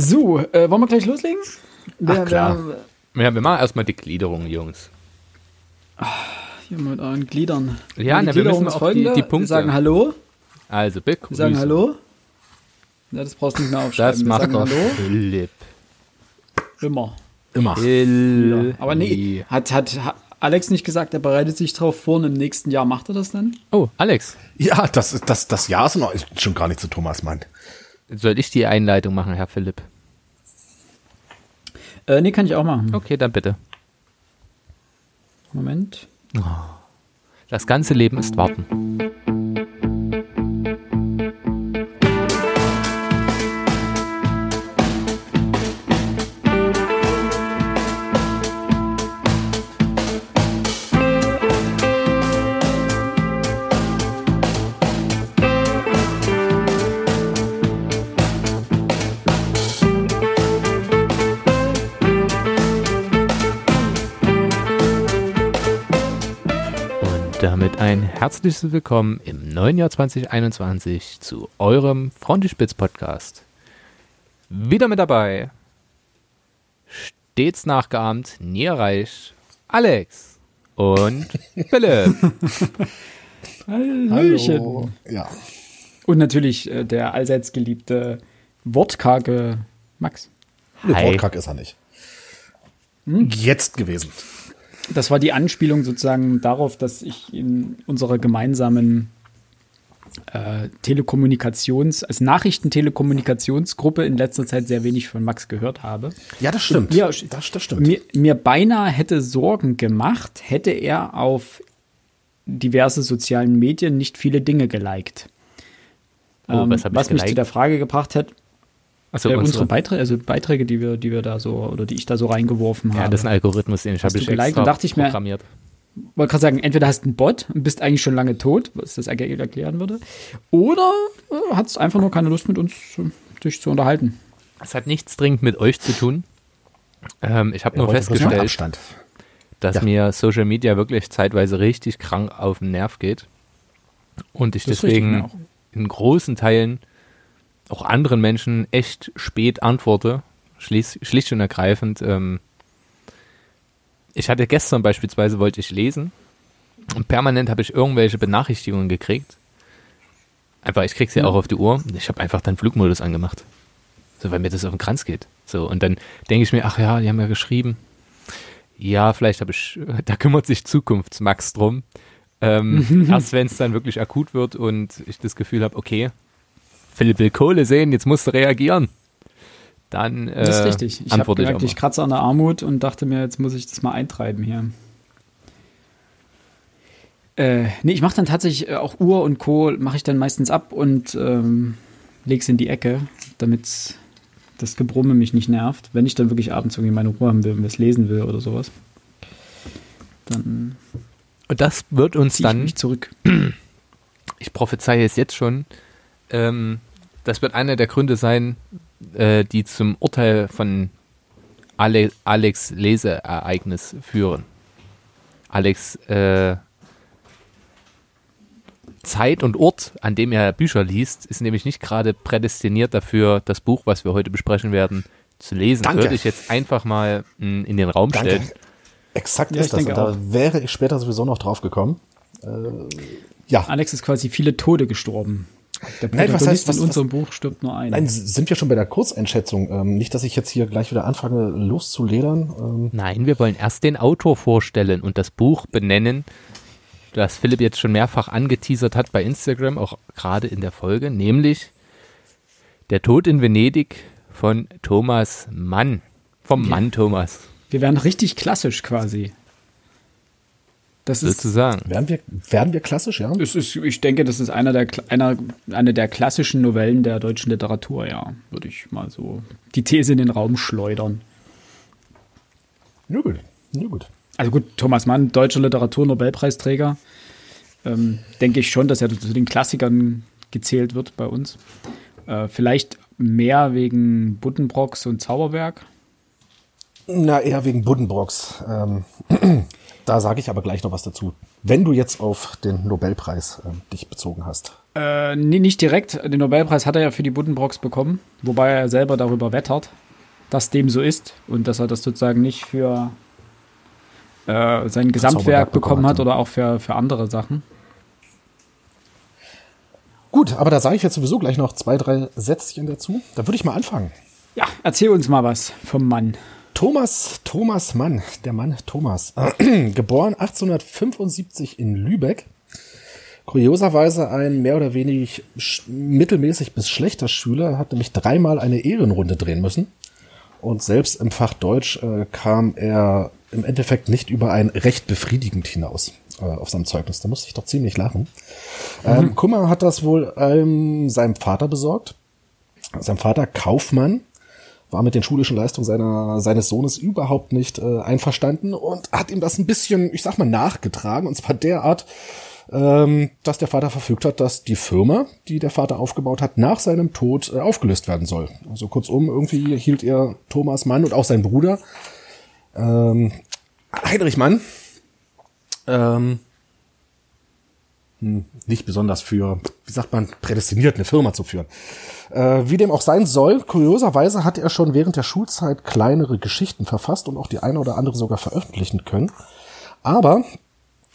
So, äh, wollen wir gleich loslegen? Ach, klar. ja, wir machen erstmal die Gliederung, Jungs. Hier mit euren Gliedern. Ja, die na, wir müssen auch folgende. die, die Punkte. Wir sagen Hallo. Also, Wir sagen begrüßen. Hallo. Ja, das brauchst du nicht mehr Das aufschreiben. wir macht sagen doch Hallo. Philipp. Immer. Immer. Philipp. Aber nee, hat, hat, hat Alex nicht gesagt, er bereitet sich drauf vor und im nächsten Jahr macht er das dann? Oh, Alex, Ja, das, das, das Jahr ist noch ist schon gar nicht zu Thomas meint. Soll ich die Einleitung machen, Herr Philipp? Äh, nee, kann ich auch machen. Okay, dann bitte. Moment. Das ganze Leben ist Warten. Ein herzliches Willkommen im neuen Jahr 2021 zu eurem Frontispitz-Podcast. Wieder mit dabei, stets nachgeahmt, nie erreicht, Alex und Philipp. Hallöchen. Ja. Und natürlich äh, der allseits geliebte wortkarge Max. Nee, Hi. Wortkack ist er nicht. Jetzt gewesen. Das war die Anspielung sozusagen darauf, dass ich in unserer gemeinsamen äh, Telekommunikations-, als Nachrichtentelekommunikationsgruppe in letzter Zeit sehr wenig von Max gehört habe. Ja, das stimmt. Ja, das, das stimmt. Mir, mir beinahe hätte Sorgen gemacht, hätte er auf diverse sozialen Medien nicht viele Dinge geliked. Oh, Ähm, was ich was mich zu der Frage gebracht hat, Achso, äh, unsere, unsere Beiträge, also Beiträge, die wir, die wir da so oder die ich da so reingeworfen ja, habe. das ist ein Algorithmus, den ich habe ich geliked extra dachte ich mir- programmiert. wollte gerade sagen, entweder hast du einen Bot und bist eigentlich schon lange tot, was das erklären würde, oder äh, hat es einfach nur keine Lust mit uns äh, dich zu unterhalten. Es hat nichts dringend mit euch zu tun. Ähm, ich habe nur festgestellt, Abstand. dass Ja. mir Social Media wirklich zeitweise richtig krank auf den Nerv geht. Und ich Das deswegen auch. in großen Teilen auch anderen Menschen echt spät antworte. Schlicht, schlicht und ergreifend. Ähm, ich hatte gestern beispielsweise, wollte ich lesen und permanent habe ich irgendwelche Benachrichtigungen gekriegt. Einfach, ich krieg sie auch auf die Uhr. Ich habe einfach dann Flugmodus angemacht. So, weil mir das auf den Kranz geht. So, und dann denke ich mir, ach ja, die haben ja geschrieben. Ja, vielleicht habe ich, da kümmert sich Zukunftsmax drum. Ähm, erst wenn es dann wirklich akut wird und ich das Gefühl habe, okay, Philipp will Kohle sehen, jetzt musst du reagieren. Dann äh, Das ist richtig. Ich habe antworte ich gemerkt, ich mal. kratze an der Armut und dachte mir, jetzt muss ich das mal eintreiben hier. Äh, nee, ich mache dann tatsächlich äh, auch Uhr und Co. mache ich dann meistens ab und ähm, leg's in die Ecke, damit das Gebrumme mich nicht nervt. Wenn ich dann wirklich abends irgendwie meine Ruhe haben will und was lesen will oder sowas, dann Und das wird uns ich dann mich zurück. ich prophezeie es jetzt schon, ähm, das wird einer der Gründe sein, äh, die zum Urteil von Ale Alex Leseereignis führen. Alex äh, Zeit und Ort, an dem er Bücher liest, ist nämlich nicht gerade prädestiniert dafür, das Buch, was wir heute besprechen werden, zu lesen. Danke. Würde ich jetzt einfach mal mh, in den Raum Danke. stellen. Exakt Ja, ich ist das. denke Und da wäre ich später sowieso noch drauf gekommen. Äh, ja. Alex ist quasi viele Tode gestorben. Der Nein, was heißt- was- in was- unserem Buch stirbt nur ein. Nein, sind wir schon bei der Kurzeinschätzung. Ähm, nicht, dass ich jetzt hier gleich wieder anfange loszuledern. Ähm, Nein, wir wollen erst den Autor vorstellen und das Buch benennen, das Philipp jetzt schon mehrfach angeteasert hat bei Instagram, auch gerade in der Folge, nämlich Der Tod in Venedig von Thomas Mann. Vom Mann Thomas, Wir werden richtig klassisch quasi. Das ist, sozusagen. werden, wir, werden wir klassisch, ja? es ist, ich denke, das ist einer der, einer, eine der klassischen Novellen der deutschen Literatur, ja. Würde ich mal so die These in den Raum schleudern. Ja, gut. Ja, gut. Also gut, Thomas Mann, deutscher Literatur-Nobelpreisträger. Ähm, denke ich schon, dass er zu den Klassikern gezählt wird bei uns. Äh, vielleicht mehr wegen Buddenbrocks und Zauberberg. Na, eher wegen Buddenbrocks. Ähm, da sage ich aber gleich noch was dazu. Wenn du jetzt auf den Nobelpreis ähm, dich bezogen hast. Äh, nee, nicht direkt. Den Nobelpreis hat er ja für die Buddenbrocks bekommen, wobei er selber darüber wettert, dass dem so ist und dass er das sozusagen nicht für äh, sein Gesamtwerk bekommen hat oder auch für, für andere Sachen. Gut, aber da sage ich jetzt sowieso gleich noch zwei, drei Sätzchen dazu. Da würde ich mal anfangen. Ja, erzähl uns mal was vom Mann. Thomas, Thomas Mann, der Mann Thomas, äh, geboren 1875 in Lübeck. Kurioserweise ein mehr oder weniger mittelmäßig bis schlechter Schüler, hat nämlich dreimal eine Ehrenrunde drehen müssen. Und selbst im Fach Deutsch äh, kam er im Endeffekt nicht über ein recht befriedigend hinaus äh, auf seinem Zeugnis. Da musste ich doch ziemlich lachen. Mhm. Ähm, Kummer hat das wohl ähm, seinem Vater besorgt. Sein Vater Kaufmann war mit den schulischen Leistungen seiner, seines Sohnes überhaupt nicht äh, einverstanden und hat ihm das ein bisschen, ich sag mal, nachgetragen. Und zwar derart, ähm, dass der Vater verfügt hat, dass die Firma, die der Vater aufgebaut hat, nach seinem Tod äh, aufgelöst werden soll. Also kurzum, irgendwie hielt er Thomas Mann und auch sein Bruder ähm, Heinrich Mann ähm, hm, nicht besonders für, wie sagt man, prädestiniert, eine Firma zu führen. Äh, wie dem auch sein soll, kurioserweise hat er schon während der Schulzeit kleinere Geschichten verfasst und auch die eine oder andere sogar veröffentlichen können. Aber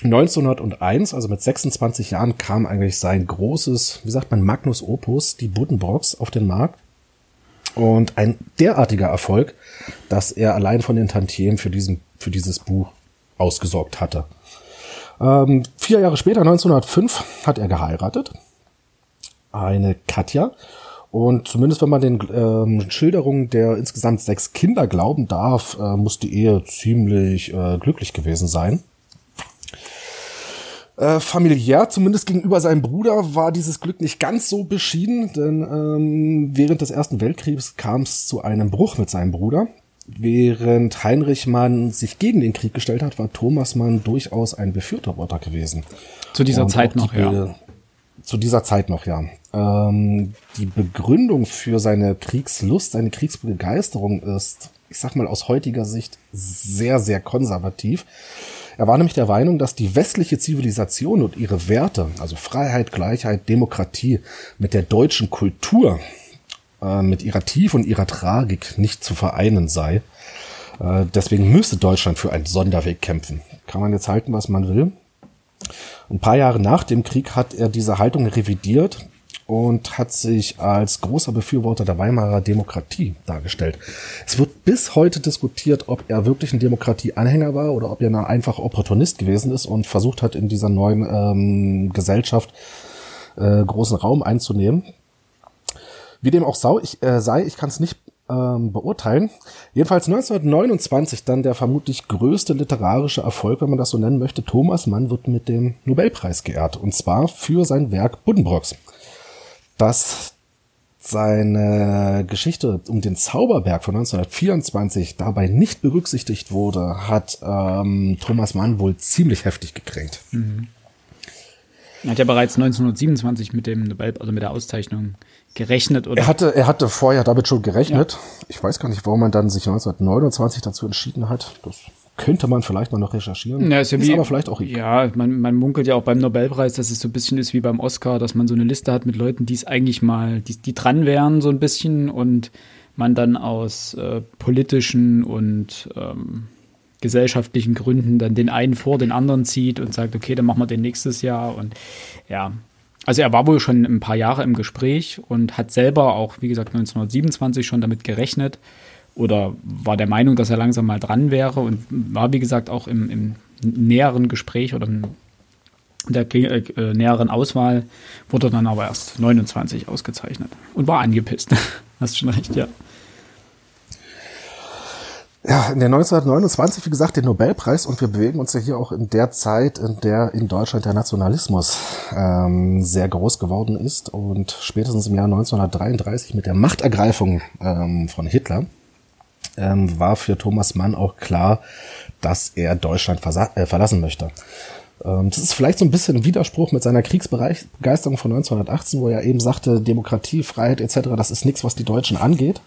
1901, also mit 26 Jahren, kam eigentlich sein großes, wie sagt man, Magnus Opus, die Buddenbrocks, auf den Markt. Und ein derartiger Erfolg, dass er allein von den Tantiemen für, diesen, für dieses Buch ausgesorgt hatte. Ähm, vier Jahre später, 1905, hat er geheiratet. Eine Katja. Und zumindest wenn man den ähm, Schilderungen der insgesamt sechs Kinder glauben darf, äh, muss die Ehe ziemlich äh, glücklich gewesen sein. Äh, familiär, zumindest gegenüber seinem Bruder, war dieses Glück nicht ganz so beschieden, denn ähm, während des Ersten Weltkriegs kam es zu einem Bruch mit seinem Bruder. Während Heinrich Mann sich gegen den Krieg gestellt hat, war Thomas Mann durchaus ein Befürworter gewesen. Zu dieser Und Zeit noch, ja. Zu dieser Zeit noch, ja. Ähm, die Begründung für seine Kriegslust, seine Kriegsbegeisterung ist, ich sag mal, aus heutiger Sicht sehr, sehr konservativ. Er war nämlich der Meinung, dass die westliche Zivilisation und ihre Werte, also Freiheit, Gleichheit, Demokratie, mit der deutschen Kultur äh, mit ihrer Tiefe und ihrer Tragik nicht zu vereinen sei. Äh, deswegen müsste Deutschland für einen Sonderweg kämpfen. Kann man jetzt halten, was man will. Ein paar Jahre nach dem Krieg hat er diese Haltung revidiert und hat sich als großer Befürworter der Weimarer Demokratie dargestellt. Es wird bis heute diskutiert, ob er wirklich ein Demokratieanhänger war oder ob er ein einfacher Opportunist gewesen ist und versucht hat, in dieser neuen ähm, Gesellschaft äh, großen Raum einzunehmen. Wie dem auch sau, ich, äh, sei, ich kann es nicht ähm, beurteilen. Jedenfalls 1929 dann der vermutlich größte literarische Erfolg, wenn man das so nennen möchte. Thomas Mann wird mit dem Nobelpreis geehrt. Und zwar für sein Werk Buddenbrocks. Dass seine Geschichte um den Zauberberg von 1924 dabei nicht berücksichtigt wurde, hat ähm, Thomas Mann wohl ziemlich heftig gekränkt. Mhm. Er hat ja bereits 1927 mit dem Nobel, also mit der Auszeichnung gerechnet oder? Er hatte, er hatte vorher damit schon gerechnet. Ja. Ich weiß gar nicht, warum man dann sich 1929 dazu entschieden hat. Das könnte man vielleicht mal noch recherchieren. Ja, ist, ja ist wie, aber vielleicht auch Ja, man, man munkelt ja auch beim Nobelpreis, dass es so ein bisschen ist wie beim Oscar, dass man so eine Liste hat mit Leuten, die es eigentlich mal, die, die dran wären so ein bisschen und man dann aus äh, politischen und ähm, gesellschaftlichen Gründen dann den einen vor den anderen zieht und sagt, okay, dann machen wir den nächstes Jahr und ja, also er war wohl schon ein paar Jahre im Gespräch und hat selber auch, wie gesagt, 1927 schon damit gerechnet oder war der Meinung, dass er langsam mal dran wäre und war, wie gesagt, auch im, im näheren Gespräch oder in der äh, näheren Auswahl, wurde dann aber erst 29 ausgezeichnet und war angepisst. Hast schon recht, ja. Ja, in der 1929, wie gesagt, den Nobelpreis und wir bewegen uns ja hier auch in der Zeit, in der in Deutschland der Nationalismus ähm, sehr groß geworden ist und spätestens im Jahr 1933 mit der Machtergreifung ähm, von Hitler ähm, war für Thomas Mann auch klar, dass er Deutschland äh, verlassen möchte. Ähm, das ist vielleicht so ein bisschen ein Widerspruch mit seiner Kriegsbegeisterung von 1918, wo er eben sagte, Demokratie, Freiheit etc., das ist nichts, was die Deutschen angeht.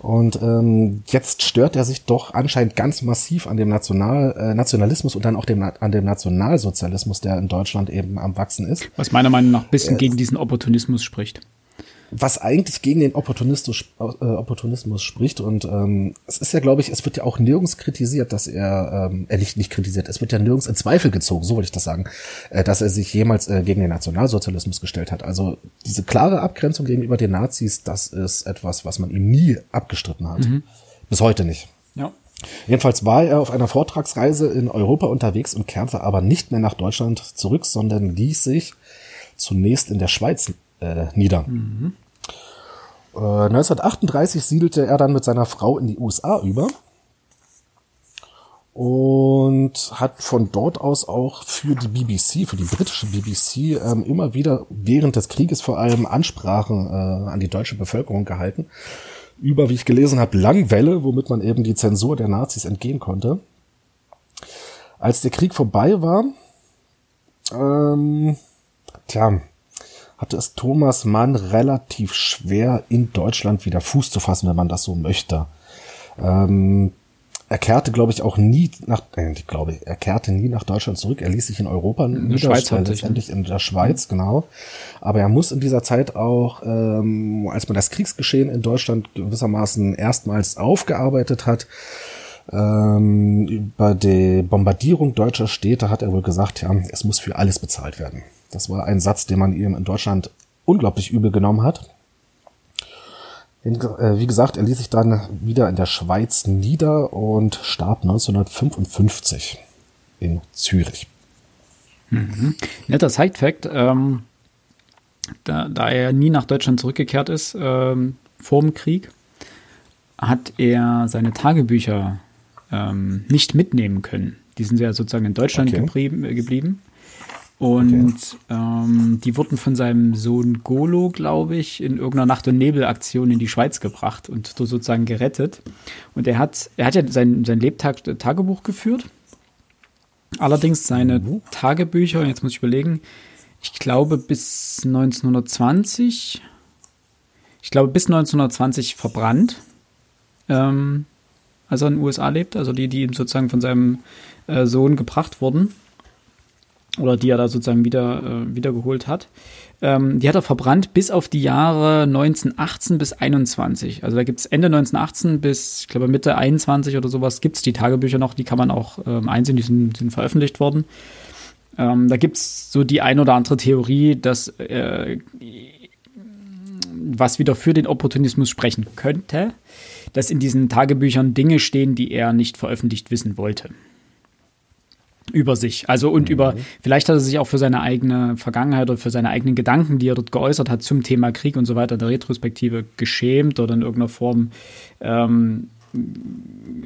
Und ähm, jetzt stört er sich doch anscheinend ganz massiv an dem National, äh, Nationalismus und dann auch dem, an dem Nationalsozialismus, der in Deutschland eben am Wachsen ist. Was meiner Meinung nach ein bisschen äh, gegen diesen Opportunismus spricht was eigentlich gegen den Opportunismus, äh, Opportunismus spricht. Und ähm, es ist ja, glaube ich, es wird ja auch nirgends kritisiert, dass er, ähm, er nicht, nicht kritisiert, es wird ja nirgends in Zweifel gezogen, so wollte ich das sagen, äh, dass er sich jemals äh, gegen den Nationalsozialismus gestellt hat. Also diese klare Abgrenzung gegenüber den Nazis, das ist etwas, was man ihm nie abgestritten hat. Mhm. Bis heute nicht. Ja. Jedenfalls war er auf einer Vortragsreise in Europa unterwegs und kehrte aber nicht mehr nach Deutschland zurück, sondern ließ sich zunächst in der Schweiz äh, nieder. Mhm. 1938 äh, siedelte er dann mit seiner Frau in die USA über und hat von dort aus auch für die BBC, für die britische BBC, ähm, immer wieder während des Krieges vor allem Ansprachen äh, an die deutsche Bevölkerung gehalten. Über, wie ich gelesen habe, Langwelle, womit man eben die Zensur der Nazis entgehen konnte. Als der Krieg vorbei war, ähm, tja, hatte es Thomas Mann relativ schwer, in Deutschland wieder Fuß zu fassen, wenn man das so möchte. Ähm, er kehrte, glaube ich, auch nie nach, äh, ich glaube, er kehrte nie nach Deutschland zurück. Er ließ sich in Europa in der Schweiz halt letztendlich in der Schweiz, genau. Aber er muss in dieser Zeit auch, ähm, als man das Kriegsgeschehen in Deutschland gewissermaßen erstmals aufgearbeitet hat, ähm, über die Bombardierung deutscher Städte hat er wohl gesagt, ja, es muss für alles bezahlt werden. Das war ein Satz, den man ihm in Deutschland unglaublich übel genommen hat. Äh, wie gesagt, er ließ sich dann wieder in der Schweiz nieder und starb 1955 in Zürich. Mhm. Netter Side-Fact, ähm, da, da, er nie nach Deutschland zurückgekehrt ist ähm, vor dem Krieg, hat er seine Tagebücher ähm, nicht mitnehmen können. Die sind ja sozusagen in Deutschland okay. geblieben, geblieben. Und okay. ähm, die wurden von seinem Sohn Golo, glaube ich, in irgendeiner Nacht- und Nebelaktion in die Schweiz gebracht und sozusagen gerettet. Und er hat, er hat ja sein, sein Lebtag Tagebuch geführt. Allerdings seine. Tagebücher, jetzt muss ich überlegen, ich glaube bis 1920, ich glaube bis 1920 verbrannt, ähm, als er in den USA lebt, also die, die ihm sozusagen von seinem äh, Sohn gebracht wurden oder die er da sozusagen wieder äh, wiedergeholt hat. Ähm, die hat er verbrannt bis auf die Jahre 1918 bis 21. Also da gibt's Ende 1918 bis, ich glaube, Mitte 21 oder sowas gibt's die Tagebücher noch, die kann man auch ähm, einsehen, die sind, sind veröffentlicht worden. Ähm, da gibt's so die ein oder andere Theorie, dass äh, was wieder für den Opportunismus sprechen könnte, dass in diesen Tagebüchern Dinge stehen, die er nicht veröffentlicht wissen wollte über sich. Also und mhm. über, vielleicht hat er sich auch für seine eigene Vergangenheit oder für seine eigenen Gedanken, die er dort geäußert hat zum Thema Krieg und so weiter, der Retrospektive geschämt oder in irgendeiner Form ähm,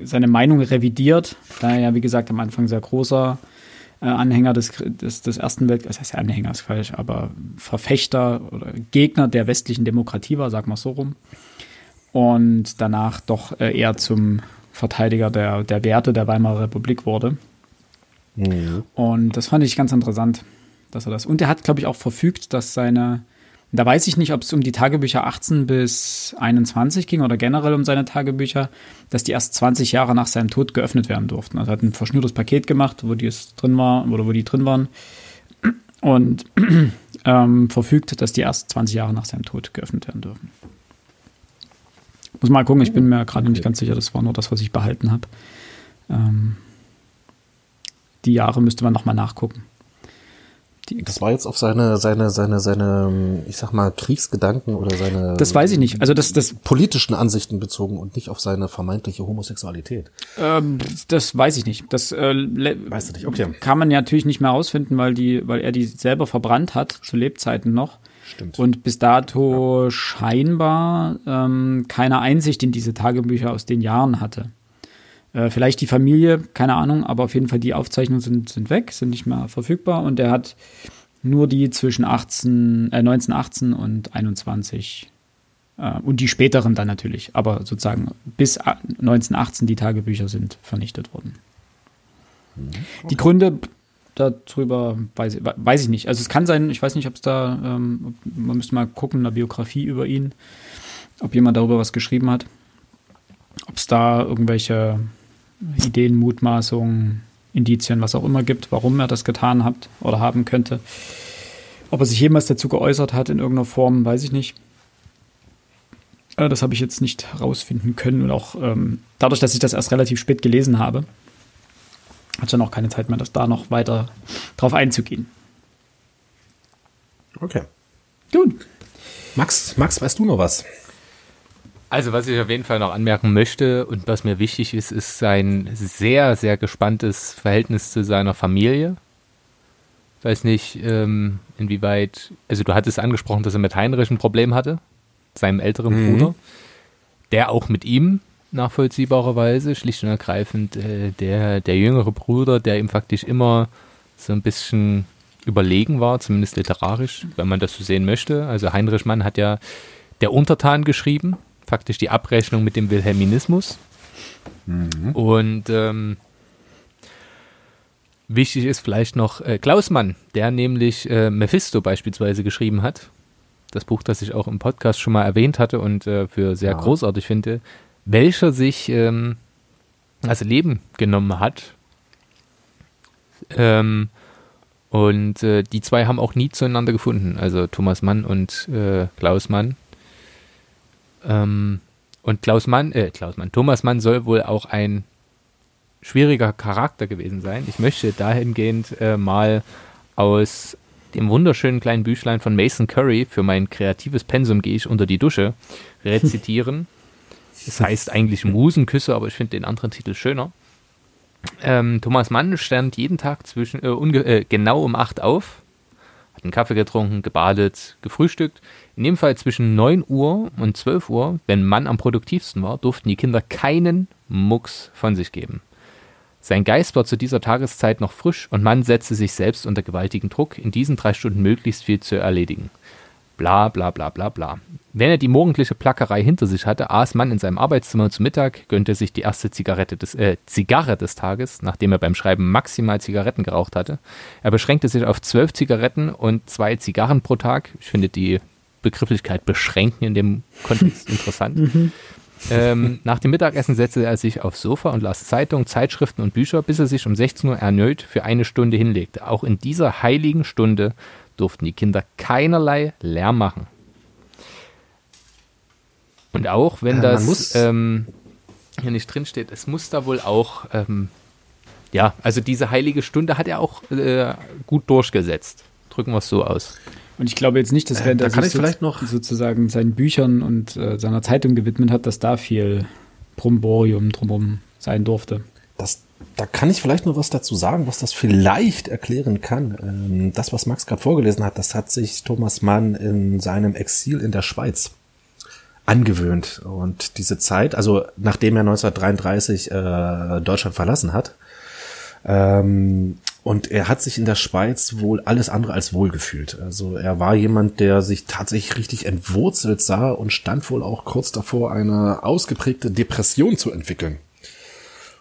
seine Meinung revidiert, da er ja, wie gesagt, am Anfang sehr großer äh, Anhänger des, des, des Ersten Weltkriegs, das heißt Anhänger ist falsch, aber Verfechter oder Gegner der westlichen Demokratie war, sagen wir so rum. Und danach doch äh, eher zum Verteidiger der, der Werte der Weimarer Republik wurde. Mhm. Und das fand ich ganz interessant, dass er das. Und er hat, glaube ich, auch verfügt, dass seine, da weiß ich nicht, ob es um die Tagebücher 18 bis 21 ging oder generell um seine Tagebücher, dass die erst 20 Jahre nach seinem Tod geöffnet werden durften. Also er hat ein verschnürtes Paket gemacht, wo die es drin war oder wo die drin waren. Und ähm, verfügt, dass die erst 20 Jahre nach seinem Tod geöffnet werden dürfen. Muss mal gucken, ich bin mir gerade okay. nicht ganz sicher, das war nur das, was ich behalten habe. Ähm, die Jahre müsste man nochmal nachgucken. das war jetzt auf seine, seine, seine, seine, ich sag mal, Kriegsgedanken oder seine. Das weiß ich nicht. Also das, das politischen Ansichten bezogen und nicht auf seine vermeintliche Homosexualität. Ähm, das weiß ich nicht. Das äh, weißt du nicht. Okay. kann man ja natürlich nicht mehr ausfinden, weil die, weil er die selber verbrannt hat zu Lebzeiten noch. Stimmt. Und bis dato scheinbar ähm, keine Einsicht in diese Tagebücher aus den Jahren hatte. Äh, vielleicht die Familie, keine Ahnung, aber auf jeden Fall die Aufzeichnungen sind, sind weg, sind nicht mehr verfügbar und er hat nur die zwischen 18, äh, 1918 und 21 äh, und die späteren dann natürlich, aber sozusagen bis 1918 die Tagebücher sind vernichtet worden. Mhm. Okay. Die Gründe darüber weiß, weiß ich nicht. Also es kann sein, ich weiß nicht, ob es da, ähm, man müsste mal gucken, eine Biografie über ihn, ob jemand darüber was geschrieben hat. Ob es da irgendwelche Ideen, Mutmaßungen, Indizien, was auch immer gibt, warum er das getan hat oder haben könnte. Ob er sich jemals dazu geäußert hat in irgendeiner Form, weiß ich nicht. Äh, das habe ich jetzt nicht herausfinden können und auch ähm, dadurch, dass ich das erst relativ spät gelesen habe, hatte ich dann auch keine Zeit mehr, das da noch weiter drauf einzugehen. Okay. Gut. Max, Max, weißt du noch was? Also, was ich auf jeden Fall noch anmerken möchte und was mir wichtig ist, ist sein sehr, sehr gespanntes Verhältnis zu seiner Familie. Ich weiß nicht, ähm, inwieweit, also du hattest angesprochen, dass er mit Heinrich ein Problem hatte, seinem älteren mhm. Bruder, der auch mit ihm nachvollziehbarerweise, schlicht und ergreifend, äh, der, der jüngere Bruder, der ihm faktisch immer so ein bisschen überlegen war, zumindest literarisch, wenn man das so sehen möchte. Also Heinrich Mann hat ja Der Untertan geschrieben, faktisch die Abrechnung mit dem Wilhelminismus. Mhm. Und ähm, wichtig ist vielleicht noch äh, Klaus Mann, der nämlich äh, Mephisto beispielsweise geschrieben hat. Das Buch, das ich auch im Podcast schon mal erwähnt hatte und äh, für sehr ja. großartig finde, welcher sich ähm, also Leben genommen hat. Ähm, und äh, die zwei haben auch nie zueinander gefunden, also Thomas Mann und äh, Klaus Mann. Ähm, und Klaus Mann, äh, Klaus Mann, Thomas Mann soll wohl auch ein schwieriger Charakter gewesen sein. Ich möchte dahingehend äh, mal aus dem wunderschönen kleinen Büchlein von Mason Curry für mein kreatives Pensum gehe ich unter die Dusche rezitieren. Es heißt eigentlich Musenküsse, aber ich finde den anderen Titel schöner. Ähm, Thomas Mann stand jeden Tag zwischen äh, äh, genau um 8 auf, hat einen Kaffee getrunken, gebadet, gefrühstückt. In dem Fall zwischen 9 Uhr und 12 Uhr, wenn Mann am produktivsten war, durften die Kinder keinen Mucks von sich geben. Sein Geist war zu dieser Tageszeit noch frisch und Mann setzte sich selbst unter gewaltigen Druck, in diesen drei Stunden möglichst viel zu erledigen. Bla bla bla bla bla. Wenn er die morgendliche Plackerei hinter sich hatte, aß Mann in seinem Arbeitszimmer zu Mittag, gönnte sich die erste Zigarette des, äh, Zigarre des Tages, nachdem er beim Schreiben maximal Zigaretten geraucht hatte. Er beschränkte sich auf zwölf Zigaretten und zwei Zigarren pro Tag. Ich finde die Begrifflichkeit beschränken in dem Kontext interessant. Mhm. Ähm, nach dem Mittagessen setzte er sich aufs Sofa und las Zeitungen, Zeitschriften und Bücher, bis er sich um 16 Uhr erneut für eine Stunde hinlegte. Auch in dieser heiligen Stunde durften die Kinder keinerlei Lärm machen. Und auch wenn äh, das ähm, hier nicht drin steht, es muss da wohl auch, ähm, ja, also diese heilige Stunde hat er auch äh, gut durchgesetzt. Drücken wir es so aus. Und ich glaube jetzt nicht, dass äh, wenn äh, da kann ich vielleicht noch sozusagen seinen Büchern und äh, seiner Zeitung gewidmet hat, dass da viel Bromborium drumherum sein durfte. Das, da kann ich vielleicht noch was dazu sagen, was das vielleicht erklären kann. Ähm, das, was Max gerade vorgelesen hat, das hat sich Thomas Mann in seinem Exil in der Schweiz angewöhnt. Und diese Zeit, also nachdem er 1933 äh, Deutschland verlassen hat, ähm, und er hat sich in der Schweiz wohl alles andere als wohl gefühlt. Also er war jemand, der sich tatsächlich richtig entwurzelt sah und stand wohl auch kurz davor, eine ausgeprägte Depression zu entwickeln.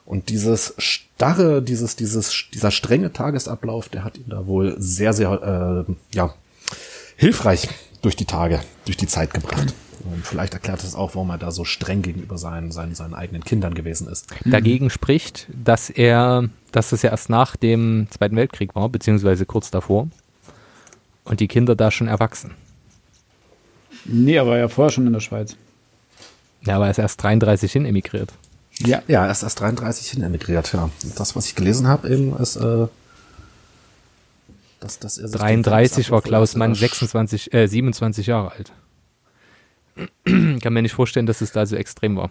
Und dieses starre, dieses, dieses, dieser strenge Tagesablauf, der hat ihn da wohl sehr, sehr, äh, ja, hilfreich durch die Tage, durch die Zeit gebracht. Und vielleicht erklärt es auch, warum er da so streng gegenüber seinen, seinen, seinen eigenen Kindern gewesen ist. Dagegen spricht, dass er, dass das ja erst nach dem Zweiten Weltkrieg war, beziehungsweise kurz davor. Und die Kinder da schon erwachsen. Nee, er war ja vorher schon in der Schweiz. Ja, aber er ist erst 33 hin emigriert. Ja, ja, er ist erst 33 hin emigriert, ja. Das, was ich gelesen habe, eben ist, äh, dass, dass er 33 war Klaus Mann 26, äh, 27 Jahre alt. Kann mir nicht vorstellen, dass es da so extrem war.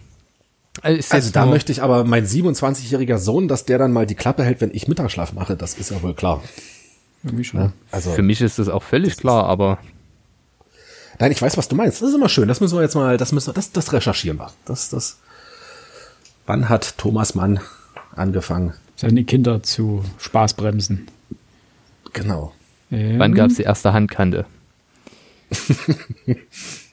Also, also da möchte ich aber mein 27-jähriger Sohn, dass der dann mal die Klappe hält, wenn ich Mittagsschlaf mache, das ist ja wohl klar. Für mich schon. Ja, also, Für mich ist das auch völlig klar, aber. Nein, ich weiß, was du meinst. Das ist immer schön. Das müssen wir jetzt mal, das müssen wir, das, das recherchieren wir. Das, das. Wann hat Thomas Mann angefangen? Seine Kinder zu Spaßbremsen. Genau. Ähm. Wann gab es die erste Handkante?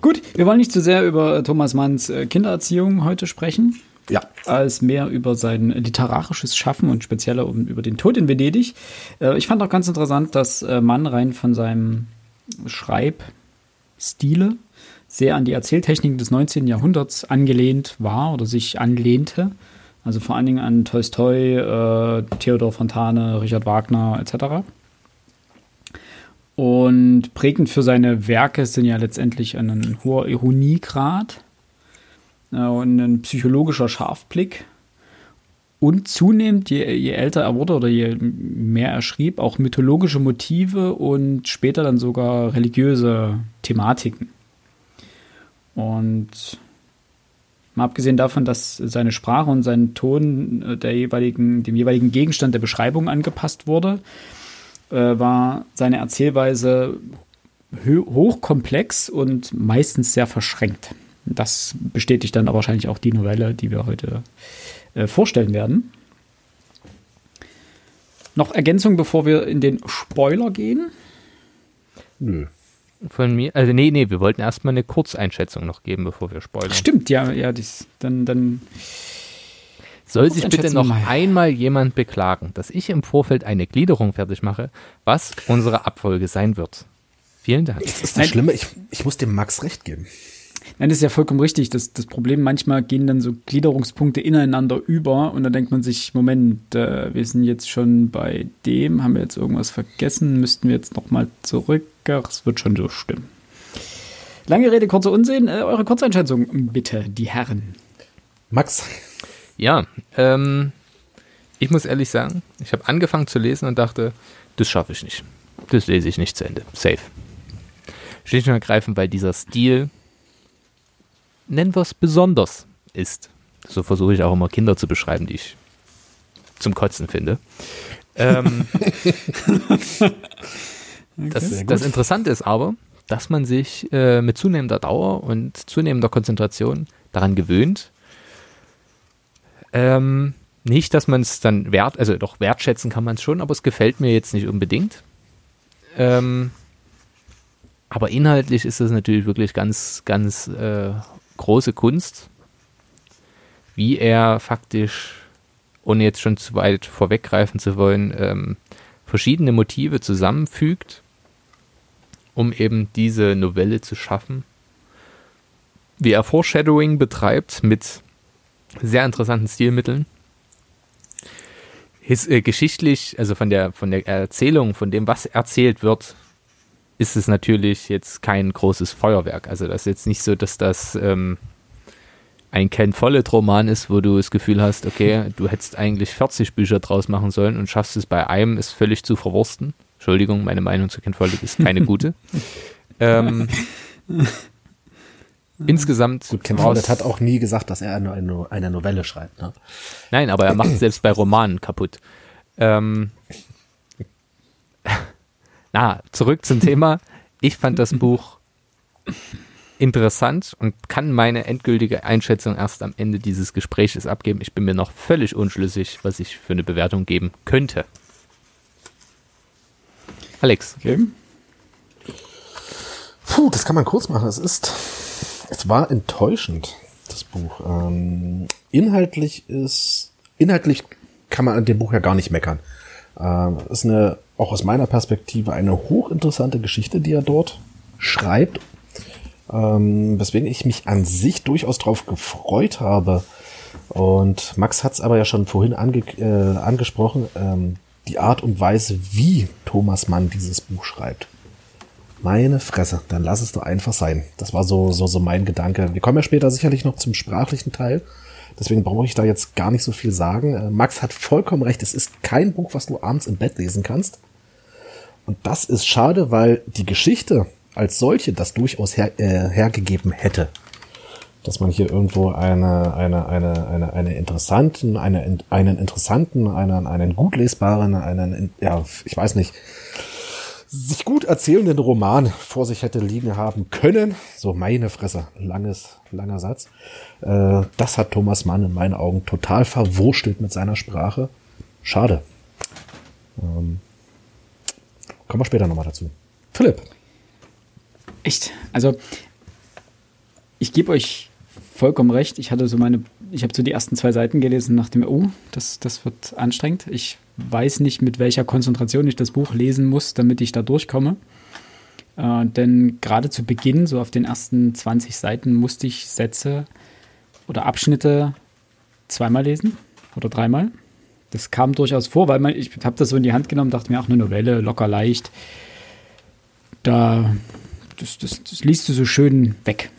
Gut, wir wollen nicht zu sehr über Thomas Manns äh, Kindererziehung heute sprechen. Ja. als mehr über sein literarisches Schaffen und spezieller über den Tod in Venedig. Äh, ich fand auch ganz interessant, dass äh, Mann rein von seinem Schreibstile sehr an die Erzähltechniken des 19. Jahrhunderts angelehnt war oder sich anlehnte. Also vor allen Dingen an Tolstoi, äh, Theodor Fontane, Richard Wagner etc. Und prägend für seine Werke sind ja letztendlich ein hoher Ironiegrad äh, und ein psychologischer Scharfblick. Und zunehmend, je, je älter er wurde oder je mehr er schrieb, auch mythologische Motive und später dann sogar religiöse Thematiken. Und mal abgesehen davon, dass seine Sprache und sein Ton äh, der jeweiligen, dem jeweiligen Gegenstand der Beschreibung angepasst wurde, äh, war seine Erzählweise hochkomplex und meistens sehr verschränkt. Das bestätigt dann aber wahrscheinlich auch die Novelle, die wir heute äh, vorstellen werden. Noch Ergänzung, bevor wir in den Spoiler gehen. Nö. Von mir, also nee, nee, wir wollten erstmal eine Kurzeinschätzung noch geben, bevor wir spoilern. Stimmt, ja, ja, dies, dann, dann Soll sich bitte noch mal. einmal jemand beklagen, dass ich im Vorfeld eine Gliederung fertig mache, was unsere Abfolge sein wird. Vielen Dank. Das ist das. Schlimme, ich, ich muss dem Max recht geben. Nein, das ist ja vollkommen richtig. Das, das Problem, manchmal gehen dann so Gliederungspunkte ineinander über und dann denkt man sich, Moment, äh, wir sind jetzt schon bei dem, haben wir jetzt irgendwas vergessen, müssten wir jetzt nochmal zurück. Ach, es wird schon so stimmen. Lange Rede, kurzer Unsinn. Äh, eure Kurzeinschätzung, bitte, die Herren. Max, Ja, ähm, ich muss ehrlich sagen, ich habe angefangen zu lesen und dachte, das schaffe ich nicht. Das lese ich nicht zu Ende. Safe. Schlicht und ergreifend, weil dieser Stil, nennen wir es besonders, ist. So versuche ich auch immer Kinder zu beschreiben, die ich zum Kotzen finde. Ähm, das, das Interessante ist aber, dass man sich äh, mit zunehmender Dauer und zunehmender Konzentration daran gewöhnt. Ähm, nicht, dass man es dann wert, also doch wertschätzen kann man es schon, aber es gefällt mir jetzt nicht unbedingt. Ähm, aber inhaltlich ist es natürlich wirklich ganz, ganz äh, große Kunst, wie er faktisch, ohne jetzt schon zu weit vorweggreifen zu wollen, ähm, verschiedene Motive zusammenfügt, um eben diese Novelle zu schaffen. Wie er Foreshadowing betreibt mit sehr interessanten Stilmitteln. His, äh, geschichtlich, also von der, von der Erzählung, von dem, was erzählt wird, ist es natürlich jetzt kein großes Feuerwerk. Also das ist jetzt nicht so, dass das ähm, ein Ken Follett-Roman ist, wo du das Gefühl hast, okay, du hättest eigentlich 40 Bücher draus machen sollen und schaffst es bei einem, es völlig zu verwursten. Entschuldigung, meine Meinung zu Ken Follett ist keine gute. ähm, insgesamt gut, Ken Follett hat auch nie gesagt, dass er eine, eine, eine Novelle schreibt. Ne? Nein, aber er macht es selbst bei Romanen kaputt. Ähm, na, zurück zum Thema. Ich fand das Buch interessant und kann meine endgültige Einschätzung erst am Ende dieses Gespräches abgeben. Ich bin mir noch völlig unschlüssig, was ich für eine Bewertung geben könnte. Alex, Okay. Puh, das kann man kurz machen. Es ist, es war enttäuschend, das Buch. Ähm, inhaltlich ist, inhaltlich kann man an dem Buch ja gar nicht meckern. Ähm, ist eine, auch aus meiner Perspektive, eine hochinteressante Geschichte, die er dort schreibt. Ähm, weswegen ich mich an sich durchaus drauf gefreut habe. Und Max hat es aber ja schon vorhin ange äh, angesprochen, ähm, die Art und Weise, wie Thomas Mann dieses Buch schreibt. Meine Fresse, dann lass es doch einfach sein. Das war so, so, so mein Gedanke. Wir kommen ja später sicherlich noch zum sprachlichen Teil. Deswegen brauche ich da jetzt gar nicht so viel sagen. Äh, Max hat vollkommen recht. Es ist kein Buch, was du abends im Bett lesen kannst. Und das ist schade, weil die Geschichte als solche das durchaus her, äh, hergegeben hätte. Dass man hier irgendwo eine, eine, eine, eine, eine interessanten, eine, einen interessanten, einen, einen gut lesbaren, einen, ja, ich weiß nicht, sich gut erzählenden Roman vor sich hätte liegen haben können. So meine Fresse, langes, langer Satz. Äh, das hat Thomas Mann in meinen Augen total verwurstelt mit seiner Sprache. Schade. Ähm, kommen wir später nochmal dazu. Philipp. Echt? Also, ich gebe euch vollkommen recht. Ich hatte so meine ich habe so die ersten zwei Seiten gelesen und dachte oh, das, das wird anstrengend. Ich weiß nicht, mit welcher Konzentration ich das Buch lesen muss, damit ich da durchkomme. Äh, denn gerade zu Beginn, so auf den ersten 20 Seiten, musste ich Sätze oder Abschnitte zweimal lesen oder dreimal. Das kam durchaus vor, weil man, ich habe das so in die Hand genommen, dachte mir, ach, eine Novelle, locker leicht. Da, das, das, das liest du so schön weg.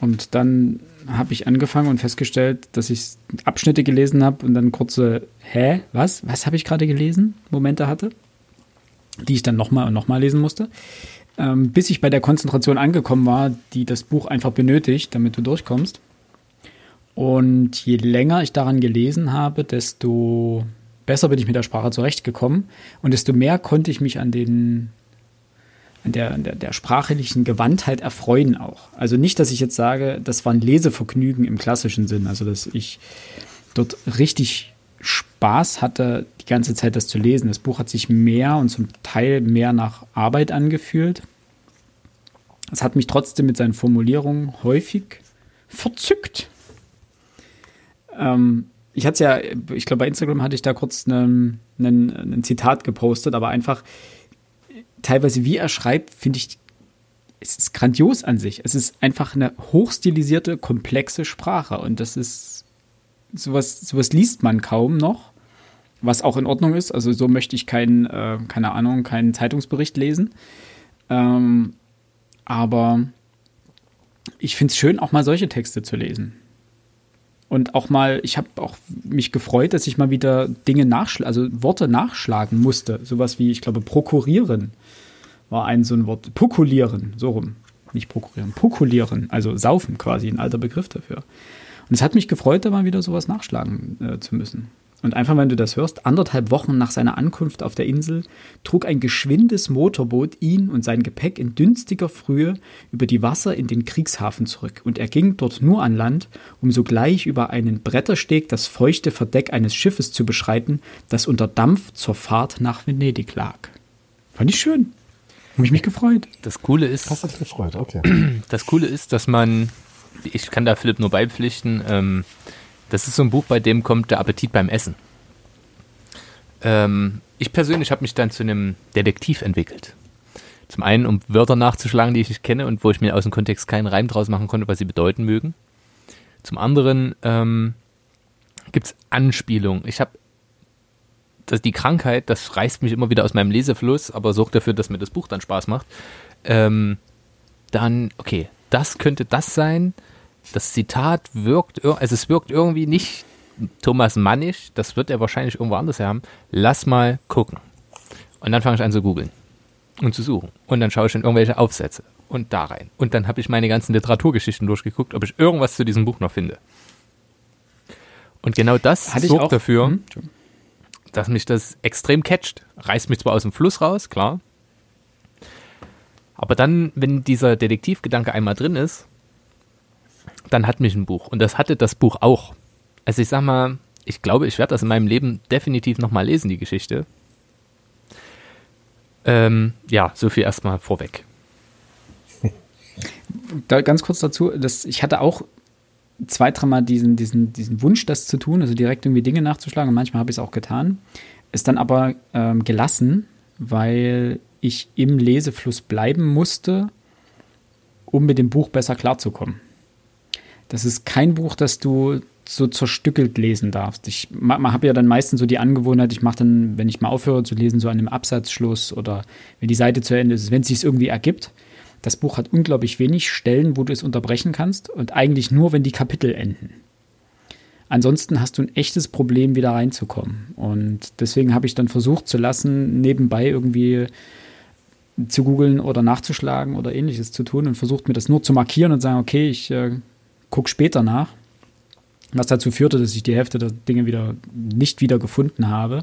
Und dann habe ich angefangen und festgestellt, dass ich Abschnitte gelesen habe und dann kurze, hä, was? Was habe ich gerade gelesen? Momente hatte, die ich dann nochmal und nochmal lesen musste. Ähm, bis ich bei der Konzentration angekommen war, die das Buch einfach benötigt, damit du durchkommst. Und je länger ich daran gelesen habe, desto besser bin ich mit der Sprache zurechtgekommen und desto mehr konnte ich mich an den an der, der, der sprachlichen Gewandtheit erfreuen auch. Also nicht, dass ich jetzt sage, das war ein Lesevergnügen im klassischen Sinn, also dass ich dort richtig Spaß hatte, die ganze Zeit das zu lesen. Das Buch hat sich mehr und zum Teil mehr nach Arbeit angefühlt. Es hat mich trotzdem mit seinen Formulierungen häufig verzückt. Ähm, ich hatte ja, ich glaube, bei Instagram hatte ich da kurz ein Zitat gepostet, aber einfach teilweise, wie er schreibt, finde ich, es ist grandios an sich. Es ist einfach eine hochstilisierte, komplexe Sprache und das ist sowas, sowas liest man kaum noch, was auch in Ordnung ist. Also so möchte ich keinen, äh, keine Ahnung, keinen Zeitungsbericht lesen. Ähm, aber ich finde es schön, auch mal solche Texte zu lesen. Und auch mal, ich habe auch mich gefreut, dass ich mal wieder Dinge nachschlagen, also Worte nachschlagen musste. Sowas wie, ich glaube, prokurieren war ein so ein Wort. Pukulieren, so rum. Nicht prokurieren, pukulieren, also saufen quasi, ein alter Begriff dafür. Und es hat mich gefreut, da mal wieder sowas nachschlagen äh, zu müssen. Und einfach, wenn du das hörst, anderthalb Wochen nach seiner Ankunft auf der Insel trug ein geschwindes Motorboot ihn und sein Gepäck in dünstiger Frühe über die Wasser in den Kriegshafen zurück, und er ging dort nur an Land, um sogleich über einen Brettersteg das feuchte Verdeck eines Schiffes zu beschreiten, das unter Dampf zur Fahrt nach Venedig lag. Fand ich schön. Habe ich mich gefreut. Das Coole ist. Hast du dich gefreut, okay. Das Coole ist, dass man, ich kann da Philipp nur beipflichten, ähm, das ist so ein Buch, bei dem kommt der Appetit beim Essen. Ähm, ich persönlich habe mich dann zu einem Detektiv entwickelt. Zum einen, um Wörter nachzuschlagen, die ich nicht kenne und wo ich mir aus dem Kontext keinen Reim draus machen konnte, was sie bedeuten mögen. Zum anderen ähm, gibt es Anspielungen. Ich habe die Krankheit, das reißt mich immer wieder aus meinem Lesefluss, aber sorgt dafür, dass mir das Buch dann Spaß macht. Ähm, dann, okay, das könnte das sein das Zitat wirkt, also es wirkt irgendwie nicht Thomas Mannisch, das wird er wahrscheinlich irgendwo anders haben. Lass mal gucken. Und dann fange ich an zu googeln und zu suchen. Und dann schaue ich in irgendwelche Aufsätze und da rein. Und dann habe ich meine ganzen Literaturgeschichten durchgeguckt, ob ich irgendwas zu diesem Buch noch finde. Und genau das Hatte sorgt dafür, hm? Dass mich das extrem catcht. Reißt mich zwar aus dem Fluss raus, klar. Aber dann, wenn dieser Detektivgedanke einmal drin ist, dann hat mich ein Buch. Und das hatte das Buch auch. Also ich sag mal, ich glaube, ich werde das in meinem Leben definitiv nochmal lesen, die Geschichte. Ähm, ja, so viel erstmal vorweg. Da ganz kurz dazu, dass ich hatte auch zwei, dreimal diesen, diesen, diesen Wunsch, das zu tun, also direkt irgendwie Dinge nachzuschlagen und manchmal habe ich es auch getan. Ist dann aber ähm, gelassen, weil ich im Lesefluss bleiben musste, um mit dem Buch besser klarzukommen. Das ist kein Buch, das du so zerstückelt lesen darfst. Ich habe ja dann meistens so die Angewohnheit, ich mache dann, wenn ich mal aufhöre zu lesen, so an einem Absatzschluss oder wenn die Seite zu Ende ist, wenn es sich irgendwie ergibt. Das Buch hat unglaublich wenig Stellen, wo du es unterbrechen kannst und eigentlich nur, wenn die Kapitel enden. Ansonsten hast du ein echtes Problem, wieder reinzukommen. Und deswegen habe ich dann versucht zu lassen, nebenbei irgendwie zu googeln oder nachzuschlagen oder ähnliches zu tun und versucht mir das nur zu markieren und sagen, okay, ich äh, gucke später nach. Was dazu führte, dass ich die Hälfte der Dinge wieder nicht wieder gefunden habe.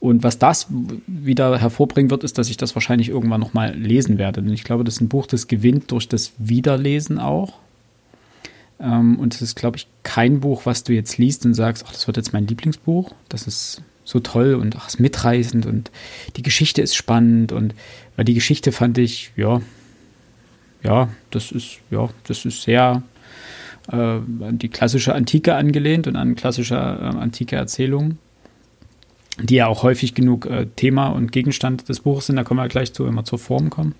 Und was das wieder hervorbringen wird, ist, dass ich das wahrscheinlich irgendwann nochmal lesen werde. Denn ich glaube, das ist ein Buch, das gewinnt durch das Wiederlesen auch. Ähm, und es ist, glaube ich, kein Buch, was du jetzt liest und sagst, ach, das wird jetzt mein Lieblingsbuch. Das ist so toll und ach, ist mitreißend und die Geschichte ist spannend. Und weil die Geschichte fand ich, ja, ja, das ist, ja, das ist sehr äh, an die klassische Antike angelehnt und an klassische äh, antike Erzählungen, die ja auch häufig genug äh, Thema und Gegenstand des Buches sind. Da kommen wir gleich zu, wenn wir zur Form kommen.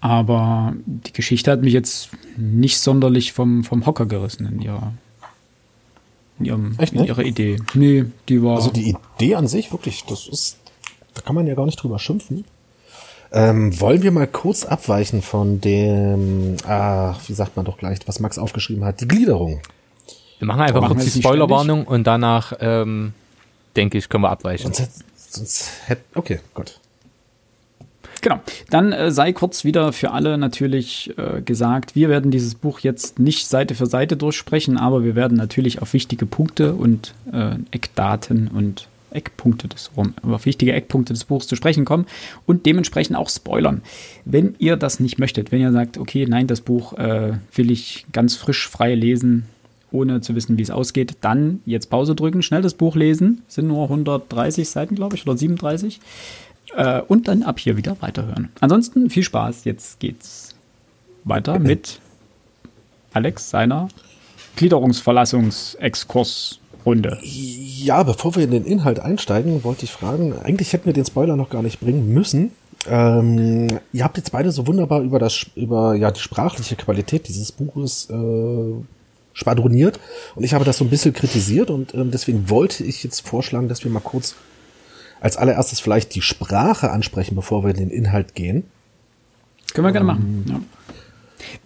Aber die Geschichte hat mich jetzt nicht sonderlich vom, vom Hocker gerissen in ihrer, in, ihrem, Echt in ihrer Idee. Nee, die war. Also die Idee an sich, wirklich, das ist, da kann man ja gar nicht drüber schimpfen. Ähm, wollen wir mal kurz abweichen von dem, ah, wie sagt man doch gleich, was Max aufgeschrieben hat, die Gliederung. Wir machen einfach kurz die Spoilerwarnung und danach, ähm, denke ich, können wir abweichen. Sonst, sonst hätte, okay, gut. Genau. Dann äh, sei kurz wieder für alle natürlich äh, gesagt, wir werden dieses Buch jetzt nicht Seite für Seite durchsprechen, aber wir werden natürlich auf wichtige Punkte und äh, Eckdaten und Eckpunkte des Rom, auf wichtige Eckpunkte des Buchs zu sprechen kommen und dementsprechend auch spoilern. Wenn ihr das nicht möchtet, wenn ihr sagt, okay, nein, das Buch äh, will ich ganz frisch frei lesen, ohne zu wissen, wie es ausgeht, dann jetzt Pause drücken, schnell das Buch lesen, sind nur 130 Seiten, glaube ich, oder 37 äh, und dann ab hier wieder weiterhören. Ansonsten viel Spaß. Jetzt geht's weiter mit Alex seiner Gliederungsverlassungsexkursrunde. Ja, bevor wir in den Inhalt einsteigen, wollte ich fragen, eigentlich hätten wir den Spoiler noch gar nicht bringen müssen. Ähm, ihr habt jetzt beide so wunderbar über das, über ja die sprachliche Qualität dieses Buches äh, schwadroniert und ich habe das so ein bisschen kritisiert und ähm, deswegen wollte ich jetzt vorschlagen, dass wir mal kurz als allererstes vielleicht die Sprache ansprechen, bevor wir in den Inhalt gehen. Können wir gerne machen. Ja.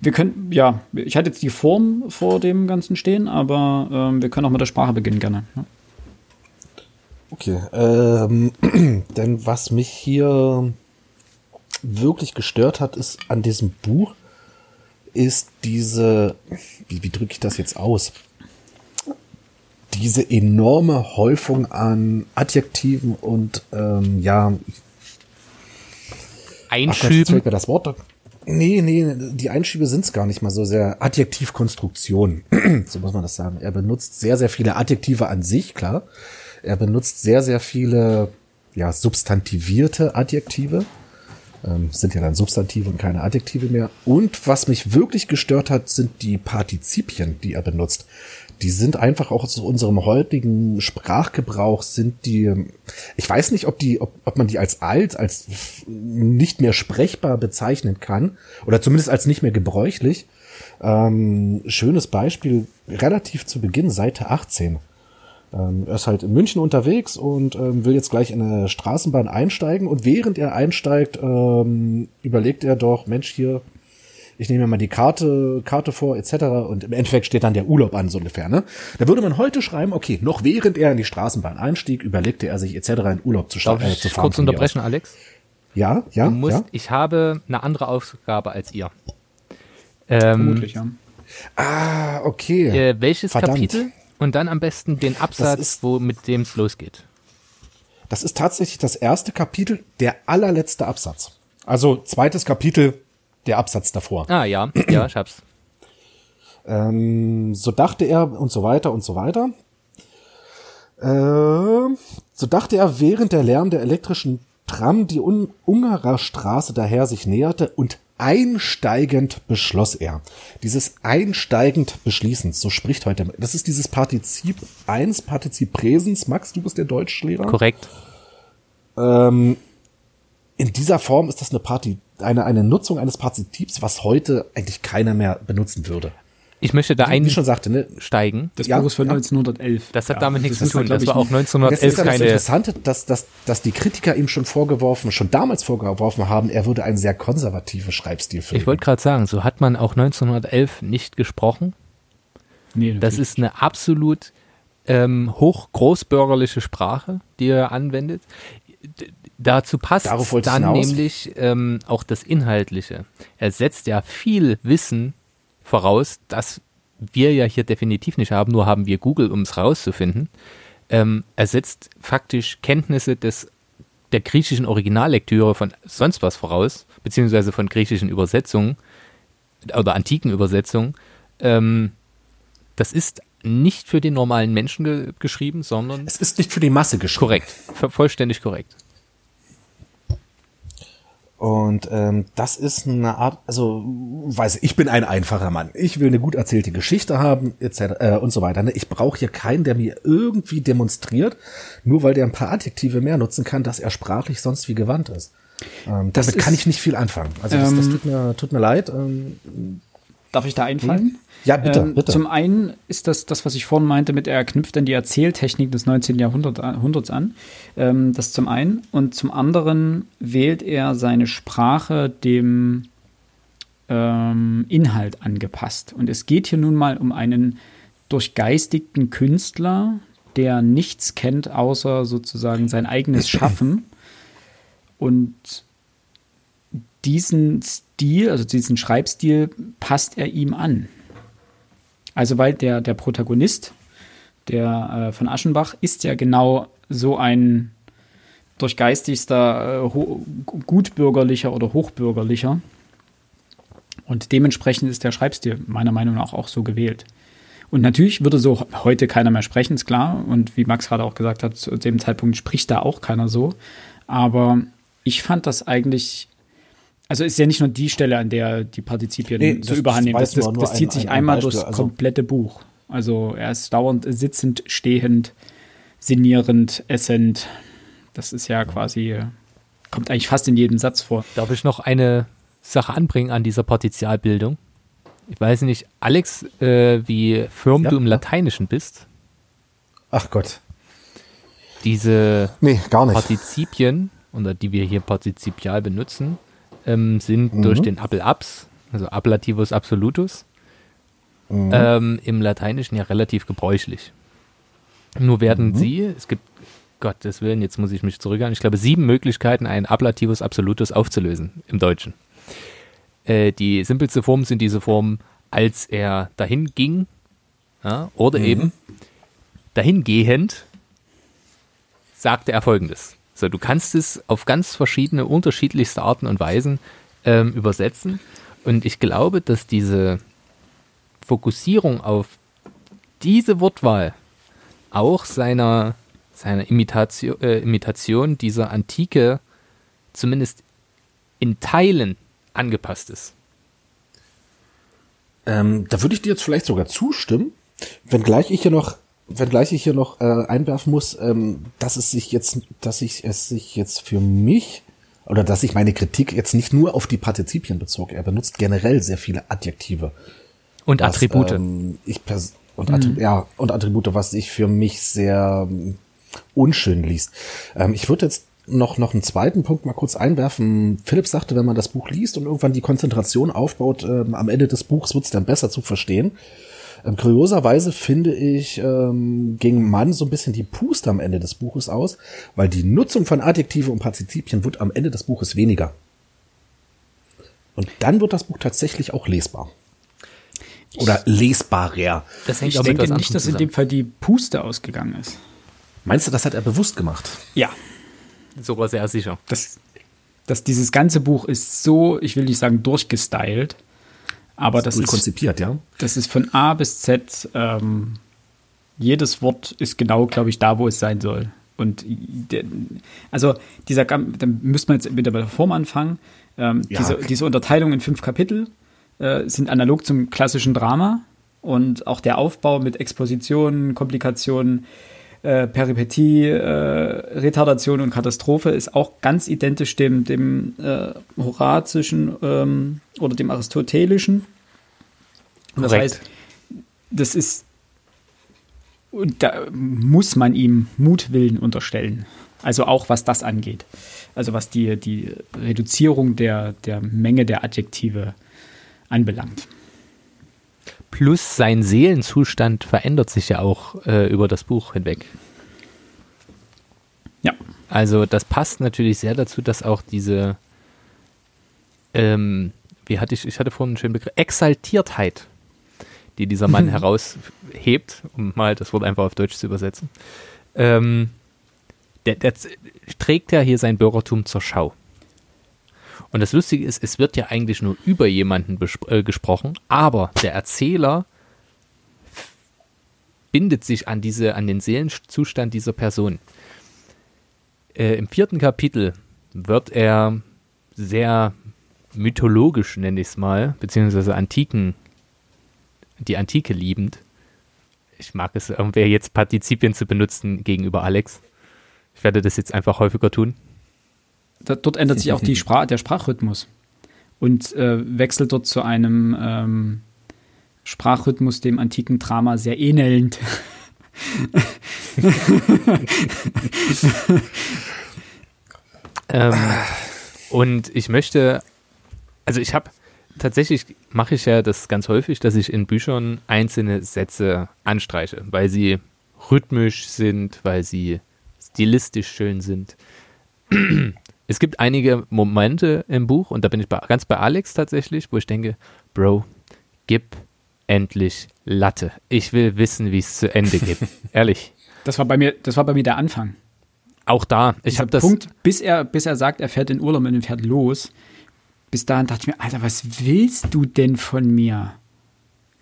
Wir können, ja, ich hatte jetzt die Form vor dem Ganzen stehen, aber ähm, wir können auch mit der Sprache beginnen, gerne. Ja. Okay, ähm, denn was mich hier wirklich gestört hat, ist an diesem Buch, ist diese, wie, wie drücke ich das jetzt aus? Diese enorme Häufung an Adjektiven und ähm, ja, ach Einschüben. fällt mir das Wort. Nee, nee, die Einschübe sind es gar nicht mal so sehr. Adjektivkonstruktion, so muss man das sagen. Er benutzt sehr, sehr viele Adjektive an sich, klar. Er benutzt sehr, sehr viele ja, substantivierte Adjektive. Ähm, sind ja dann Substantive und keine Adjektive mehr. Und was mich wirklich gestört hat, sind die Partizipien, die er benutzt. Die sind einfach auch zu unserem heutigen Sprachgebrauch sind die, ich weiß nicht, ob die, ob, ob man die als alt, als nicht mehr sprechbar bezeichnen kann oder zumindest als nicht mehr gebräuchlich. Ähm, schönes Beispiel, relativ zu Beginn, Seite 18. Ähm, er ist halt in München unterwegs und ähm, will jetzt gleich in eine Straßenbahn einsteigen. Und während er einsteigt, ähm, überlegt er doch, Mensch, hier, ich nehme mir mal die Karte, Karte vor, etc. Und im Endeffekt steht dann der Urlaub an, so ungefähr. Ne? Da würde man heute schreiben, okay, noch während er in die Straßenbahn einstieg, überlegte er sich etc. in Urlaub zu, Darf äh, ich zu fahren. kurz unterbrechen, Alex? Ja, ja, Du musst, ja. ich habe eine andere Aufgabe als ihr. Ähm, Vermutlich, ja. Ah, okay. äh, welches Verdammt. Kapitel? Und dann am besten den Absatz, ist- wo mit dem es losgeht. Das ist tatsächlich das erste Kapitel, der allerletzte Absatz. Also zweites Kapitel, der Absatz davor. Ah ja, ja, ich hab's. Ähm, so dachte er und so weiter und so weiter. Ähm, so dachte er, während der Lärm der elektrischen Tram die Un Ungarer Straße daher sich näherte und einsteigend beschloss er. Dieses einsteigend beschließend, so spricht heute, das ist dieses Partizip 1, Partizip Präsens. Max, du bist der Deutschlehrer. Korrekt. Ähm, in dieser Form ist das eine Party, eine, eine Nutzung eines Partizips, was heute eigentlich keiner mehr benutzen würde. Ich möchte da Wie ich schon einsteigen. sagte, ne, Das Ja, Buch ist von ja. 1911. Das hat Ja, damit nichts zu tun. glaub Das war auch nicht- Das ist 1911 ja das keine. Interessante, dass, dass, dass die Kritiker ihm schon vorgeworfen, schon damals vorgeworfen haben, er würde einen sehr konservativen Schreibstil finden. Ich wollte gerade sagen, so hat man auch 1911 nicht gesprochen. Nee, Das ist eine absolut ähm, hochgroßbürgerliche Sprache, die er anwendet. D dazu passt dann nämlich ähm, auch das Inhaltliche. Er setzt ja viel Wissen voraus, das wir ja hier definitiv nicht haben, nur haben wir Google, um es rauszufinden. Ähm, er setzt faktisch Kenntnisse des, der griechischen Originallektüre von sonst was voraus, beziehungsweise von griechischen Übersetzungen oder antiken Übersetzungen. Ähm, das ist nicht für den normalen Menschen ge geschrieben, sondern es ist nicht für die Masse geschrieben. korrekt, vo- vollständig korrekt. Und ähm, das ist eine Art, also weiß ich, ich bin ein einfacher Mann. Ich will eine gut erzählte Geschichte haben, etc. Äh, und so weiter. Ne? Ich brauche hier keinen, der mir irgendwie demonstriert, nur weil der ein paar Adjektive mehr nutzen kann, dass er sprachlich sonst wie gewandt ist. Ähm, damit kann ich nicht viel anfangen. Also das, das Ähm, tut, mir, tut mir leid. Ähm, Darf ich da einfallen? ja, bitte, Ähm, bitte. Zum einen ist das das, was ich vorhin meinte, mit er knüpft an die Erzähltechnik des 19. Jahrhundert, Jahrhunderts an. Ähm, das zum einen. Und zum anderen wählt er seine Sprache dem ähm, Inhalt angepasst. Und es geht hier nun mal um einen durchgeistigten Künstler, der nichts kennt, außer sozusagen sein eigenes Schaffen. Und diesen Stil, also diesen Schreibstil, passt er ihm an. Also weil der, der Protagonist, der äh, von Aschenbach, ist ja genau so ein durchgeistigster, äh, gutbürgerlicher oder hochbürgerlicher. Und dementsprechend ist der Schreibstil meiner Meinung nach auch so gewählt. Und natürlich würde so heute keiner mehr sprechen, ist klar. Und wie Max gerade auch gesagt hat, zu dem Zeitpunkt spricht da auch keiner so. Aber ich fand das eigentlich, also ist ja nicht nur die Stelle, an der die Partizipien Nee, so das- überhand das nehmen. Das, das, das zieht ein- sich ein- ein einmal durchs also- komplette Buch. Also er ist dauernd sitzend, stehend, sinnierend, essend. Das ist ja quasi, kommt eigentlich fast in jedem Satz vor. Darf ich noch eine Sache anbringen an dieser Partizialbildung? Ich weiß nicht, Alex, äh, wie firm Ja. du im Lateinischen bist. Ach Gott. Diese Nee, gar nicht. Partizipien, oder die wir hier partizipial benutzen, ähm, sind durch den Appel abs, also Ablativus absolutus, ähm, im Lateinischen ja relativ gebräuchlich. Nur werden sie, es gibt, Gottes Willen, jetzt muss ich mich zurückhalten, ich glaube, sieben Möglichkeiten, einen Ablativus absolutus aufzulösen im Deutschen. Äh, die simpelste Form sind diese Formen, als er dahin ging, ja, oder eben dahingehend, sagte er folgendes. So, du kannst es auf ganz verschiedene, unterschiedlichste Arten und Weisen ähm, übersetzen. Und ich glaube, dass diese Fokussierung auf diese Wortwahl auch seiner, seiner Imitation, äh, Imitation dieser Antike zumindest in Teilen angepasst ist. Ähm, da würde ich dir jetzt vielleicht sogar zustimmen, wenngleich ich hier noch, wenngleich ich hier noch äh, einwerfen muss, ähm, dass es sich jetzt, dass ich es sich jetzt für mich oder dass ich meine Kritik jetzt nicht nur auf die Partizipien bezog. Er benutzt generell sehr viele Adjektive. Und was, Attribute. Ähm, ich pers- und, Attri ja, und Attribute, was sich für mich sehr ähm, unschön liest. Ähm, ich würde jetzt noch, noch einen zweiten Punkt mal kurz einwerfen. Philipp sagte, wenn man das Buch liest und irgendwann die Konzentration aufbaut, ähm, am Ende des Buchs wird es dann besser zu verstehen. Ähm, kurioserweise finde ich, ähm, ging Mann so ein bisschen die Puste am Ende des Buches aus, weil die Nutzung von Adjektive und Partizipien wird am Ende des Buches weniger. Und dann wird das Buch tatsächlich auch lesbar. Oder lesbarer. das hängt Ich auch mit denke nicht, dass in dem Fall die Puste ausgegangen ist. Meinst du, das hat er bewusst gemacht? Ja, Sogar sehr sicher. das, das, dieses ganze Buch ist so, ich will nicht sagen durchgestylt, aber das ist, konzipiert, ja? das ist von A bis Z, ähm, jedes Wort ist genau, glaube ich, da, wo es sein soll. Und also dieser, dann müsste man jetzt bei der Form anfangen. Ähm, Ja. diese, diese Unterteilung in fünf Kapitel äh, sind analog zum klassischen Drama und auch der Aufbau mit Expositionen, Komplikationen, äh, Peripetie, äh, Retardation und Katastrophe ist auch ganz identisch dem, dem äh, Horazischen ähm, oder dem Aristotelischen. Das Korrekt. heißt, das ist, und da muss man ihm Mutwillen unterstellen. Also auch was das angeht. Also was die, die Reduzierung der, der Menge der Adjektive anbelangt. Plus sein Seelenzustand verändert sich ja auch äh, über das Buch hinweg. Ja. Also das passt natürlich sehr dazu, dass auch diese, ähm, wie hatte ich, ich hatte vorhin einen schönen Begriff, Exaltiertheit, die dieser Mann heraushebt, um mal das Wort einfach auf Deutsch zu übersetzen, ähm, der, der trägt ja hier sein Bürgertum zur Schau. Und das Lustige ist, es wird ja eigentlich nur über jemanden äh, gesprochen, aber der Erzähler bindet sich an diese, an den Seelenzustand dieser Person. Äh, Im vierten Kapitel wird er sehr mythologisch, nenne ich es mal, beziehungsweise Antiken, die Antike liebend. Ich mag es, irgendwie jetzt Partizipien zu benutzen gegenüber Alex. Ich werde das jetzt einfach häufiger tun. Da, dort ändert sich auch die Sprach, der Sprachrhythmus und äh, wechselt dort zu einem ähm, Sprachrhythmus dem antiken Drama sehr ähnelnd. ähm, und ich möchte, also ich habe tatsächlich mache ich ja das ganz häufig, dass ich in Büchern einzelne Sätze anstreiche, weil sie rhythmisch sind, weil sie stilistisch schön sind. Es gibt einige Momente im Buch, und da bin ich bei, ganz bei Alex tatsächlich, wo ich denke, Bro, gib endlich Latte. Ich will wissen, wie es zu Ende geht. Ehrlich. Das war bei mir, das war bei mir der Anfang. Auch da. Ich habe das. Punkt, bis er, bis er sagt, er fährt in Urlaub und fährt los. Bis dahin dachte ich mir, Alter, was willst du denn von mir?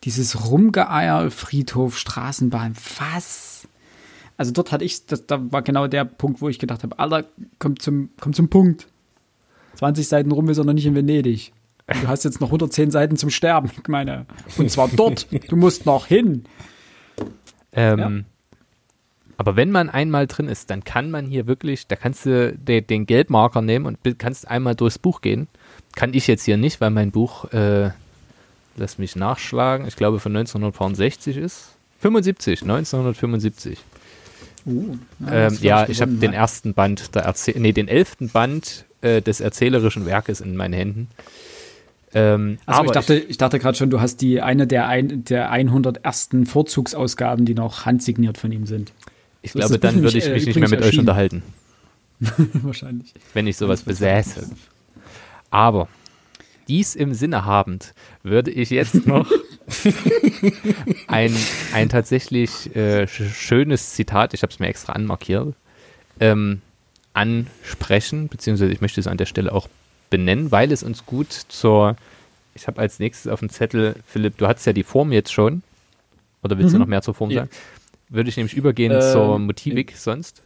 Dieses Rumgeeier, Friedhof, Straßenbahn, was? Also dort hatte ich, das, da war genau der Punkt, wo ich gedacht habe, Alter, komm zum, komm zum Punkt. 20 Seiten rum, wir sind noch nicht in Venedig. Du hast jetzt noch 110 Seiten zum Sterben, ich meine. Und zwar dort. Du musst noch hin. Ähm, ja. Aber wenn man einmal drin ist, dann kann man hier wirklich, da kannst du de, den Geldmarker nehmen und kannst einmal durchs Buch gehen. Kann ich jetzt hier nicht, weil mein Buch, äh, lass mich nachschlagen, ich glaube von 1960 ist. 75, 1975. Uh, ja, ähm, ja ich habe den ersten Band, der Erzähl nee, den elften Band äh, des erzählerischen Werkes in meinen Händen. Ähm, also ich dachte, ich, dachte gerade schon, du hast die eine der, ein, der 101. Vorzugsausgaben, die noch handsigniert von ihm sind. Ich so glaube, dann würde ich mich äh, nicht mehr mit euch unterhalten. Wahrscheinlich. Wenn ich sowas besäße. Aber dies im Sinne habend, würde ich jetzt noch ein, ein tatsächlich äh, schönes Zitat, ich habe es mir extra anmarkiert, ähm, ansprechen, beziehungsweise ich möchte es an der Stelle auch benennen, weil es uns gut zur, ich habe als nächstes auf dem Zettel, Philipp, du hattest ja die Form jetzt schon, oder willst mhm. du noch mehr zur Form sagen? Würde ich nämlich übergehen ähm, zur Motivik sonst?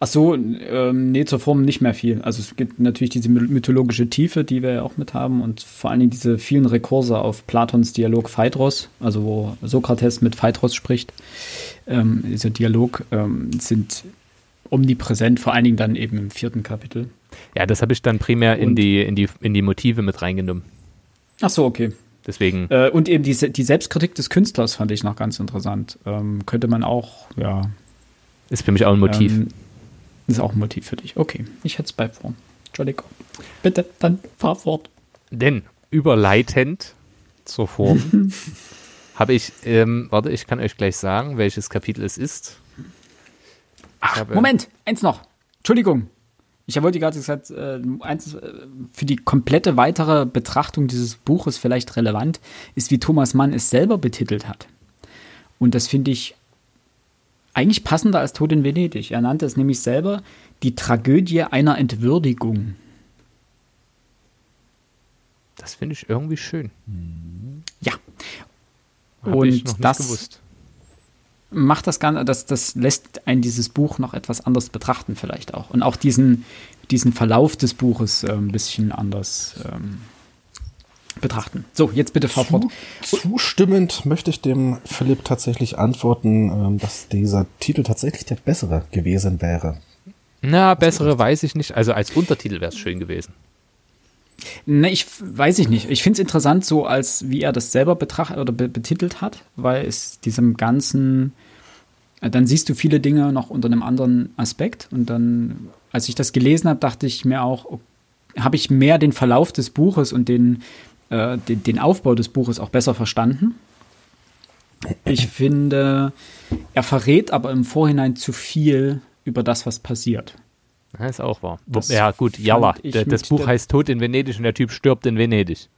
Ach so, ähm, nee, zur Form nicht mehr viel. Also es gibt natürlich diese mythologische Tiefe, die wir ja auch mit haben und vor allen Dingen diese vielen Rekurse auf Platons Dialog Phaedros, also wo Sokrates mit Phaedros spricht. Ähm, dieser Dialog ähm, sind omnipräsent, vor allen Dingen dann eben im vierten Kapitel. Ja, das habe ich dann primär in die, in, die, in die Motive mit reingenommen. Ach so, okay. Deswegen. Äh, und eben die, die Selbstkritik des Künstlers fand ich noch ganz interessant. Ähm, könnte man auch, ja. Ist für mich auch ein Motiv. Ist auch ein Motiv für dich. Okay, ich hätte es bei Form. Entschuldigung. Bitte, dann fahr fort. Denn überleitend zur Form habe ich, ähm, warte, ich kann euch gleich sagen, welches Kapitel es ist. Ach, habe, Moment, eins noch. Entschuldigung. Ich wollte gerade gesagt, äh, eins äh, für die komplette weitere Betrachtung dieses Buches vielleicht relevant ist, wie Thomas Mann es selber betitelt hat. Und das finde ich eigentlich passender als Tod in Venedig. Er nannte es nämlich selber die Tragödie einer Entwürdigung. Das finde ich irgendwie schön. Ja. Hab und das gewusst. macht das Ganze, das, das lässt einen dieses Buch noch etwas anders betrachten, vielleicht auch. Und auch diesen, diesen Verlauf des Buches äh, ein bisschen anders ähm, betrachten. So, jetzt bitte fahr fort. Zustimmend möchte ich dem Philipp tatsächlich antworten, ähm, dass dieser Titel tatsächlich der bessere gewesen wäre. Na, bessere weiß ich nicht. Also als Untertitel wäre es schön gewesen. Ne, ich weiß ich nicht. Ich finde es interessant, so als wie er das selber betrachtet oder betitelt hat, weil es diesem ganzen, äh, dann siehst du viele Dinge noch unter einem anderen Aspekt. Und dann, als ich das gelesen habe, dachte ich mir auch, habe ich mehr den Verlauf des Buches und den, äh, den, den Aufbau des Buches auch besser verstanden. Ich finde, er verrät aber im Vorhinein zu viel über das, was passiert. Das ist auch wahr. Das ja, gut, Jalla. Das Buch heißt Tod in Venedig und der Typ stirbt in Venedig.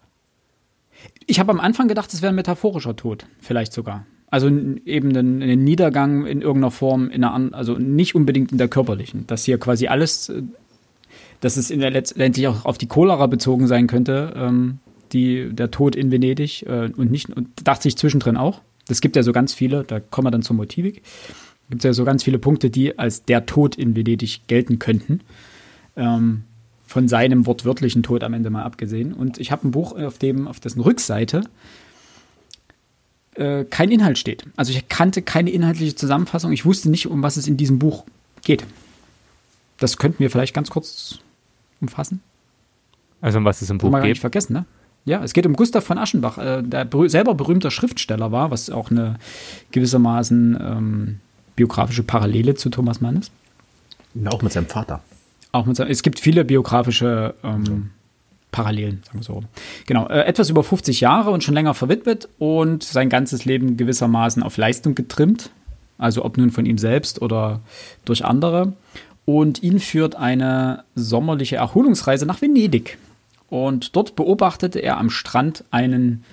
Ich habe am Anfang gedacht, es wäre ein metaphorischer Tod, vielleicht sogar. Also eben ein, ein Niedergang in irgendeiner Form, in einer, also nicht unbedingt in der körperlichen. Dass hier quasi alles, äh, dass es in der letztendlich auch auf die Cholera bezogen sein könnte, ähm, die, der Tod in Venedig äh, und nicht, und dachte ich zwischendrin auch. Es gibt ja so ganz viele, da kommen wir dann zur Motivik. Gibt es ja so ganz viele Punkte, die als der Tod in Venedig gelten könnten. Ähm, von seinem wortwörtlichen Tod am Ende mal abgesehen. Und ich habe ein Buch, auf dem, auf dessen Rückseite äh, kein Inhalt steht. Also ich kannte keine inhaltliche Zusammenfassung. Ich wusste nicht, um was es in diesem Buch geht. Das könnten wir vielleicht ganz kurz umfassen. Also um was es im Buch geht. nicht vergessen, ne? Ja, es geht um Gustav von Aschenbach, äh, der berüh selber berühmter Schriftsteller war, was auch eine gewissermaßen ähm, biografische Parallele zu Thomas Mann ist. Auch mit seinem Vater. Auch mit, seinem- es gibt viele biografische ähm, Parallelen, sagen wir so. Genau, äh, etwas über 50 Jahre und schon länger verwitwet und sein ganzes Leben gewissermaßen auf Leistung getrimmt. Also ob nun von ihm selbst oder durch andere. Und ihn führt eine sommerliche Erholungsreise nach Venedig. Und dort beobachtete er am Strand einen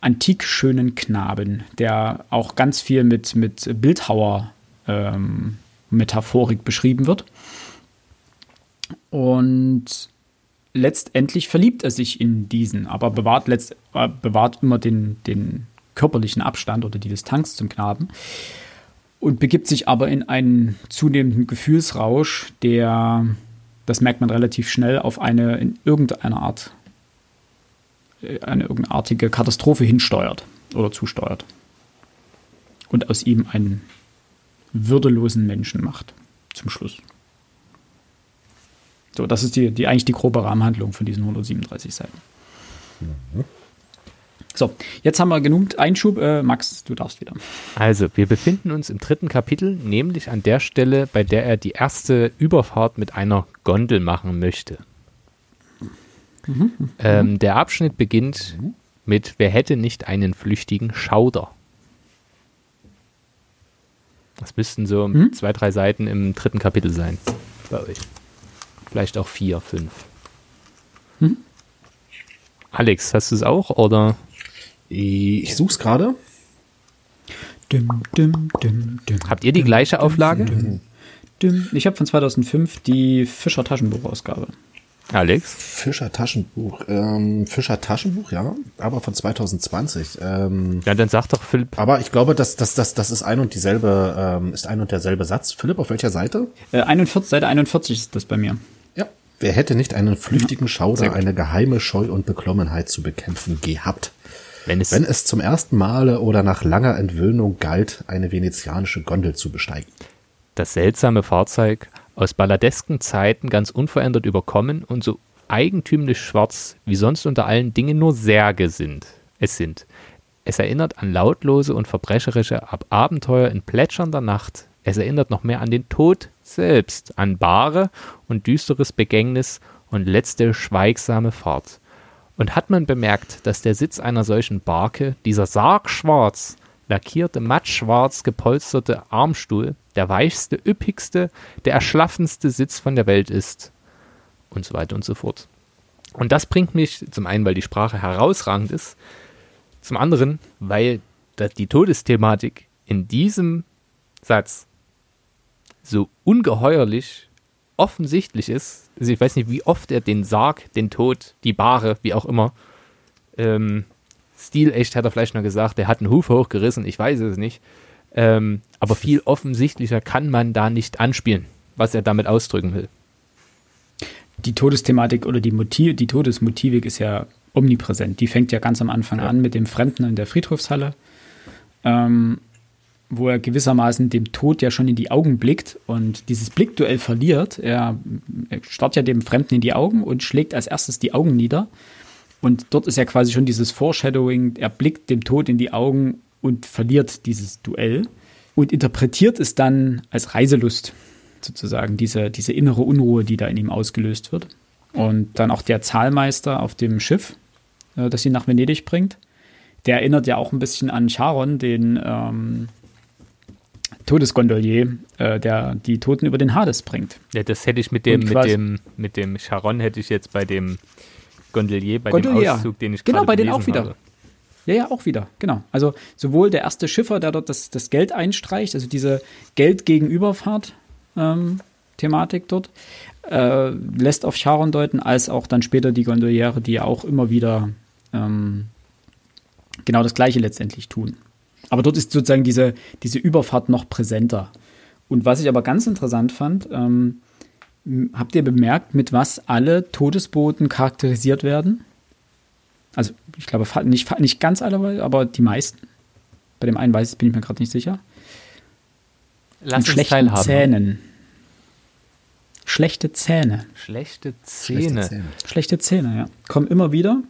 antik schönen Knaben, der auch ganz viel mit, mit Bildhauer-Metaphorik beschrieben wird. Und letztendlich verliebt er sich in diesen, aber bewahrt, letzt, äh, bewahrt immer den, den körperlichen Abstand oder die Distanz zum Knaben und begibt sich aber in einen zunehmenden Gefühlsrausch, der, das merkt man relativ schnell, auf eine in irgendeiner Art, äh, eine irgendeine artige Katastrophe hinsteuert oder zusteuert. Und aus ihm einen würdelosen Menschen macht. Zum Schluss. So, das ist die, die eigentlich die grobe Rahmenhandlung von diesen 137 Seiten. So, jetzt haben wir genug Einschub. Äh, Max, du darfst wieder. Also, wir befinden uns im dritten Kapitel, nämlich an der Stelle, bei der er die erste Überfahrt mit einer Gondel machen möchte. Ähm, der Abschnitt beginnt mit Wer hätte nicht einen flüchtigen Schauder? Das müssten so zwei, drei Seiten im dritten Kapitel sein. Bei euch. Vielleicht auch vier, fünf. Alex, hast du es auch oder? Ich such's gerade. Dim, dim, dim, dim, Habt ihr die gleiche Auflage? dim. Ich habe von 2005 die Fischer Taschenbuchausgabe. Alex? Fischer Taschenbuch. Ähm, Fischer Taschenbuch, ja, aber von 2020. Ähm, Ja, dann sag doch Philipp. aber ich glaube, das, das, das, das ist ein und dieselbe, ähm, ist ein und derselbe Satz. Philipp, auf welcher Seite? Äh, 41, Seite 41 ist das bei mir. Ja. Wer hätte nicht einen flüchtigen Schauder, eine geheime Scheu und Beklommenheit zu bekämpfen gehabt? Wenn es, Wenn es zum ersten Male oder nach langer Entwöhnung galt, eine venezianische Gondel zu besteigen. das seltsame Fahrzeug aus balladesken Zeiten ganz unverändert überkommen und so eigentümlich schwarz wie sonst unter allen Dingen nur Särge sind. Es sind. Es erinnert an lautlose und verbrecherische Ab Abenteuer in plätschernder Nacht. Es erinnert noch mehr an den Tod selbst, an bare und düsteres Begängnis und letzte schweigsame Fahrt. Und hat man bemerkt, dass der Sitz einer solchen Barke, dieser sargschwarz, lackierte, mattschwarz gepolsterte Armstuhl, der weichste, üppigste, der erschlaffenste Sitz von der Welt ist. Und so weiter und so fort. Und das bringt mich zum einen, weil die Sprache herausragend ist, zum anderen, weil die Todesthematik in diesem Satz so ungeheuerlich offensichtlich ist. Also ich weiß nicht, wie oft er den Sarg, den Tod, die Bahre, wie auch immer, ähm, stilecht hat er vielleicht noch gesagt, der hat einen Huf hochgerissen, ich weiß es nicht. Ähm, aber viel offensichtlicher kann man da nicht anspielen, was er damit ausdrücken will. Die Todesthematik oder die, Motiv, die Todesmotivik ist ja omnipräsent. Die fängt ja ganz am Anfang an mit dem Fremden in der Friedhofshalle, ähm, wo er gewissermaßen dem Tod ja schon in die Augen blickt und dieses Blickduell verliert. Er, starrt ja dem Fremden in die Augen und schlägt als erstes die Augen nieder. Und dort ist ja quasi schon dieses Foreshadowing, er blickt dem Tod in die Augen und verliert dieses Duell und interpretiert es dann als Reiselust sozusagen, diese, diese innere Unruhe, die da in ihm ausgelöst wird. Und dann auch der Zahlmeister auf dem Schiff, äh, das ihn nach Venedig bringt, der erinnert ja auch ein bisschen an Charon, den ähm, Todesgondolier, äh, der die Toten über den Hades bringt. Ja, das hätte ich mit dem, mit dem, mit dem Charon hätte ich jetzt bei dem Gondelier, bei Gondolier. dem Auszug, den ich Genau, bei denen auch wieder. Habe. Ja, ja, auch wieder, genau. Also sowohl der erste Schiffer, der dort das, das Geld einstreicht, also diese Geld-Gegenüberfahrt-Thematik dort, äh, lässt auf Charon deuten, als auch dann später die Gondoliere, die ja auch immer wieder ähm, genau das Gleiche letztendlich tun. Aber dort ist sozusagen diese, diese Überfahrt noch präsenter. Und was ich aber ganz interessant fand, ähm, habt ihr bemerkt, mit was alle Todesboten charakterisiert werden? Also, ich glaube, nicht, nicht ganz alle, aber die meisten. Bei dem einen weiß ich, bin ich mir gerade nicht sicher. Lass Mit schlechten teilhaben. Zähnen. Schlechte Zähne. Schlechte Schlechte Zähne. Zähne. Schlechte Zähne, ja. Kommen immer wieder.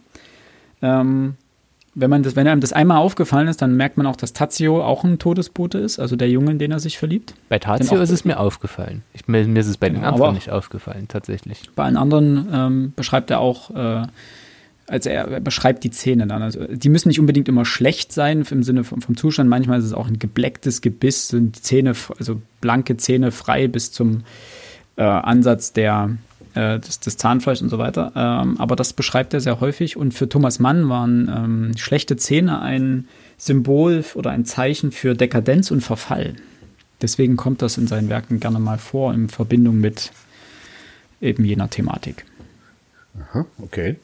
Ähm, wenn, man das, wenn einem das einmal aufgefallen ist, dann merkt man auch, dass Tazio auch ein Todesbote ist, also der Junge, in den er sich verliebt. Bei Tazio ist es mir aufgefallen. Ich, mir, mir ist es bei den Genau, anderen aber- nicht aufgefallen, tatsächlich. Bei allen anderen ähm, beschreibt er auch, äh, also er beschreibt die Zähne dann. Also die müssen nicht unbedingt immer schlecht sein im Sinne vom, vom Zustand. Manchmal ist es auch ein geblecktes Gebiss, sind die Zähne, also blanke Zähne frei bis zum äh, Ansatz der, äh, des, des Zahnfleisch und so weiter. Ähm, aber das beschreibt er sehr häufig. Und für Thomas Mann waren ähm, schlechte Zähne ein Symbol oder ein Zeichen für Dekadenz und Verfall. Deswegen kommt das in seinen Werken gerne mal vor in Verbindung mit eben jener Thematik. Aha, okay.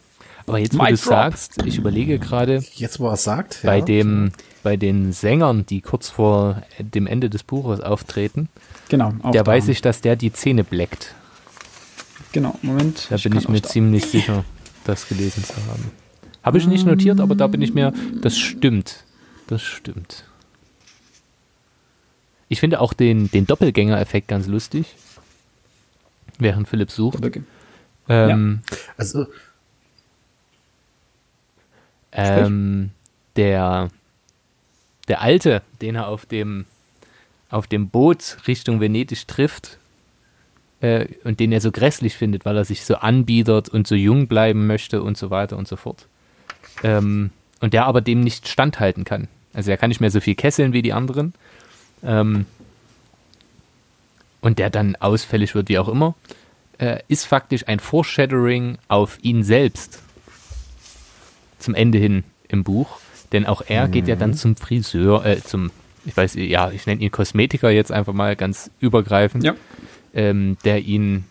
Aber jetzt, wo du drop. sagst, ich überlege gerade, Jetzt, wo er es sagt. bei ja. dem, bei den Sängern, die kurz vor dem Ende des Buches auftreten, Genau. Der da. weiß ich, dass der die Zähne bleckt. Genau, Moment. Da bin kann ich mir da- ziemlich sicher, das gelesen zu haben. Habe ich nicht notiert, aber da bin ich mir, das stimmt. Das stimmt. Ich finde auch den, den Doppelgänger-Effekt ganz lustig, während Philipp sucht. Ähm, Also, ähm, der, der Alte, den er auf dem, auf dem Boot Richtung Venedig trifft äh, und den er so grässlich findet, weil er sich so anbietet und so jung bleiben möchte und so weiter und so fort. Ähm, und der aber dem nicht standhalten kann. Also er kann nicht mehr so viel kesseln wie die anderen. Ähm, und der dann ausfällig wird, wie auch immer, äh, ist faktisch ein Foreshadowing auf ihn selbst zum Ende hin im Buch. Denn auch er geht ja dann zum Friseur, äh, zum, ich weiß, ja, ich nenne ihn Kosmetiker jetzt einfach mal ganz übergreifend, Ja. Ähm, der ihn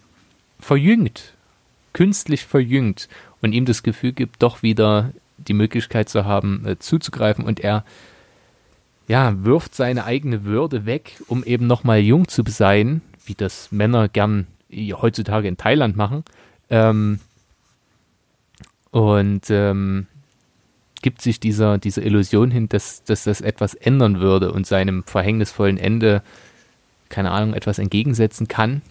verjüngt, künstlich verjüngt und ihm das Gefühl gibt, doch wieder die Möglichkeit zu haben, äh, zuzugreifen und er ja, wirft seine eigene Würde weg, um eben nochmal jung zu sein, wie das Männer gern heutzutage in Thailand machen. Ähm, und ähm, gibt sich dieser, dieser Illusion hin, dass, dass das etwas ändern würde und seinem verhängnisvollen Ende, keine Ahnung, etwas entgegensetzen kann.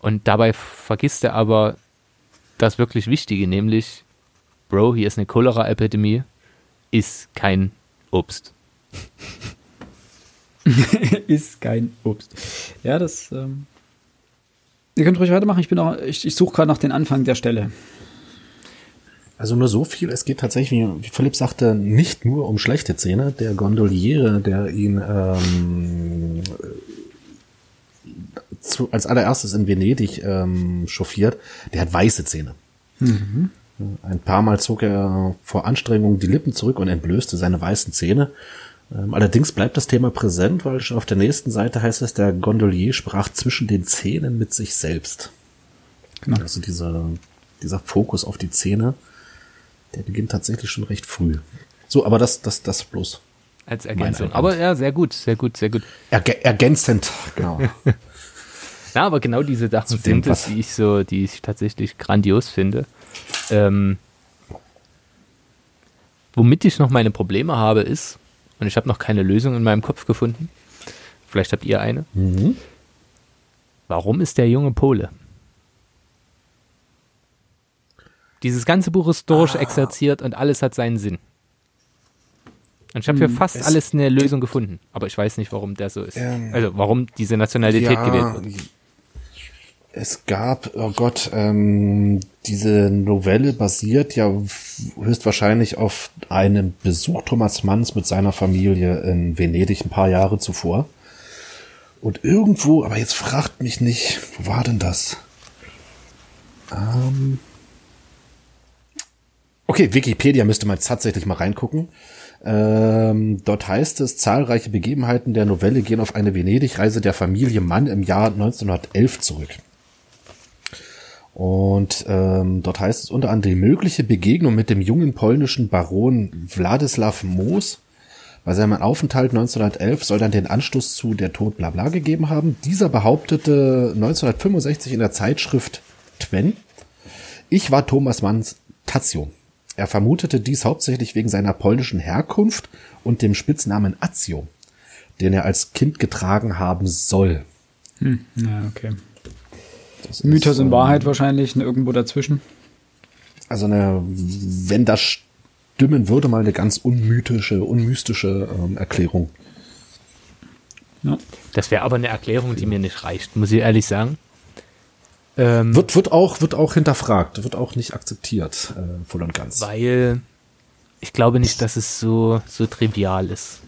Und dabei vergisst er aber das wirklich Wichtige, nämlich, Bro, hier ist eine Cholera-Epidemie, ist kein Obst. ist kein Obst. Ja, das. Ähm Ihr könnt ruhig weitermachen. Ich bin auch, ich, ich suche gerade nach den Anfang der Stelle. Also nur so viel. Es geht tatsächlich, wie Philipp sagte, nicht nur um schlechte Zähne. Der Gondoliere, der ihn ähm, zu, als allererstes in Venedig ähm, chauffiert, der hat weiße Zähne. Ein paar Mal zog er vor Anstrengung die Lippen zurück und entblößte seine weißen Zähne. Ähm, allerdings bleibt das Thema präsent, weil schon auf der nächsten Seite heißt es, der Gondolier sprach zwischen den Zähnen mit sich selbst. Genau. Also dieser, dieser Fokus auf die Zähne, der beginnt tatsächlich schon recht früh. So, aber das, das, das bloß Als Ergänzung. Aber ja, sehr gut, sehr gut, sehr gut. erge ergänzend, genau. Ja, aber genau diese Sachen sind es, die ich so, die ich tatsächlich grandios finde. Ähm, womit ich noch meine Probleme habe, ist, und ich habe noch keine Lösung in meinem Kopf gefunden. Vielleicht habt ihr eine. mhm. Warum ist der junge Pole? Dieses ganze Buch ist Ah. durchexerziert und alles hat seinen Sinn. Und ich habe für fast Hm, es alles eine Lösung gefunden, aber ich weiß nicht, warum der so ist. Ähm, also warum diese Nationalität gewählt wird. Es gab, oh Gott, ähm, diese Novelle basiert ja höchstwahrscheinlich auf einem Besuch Thomas Manns mit seiner Familie in Venedig ein paar Jahre zuvor. Und irgendwo, aber jetzt fragt mich nicht, wo war denn das? Ähm, okay, Wikipedia müsste man tatsächlich mal reingucken. Ähm, dort heißt es, zahlreiche Begebenheiten der Novelle gehen auf eine Venedig-Reise der Familie Mann im Jahr 1911 zurück. Und ähm, dort heißt es unter anderem die mögliche Begegnung mit dem jungen polnischen Baron Wladislaw Moos Bei seinem Aufenthalt 1911 soll dann den Anstoß zu Der Tod bla bla gegeben haben. Dieser behauptete 1965 in der Zeitschrift Twen, ich war Thomas Manns Tazio. Er vermutete dies hauptsächlich wegen seiner polnischen Herkunft und dem Spitznamen Azio, den er als Kind getragen haben soll. Hm, ja, okay. Das ist, Mythos und ähm, Wahrheit wahrscheinlich ne, irgendwo dazwischen. Also eine, wenn das stimmen würde, mal eine ganz unmythische, unmystische ähm, Erklärung. Ja. Das wäre aber eine Erklärung, die mir nicht reicht, muss ich ehrlich sagen. Ähm, Wird, wird auch, wird auch hinterfragt, wird auch nicht akzeptiert, äh, voll und ganz. weil ich glaube nicht, dass es so, so trivial ist.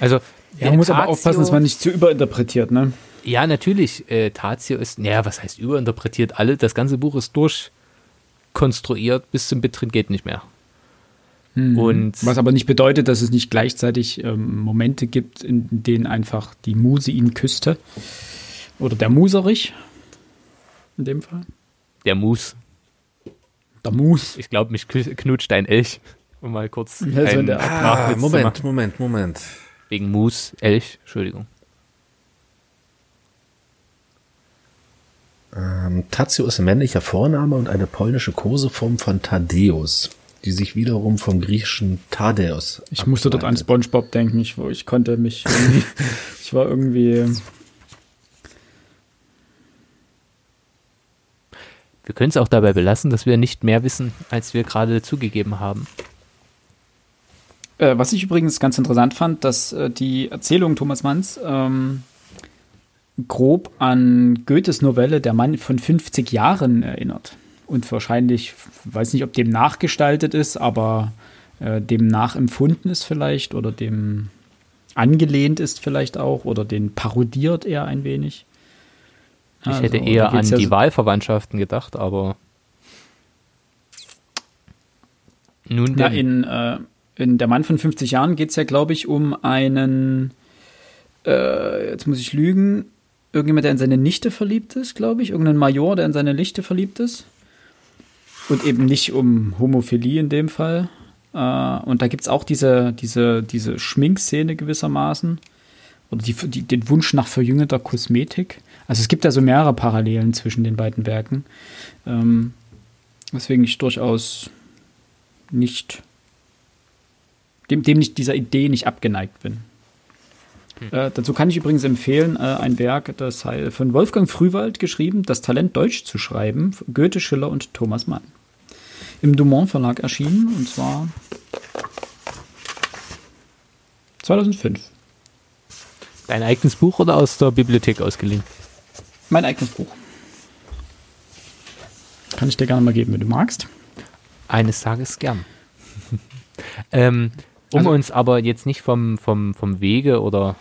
Also, Ja, man muss aber Tatio- aufpassen, dass man nicht zu überinterpretiert, ne? Ja, natürlich. Äh, Tatio ist, naja, was heißt überinterpretiert? Alle, das ganze Buch ist durchkonstruiert bis zum Bittrin geht nicht mehr. Und Was aber nicht bedeutet, dass es nicht gleichzeitig ähm, Momente gibt, in denen einfach die Muse ihn küsste. Oder der Muserich. In dem Fall. der Mus, Der Mus. ich glaube, mich knutscht ein Elch. Um mal kurz Ja, so einen der zu machen. Moment, Moment. Wegen Mus, Elch, Entschuldigung. Ähm, Tazio ist ein männlicher Vorname und eine polnische Koseform von Thaddeus, die sich wiederum vom griechischen Thaddeus Ich musste dort an. Spongebob denken, ich, wo ich konnte mich irgendwie, ich war irgendwie, Wir können es auch dabei belassen, dass wir nicht mehr wissen, als wir gerade zugegeben haben. äh, was ich übrigens ganz interessant fand, dass äh, die Erzählung Thomas Manns ähm, grob an Goethes Novelle Der Mann von 50 Jahren erinnert. Und wahrscheinlich, weiß nicht, ob dem nachgestaltet ist, aber äh, dem nachempfunden ist vielleicht oder dem angelehnt ist vielleicht auch oder den parodiert er ein wenig. Ich Also, hätte eher an ja die so- Wahlverwandtschaften gedacht, aber nun Na, in, äh, in Der Mann von 50 Jahren geht es ja, glaube ich, um einen, äh, jetzt muss ich lügen, irgendjemand, der in seine Nichte verliebt ist, glaube ich. Irgendein Major, der in seine Nichte verliebt ist. Und eben nicht um Homophilie in dem Fall. Äh, und da gibt es auch diese, diese, diese Schminkszene gewissermaßen. Oder die, die, den Wunsch nach verjüngeter Kosmetik. Also es gibt da so mehrere Parallelen zwischen den beiden Werken. Ähm, weswegen ich durchaus nicht dem, dem nicht dieser Idee nicht abgeneigt bin. Äh, dazu kann ich übrigens empfehlen, äh, ein Werk, das von Wolfgang Frühwald geschrieben, Das Talent Deutsch zu schreiben, Goethe, Schiller und Thomas Mann. Im Dumont Verlag erschienen, und zwar 2005. Dein eigenes Buch oder aus der Bibliothek ausgeliehen? Mein eigenes Buch. Kann ich dir gerne mal geben, wenn du magst. Eines Tages gern. ähm, um Also- uns aber jetzt nicht vom, vom, vom Wege oder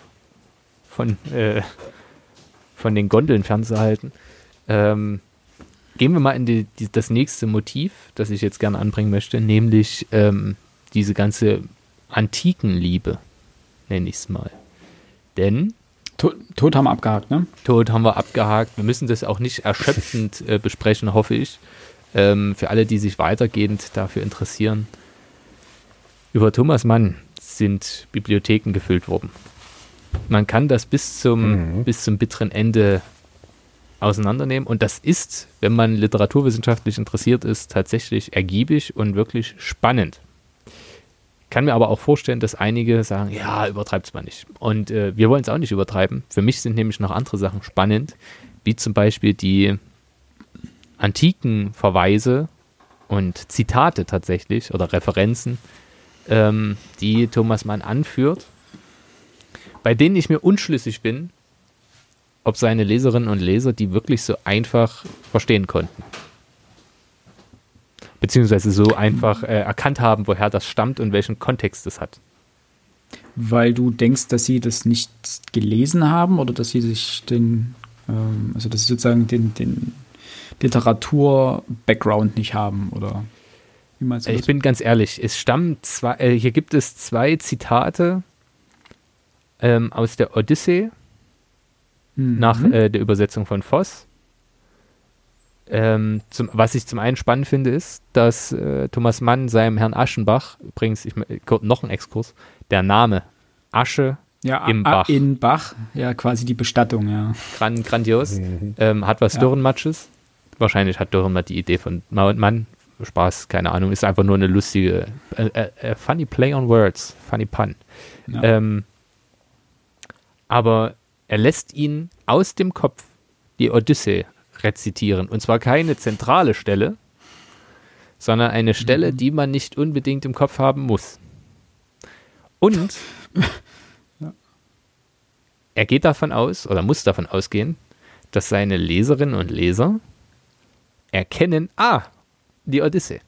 von, äh, von den Gondeln fernzuhalten, ähm, gehen wir mal in die, die, das nächste Motiv, das ich jetzt gerne anbringen möchte, nämlich ähm, diese ganze Antikenliebe, nenne ich es mal. Denn Tod, Tod haben wir abgehakt, ne? Tod haben wir abgehakt. Wir müssen das auch nicht erschöpfend äh, besprechen, hoffe ich. Ähm, für alle, die sich weitergehend dafür interessieren. Über Thomas Mann sind Bibliotheken gefüllt worden. Man kann das bis zum, bis zum bitteren Ende auseinandernehmen. Und das ist, wenn man literaturwissenschaftlich interessiert ist, tatsächlich ergiebig und wirklich spannend. Kann mir aber auch vorstellen, dass einige sagen, ja, übertreibt's mal nicht. Und äh, wir wollen es auch nicht übertreiben. Für mich sind nämlich noch andere Sachen spannend, wie zum Beispiel die antiken Verweise und Zitate tatsächlich oder Referenzen, ähm, die Thomas Mann anführt, bei denen ich mir unschlüssig bin, ob seine Leserinnen und Leser die wirklich so einfach verstehen konnten. Beziehungsweise so einfach äh, erkannt haben, woher das stammt und welchen Kontext es hat. Weil du denkst, dass sie das nicht gelesen haben oder dass sie sich den, ähm, also dass sie sozusagen den, den Literatur-Background nicht haben oder wie meinst du Ich das? bin ganz ehrlich, es stammen zwei, äh, hier gibt es zwei Zitate ähm, aus der Odyssee Mhm. nach äh, der Übersetzung von Voss. Ähm, zum, was ich zum einen spannend finde, ist, dass äh, Thomas Mann seinem Herrn Aschenbach, übrigens, ich, noch ein Exkurs, der Name Asche ja, im Bach. In Bach, ja, quasi die Bestattung, ja. Gran, grandios. Mhm. Ähm, hat was ja. Dürrenmatsches. Wahrscheinlich hat Dürrenmatt die Idee von Mann. Spaß, keine Ahnung. Ist einfach nur eine lustige, äh, äh, äh funny play on words, funny pun. Ja. Ähm, aber er lässt ihn aus dem Kopf die Odyssee rezitieren. Und zwar keine zentrale Stelle, sondern eine Stelle, mhm. die man nicht unbedingt im Kopf haben muss. Und er geht davon aus, oder muss davon ausgehen, dass seine Leserinnen und Leser erkennen, ah, die Odyssee.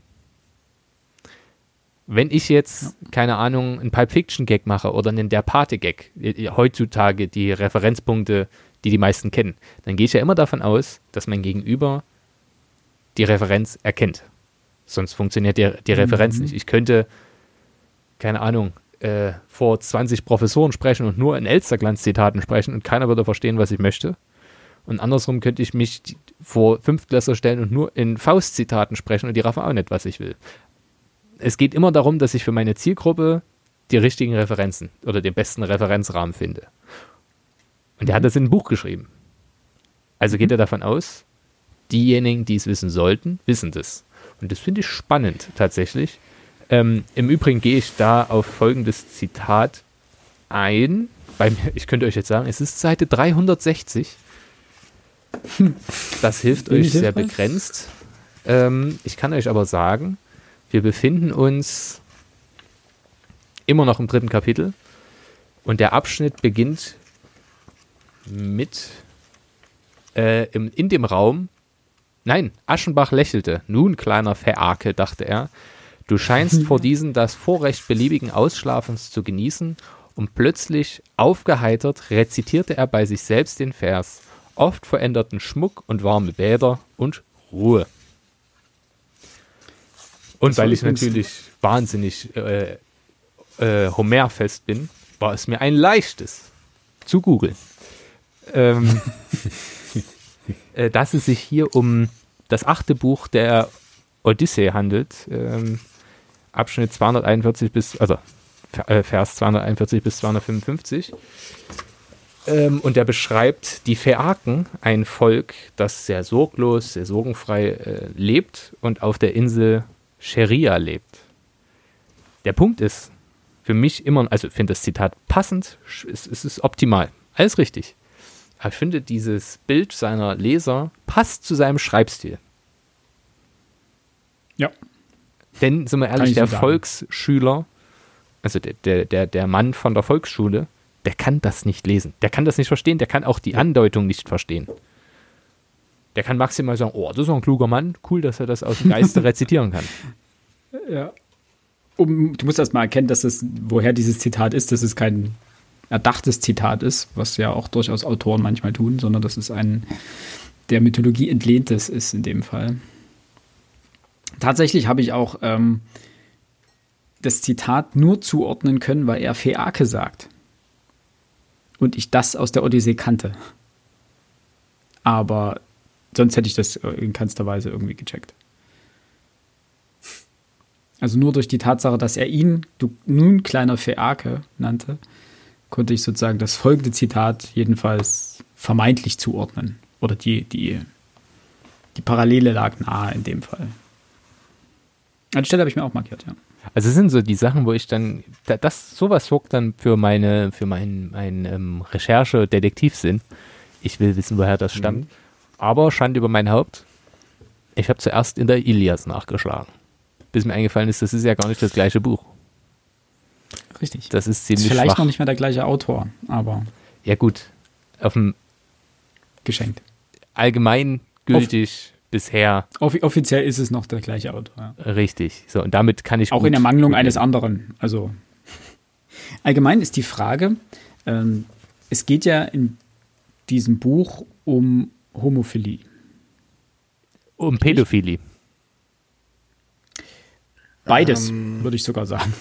Wenn ich jetzt, keine Ahnung, einen Pulp Fiction Gag mache oder einen Der Pate Gag, heutzutage die Referenzpunkte, die die meisten kennen, dann gehe ich ja immer davon aus, dass mein Gegenüber die Referenz erkennt. Sonst funktioniert die, die Referenz mhm. nicht. Ich könnte, keine Ahnung, äh, vor 20 Professoren sprechen und nur in Elsterglanz-Zitaten sprechen und keiner würde verstehen, was ich möchte. Und andersrum könnte ich mich vor Fünftklässler stellen und nur in Faust-Zitaten sprechen und die raffen auch nicht, was ich will es geht immer darum, dass ich für meine Zielgruppe die richtigen Referenzen oder den besten Referenzrahmen finde. Und er hat das in ein Buch geschrieben. Also geht er davon aus, diejenigen, die es wissen sollten, wissen das. Und das finde ich spannend tatsächlich. Ähm, Im Übrigen gehe ich da auf folgendes Zitat ein. Mir, ich könnte euch jetzt sagen, es ist Seite 360. Das hilft euch sehr begrenzt. Ähm, ich kann euch aber sagen, wir befinden uns immer noch im dritten Kapitel und der Abschnitt beginnt mit äh, im, in dem Raum. Nein, Aschenbach lächelte. Nun, kleiner Verarke, dachte er, du scheinst vor diesen das Vorrecht beliebigen Ausschlafens zu genießen und plötzlich aufgeheitert rezitierte er bei sich selbst den Vers. Oft veränderten Schmuck und warme Bäder und Ruhe. Und weil ich natürlich wahnsinnig äh, äh, Homer-fest bin, war es mir ein leichtes zu googeln. Ähm, äh, dass es sich hier um das achte Buch der Odyssee handelt, ähm, Abschnitt 241 bis, also äh, Vers 241 bis 255. Ähm, und er beschreibt die Phäaken, ein Volk, das sehr sorglos, sehr sorgenfrei äh, lebt und auf der Insel Sheria lebt. Der Punkt ist, für mich immer, also ich finde das Zitat passend, es, es ist optimal, alles richtig. Aber ich finde, dieses Bild seiner Leser passt zu seinem Schreibstil. Ja. Denn, sind wir ehrlich, der so Volksschüler, also der, der, der, der Mann von der Volksschule, der kann das nicht lesen. Der kann das nicht verstehen, der kann auch die Andeutung nicht verstehen. Der kann maximal sagen, oh, das ist ein kluger Mann, cool, dass er das aus dem Geiste rezitieren kann. Ja. Um, du musst erst mal erkennen, dass es, woher dieses Zitat ist, dass es kein erdachtes Zitat ist, was ja auch durchaus Autoren manchmal tun, sondern dass es ein der Mythologie entlehntes ist in dem Fall. Tatsächlich habe ich auch ähm, das Zitat nur zuordnen können, weil er Feake sagt. Und ich das aus der Odyssee kannte. Aber sonst hätte ich das in keinster Weise irgendwie gecheckt. Also nur durch die Tatsache, dass er ihn, du nun kleiner Feake nannte, konnte ich sozusagen das folgende Zitat jedenfalls vermeintlich zuordnen. Oder die, die, die Parallele lag nahe in dem Fall. An der Stelle habe ich mir auch markiert, ja. Also sind so die Sachen, wo ich dann, das sowas sorgt dann für meine, für meinen mein, ähm, Recherche-Detektivsinn. Ich will wissen, woher das stammt. Mhm. Aber Schande über mein Haupt. Ich habe zuerst in der Ilias nachgeschlagen. Bis mir eingefallen ist, das ist ja gar nicht das gleiche Buch. Richtig. Das ist ziemlich ist vielleicht schwach. noch nicht mehr der gleiche Autor, aber. Ja, gut. Auf dem. Geschenkt. Allgemein gültig Off bisher. Offi offiziell ist es noch der gleiche Autor. Ja. Richtig. So, und damit kann ich. Auch in der Mangelung eines anderen. Also. Allgemein ist die Frage, ähm, es geht ja in diesem Buch um Homophilie. Um Pädophilie. Beides, ähm, würde ich sogar sagen.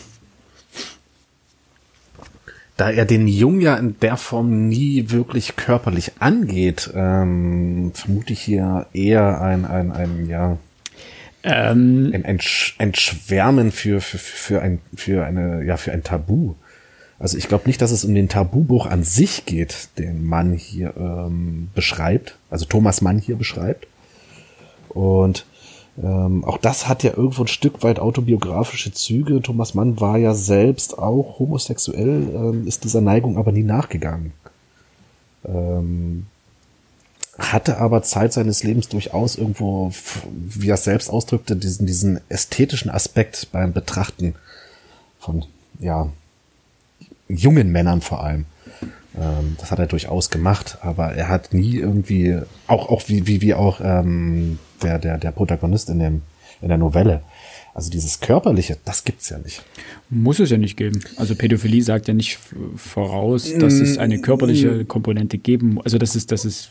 Da er den Jungen ja in der Form nie wirklich körperlich angeht, ähm, vermute ich hier eher ein, ein, ein ja, ähm, ein, ein, ein Schwärmen für, für, für, ein, für, eine, ja, für ein Tabu. Also ich glaube nicht, dass es um den Tabubuch an sich geht, den Mann hier ähm, beschreibt, also Thomas Mann hier beschreibt. Und ähm, auch das hat ja irgendwo ein Stück weit autobiografische Züge. Thomas Mann war ja selbst auch homosexuell, ähm, ist dieser Neigung aber nie nachgegangen. Ähm, hatte aber Zeit seines Lebens durchaus irgendwo, wie er es selbst ausdrückte, diesen, diesen ästhetischen Aspekt beim Betrachten von, ja, jungen Männern vor allem. Ähm, das hat er durchaus gemacht, aber er hat nie irgendwie, auch, auch wie, wie, wie auch ähm, der, der, der Protagonist in, dem, in der Novelle. Also dieses Körperliche, das gibt's ja nicht. Muss es ja nicht geben. Also Pädophilie sagt ja nicht voraus, dass es eine körperliche Komponente geben muss. Also dass es, dass es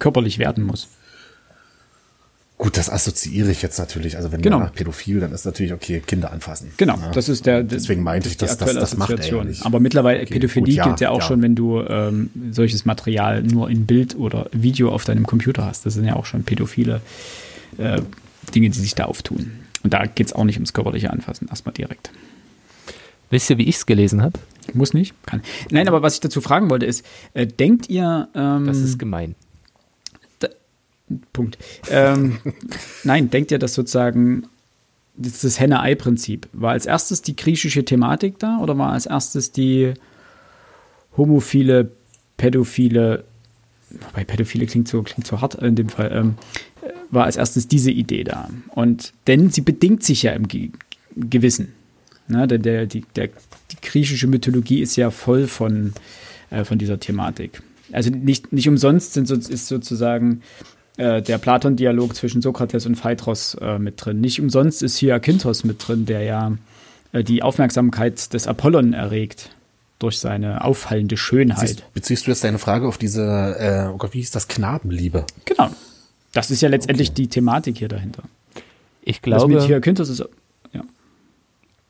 körperlich werden muss. Gut, das assoziiere ich jetzt natürlich. Also wenn genau. nach pädophil, dann ist natürlich okay, Kinder anfassen. Genau, ja. das ist der. Deswegen meinte ich, dass das, das macht er ja nicht. Aber mittlerweile okay, Pädophilie gut, ja, gilt ja auch ja. schon, wenn du ähm, solches Material nur in Bild oder Video auf deinem Computer hast. Das sind ja auch schon pädophile äh, Dinge, die sich da auftun. Und da geht es auch nicht ums körperliche Anfassen, erstmal direkt. Wisst ihr, wie ich es gelesen habe? Muss nicht, kann. Nein, aber was ich dazu fragen wollte ist, äh, denkt ihr. Ähm, das ist gemein. Punkt. Ähm, nein, denkt ihr, dass sozusagen das, das Henne-Ei-Prinzip war als erstes die griechische Thematik da oder war als erstes die homophile, pädophile, wobei pädophile klingt so, klingt so hart in dem Fall, ähm, war als erstes diese Idee da. Und denn sie bedingt sich ja im Ge Gewissen. Ne, der, der, die, der, die griechische Mythologie ist ja voll von, äh, von dieser Thematik. Also nicht, nicht umsonst sind, ist sozusagen äh, der Platon-Dialog zwischen Sokrates und Phaedros äh, mit drin. Nicht umsonst ist hier Akintos mit drin, der ja äh, die Aufmerksamkeit des Apollon erregt durch seine auffallende Schönheit. Beziehst, beziehst du jetzt deine Frage auf diese, äh, oh Gott, wie hieß das, Knabenliebe? Genau. Das ist ja letztendlich okay. die Thematik hier dahinter. Ich glaube. Das mit Hyakinthos ist, ja.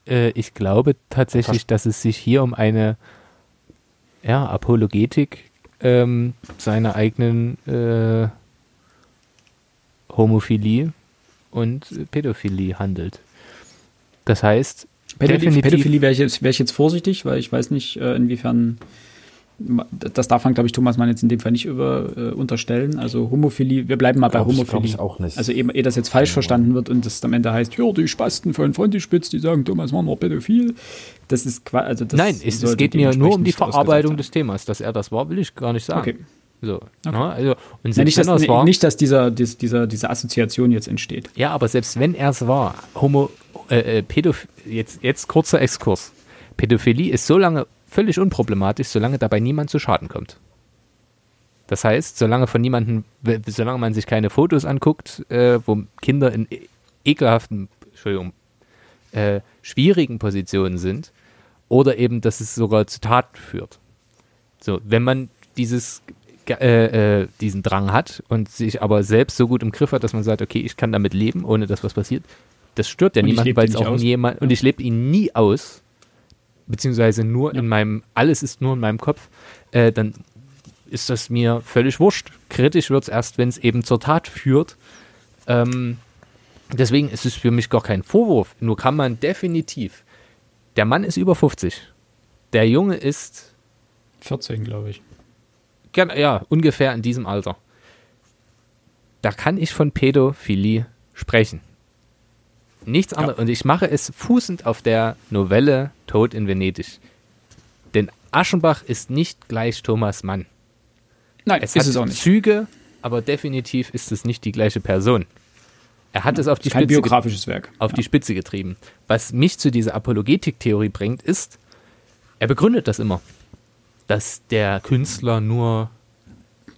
Äh, ich glaube tatsächlich, Fast. dass es sich hier um eine ja, Apologetik ähm, seiner eigenen äh, Homophilie und Pädophilie handelt. Das heißt, Pädophilie, Pädophilie wäre ich, jetzt, wär ich jetzt vorsichtig, weil ich weiß nicht, äh, inwiefern das darf man, glaube ich, Thomas Mann jetzt in dem Fall nicht über, äh, unterstellen. Also Homophilie, wir bleiben mal bei Homophilie. Ich, ich auch nicht. Also ehe, ehe das jetzt falsch ja. verstanden wird und das am Ende heißt, ja, die Spasten von Frontispitz, die sagen, Thomas Mann war pädophil. Das ist also das Nein, es, es geht mir nur um die Verarbeitung des Themas. Dass er das war, will ich gar nicht sagen. Okay. So, okay. ne? also, und ja, nicht, dass, das war, nicht, dass dieser, dieser, diese Assoziation jetzt entsteht. Ja, aber selbst wenn er es war, Homo, äh, äh, Pädoph jetzt, jetzt kurzer Exkurs. Pädophilie ist so lange völlig unproblematisch, solange dabei niemand zu Schaden kommt. Das heißt, solange von niemandem, solange man sich keine Fotos anguckt, äh, wo Kinder in e-, ekelhaften, Entschuldigung, äh, schwierigen Positionen sind, oder eben, dass es sogar zu Tat führt. So, wenn man dieses äh, äh, diesen Drang hat und sich aber selbst so gut im Griff hat, dass man sagt, okay, ich kann damit leben, ohne dass was passiert. Das stört ja niemanden, weil es auch niemand und ich lebe ihn nie aus, beziehungsweise nur ja. in meinem, alles ist nur in meinem Kopf, äh, dann ist das mir völlig wurscht. Kritisch wird es erst, wenn es eben zur Tat führt. Ähm, deswegen ist es für mich gar kein Vorwurf. Nur kann man definitiv. Der Mann ist über 50. Der Junge ist 14, glaube ich ja, ungefähr in diesem Alter. Da kann ich von Pädophilie sprechen. Nichts anderes. Ja. Und ich mache es fußend auf der Novelle Tod in Venedig. Denn Aschenbach ist nicht gleich Thomas Mann. Nein, es ist es auch nicht. Züge, aber definitiv ist es nicht die gleiche Person. Er hat ja, es auf die Spitze biografisches Werk. auf ja. die Spitze getrieben. Was mich zu dieser Apologetik-Theorie bringt, ist, er begründet das immer dass der Künstler nur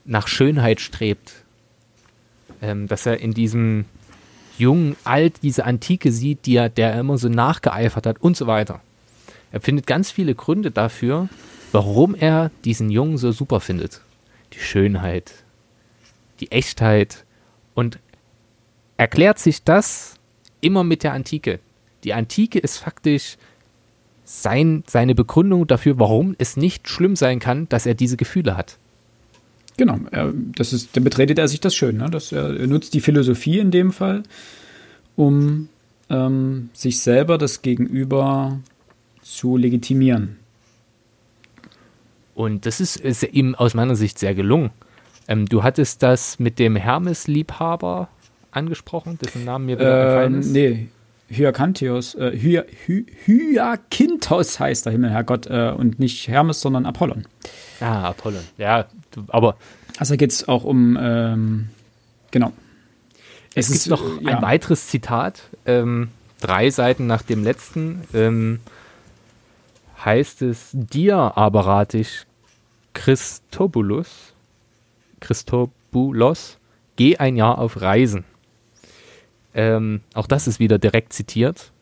nach Schönheit strebt. Ähm, dass er in diesem jungen Alt diese Antike sieht, die er, der er immer so nachgeeifert hat und so weiter. Er findet ganz viele Gründe dafür, warum er diesen Jungen so super findet. Die Schönheit, die Echtheit und erklärt sich das immer mit der Antike. Die Antike ist faktisch sein, seine Begründung dafür, warum es nicht schlimm sein kann, dass er diese Gefühle hat. Genau, das ist, dann betretet er sich das schön. Ne? Dass er, nutzt die Philosophie in dem Fall, um ähm, sich selber das Gegenüber zu legitimieren. Und das ist, ist ihm aus meiner Sicht sehr gelungen. Ähm, du hattest das mit dem Hermes-Liebhaber angesprochen, dessen Namen mir wieder gefallen Ähm, ist. nee, Hyakantios, äh, Hy Hy Hyakintos heißt der Himmel, Herrgott, äh, und nicht Hermes, sondern Apollon. Ah, Apollon. Ja, aber Also geht es auch um, ähm, genau. es, gibt noch äh, ja. ein weiteres Zitat, ähm, drei Seiten nach dem letzten, ähm, heißt es, dir aber rate ich, Christobulus, Christobulos, geh ein Jahr auf Reisen. Ähm, auch das ist wieder direkt zitiert.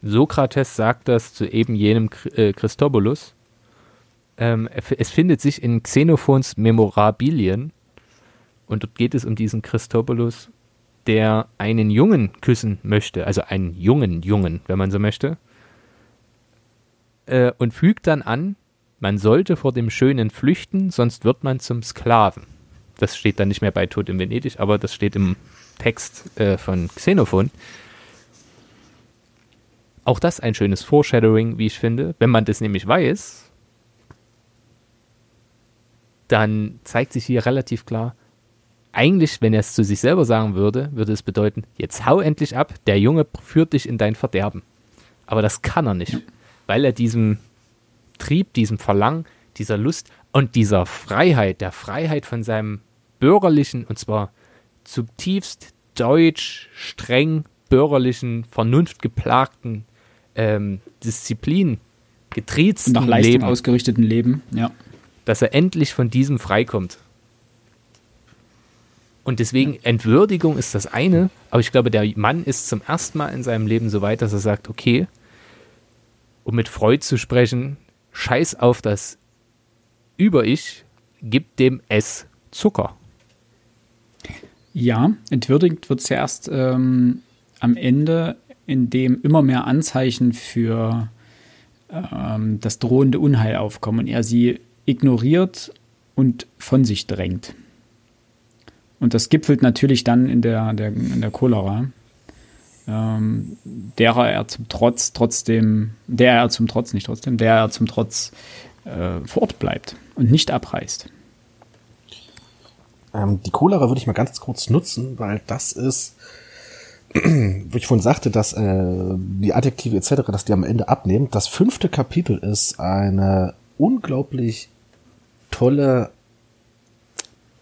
Sokrates sagt das zu eben jenem äh, Christobulus. Ähm, es findet sich in Xenophons Memorabilien und dort geht es um diesen Christobulus, der einen Jungen küssen möchte, also einen jungen Jungen, wenn man so möchte, äh, und fügt dann an, man sollte vor dem Schönen flüchten, sonst wird man zum Sklaven. Das steht dann nicht mehr bei Tod in Venedig, aber das steht im Text äh, von Xenophon. Auch das ein schönes Foreshadowing, wie ich finde. Wenn man das nämlich weiß, dann zeigt sich hier relativ klar, eigentlich, wenn er es zu sich selber sagen würde, würde es bedeuten, jetzt hau endlich ab, der Junge führt dich in dein Verderben. Aber das kann er nicht, weil er diesem Trieb, diesem Verlangen, dieser Lust und dieser Freiheit, der Freiheit von seinem bürgerlichen, und zwar zutiefst deutsch, streng bürgerlichen, vernunftgeplagten ähm, Disziplin getriezt nach Leistung Leben, ausgerichteten Leben, ja. dass er endlich von diesem freikommt. Und deswegen, Entwürdigung ist das eine, aber ich glaube, der Mann ist zum ersten Mal in seinem Leben so weit, dass er sagt, okay, um mit Freud zu sprechen, scheiß auf das Über-Ich, gib dem S Zucker. Ja, entwürdigt wird es ja erst ähm, am Ende, indem immer mehr Anzeichen für ähm, das drohende Unheil aufkommen und er sie ignoriert und von sich drängt. Und das gipfelt natürlich dann in der, der, in der Cholera, ähm, derer er zum Trotz trotzdem, der er zum Trotz, nicht trotzdem, der er zum Trotz äh, vor Ort bleibt und nicht abreist. Ähm, die Cholera würde ich mal ganz kurz nutzen, weil das ist, wo ich vorhin sagte, dass äh, die Adjektive etc., dass die am Ende abnehmen. Das fünfte Kapitel ist eine unglaublich tolle,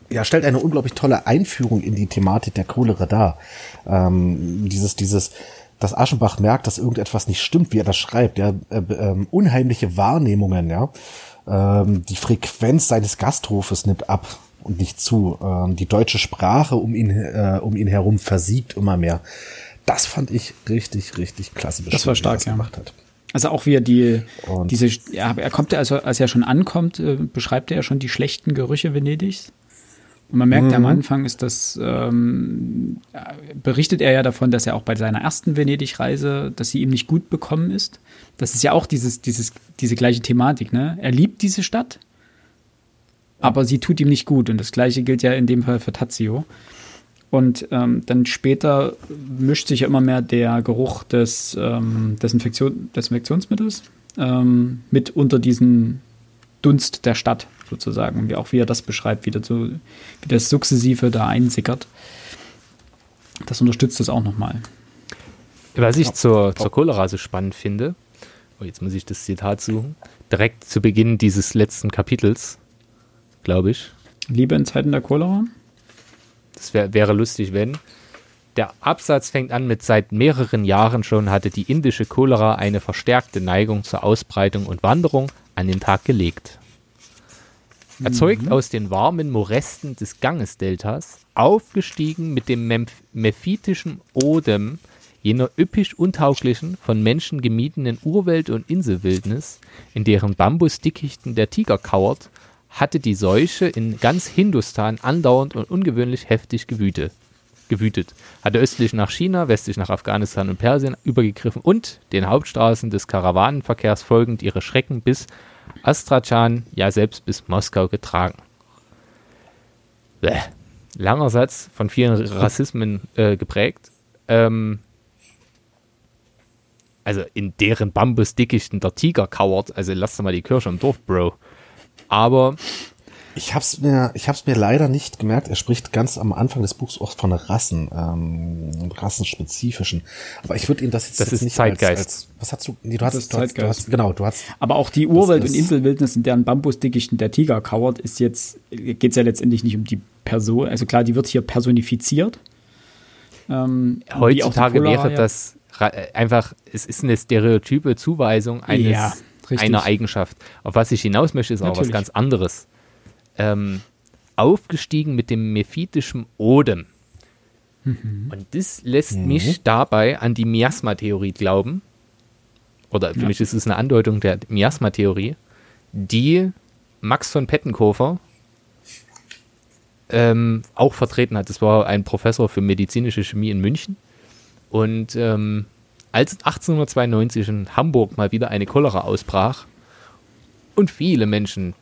ja, stellt eine unglaublich tolle Einführung in die Thematik der Cholera dar. Ähm, dieses, dieses, dass Aschenbach merkt, dass irgendetwas nicht stimmt, wie er das schreibt, ja, äh, ähm, unheimliche Wahrnehmungen, ja. Ähm, die Frequenz seines Gasthofes nimmt ab und nicht zu. Ähm, die deutsche Sprache um ihn, äh, um ihn herum versiegt immer mehr. Das fand ich richtig, richtig klasse. Das war stark, ja. gemacht hat. Also auch wie er die, Und- diese, ja, er kommt ja, also als er schon ankommt, äh, beschreibt er ja schon die schlechten Gerüche Venedigs. Und man merkt ja am Anfang ist das, ähm, äh, berichtet er ja davon, dass er auch bei seiner ersten Venedig-Reise, dass sie ihm nicht gut bekommen ist. Das ist ja auch dieses, dieses, diese gleiche Thematik, ne? Er liebt diese Stadt, aber sie tut ihm nicht gut. Und das gleiche gilt ja in dem Fall für Tazio. Und ähm, dann später mischt sich ja immer mehr der Geruch des ähm, Desinfektion, Desinfektionsmittels ähm, mit unter diesen Dunst der Stadt sozusagen. Und wie auch wie er das beschreibt, wie das, so, wie das sukzessive da einsickert. Das unterstützt das auch nochmal. Was ich zur, zur Cholera so spannend finde, oh, jetzt muss ich das Zitat suchen, direkt zu Beginn dieses letzten Kapitels, glaube ich, Liebe in Zeiten der Cholera? das wär, wäre lustig, wenn. Der Absatz fängt an mit seit mehreren Jahren schon hatte die indische Cholera eine verstärkte Neigung zur Ausbreitung und Wanderung an den Tag gelegt. Erzeugt aus den warmen Morästen des Gangesdeltas, aufgestiegen mit dem Memph mephitischen Odem jener üppig untauglichen, von Menschen gemiedenen Urwelt- und Inselwildnis, in deren Bambusdickichten der Tiger kauert, hatte die Seuche in ganz Hindustan andauernd und ungewöhnlich heftig gewütet. gewütet, hatte östlich nach China, westlich nach Afghanistan und Persien übergegriffen und den Hauptstraßen des Karawanenverkehrs folgend ihre Schrecken bis Astrachan, ja selbst bis Moskau getragen. Bäh. Langer Satz, von vielen Rassismen äh, geprägt. Ähm, also in deren Bambusdickichten der Tiger kauert. Also lass doch mal die Kirche im Dorf, Bro. Aber Ich hab's mir, ich hab's mir leider nicht gemerkt. Er spricht ganz am Anfang des Buchs auch von Rassen, ähm, rassenspezifischen. Aber ich würde ihn das jetzt, Das jetzt ist nicht Zeitgeist. Als, als was hast du? Nee, du hast, Das ist du hast, du Zeitgeist. hast genau, du hast. Aber auch die Das und Inselwildnis, in deren Bambusdickichten der Tiger kauert, ist jetzt, geht es ja letztendlich nicht um die Person. Also klar, die wird hier personifiziert. Ähm, heutzutage wäre das einfach, es ist eine stereotype Zuweisung eines, Ja, richtig. einer Eigenschaft. Auf was ich hinaus möchte, ist aber was Natürlich. ganz anderes. Ähm, aufgestiegen mit dem mephitischen Odem. Mhm. Und das lässt mich dabei an die Miasma-Theorie glauben. Oder für Ja. mich ist es eine Andeutung der Miasma-Theorie, die Max von Pettenkofer ähm, auch vertreten hat. Das war ein Professor für medizinische Chemie in München. Und ähm, als 1892 in Hamburg mal wieder eine Cholera ausbrach und viele Menschen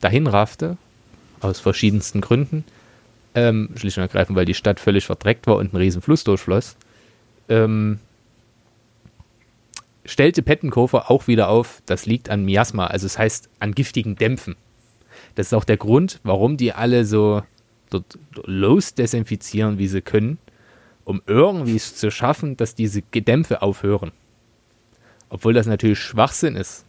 dahin raffte, aus verschiedensten Gründen, ähm, schlicht und ergreifend, weil die Stadt völlig verdreckt war und ein riesen Fluss durchfloss, ähm, stellte Pettenkofer auch wieder auf, das liegt an Miasma, also es heißt an giftigen Dämpfen. Das ist auch der Grund, warum die alle so dort los desinfizieren, wie sie können, um irgendwie es zu schaffen, dass diese Gedämpfe aufhören. Obwohl das natürlich Schwachsinn ist.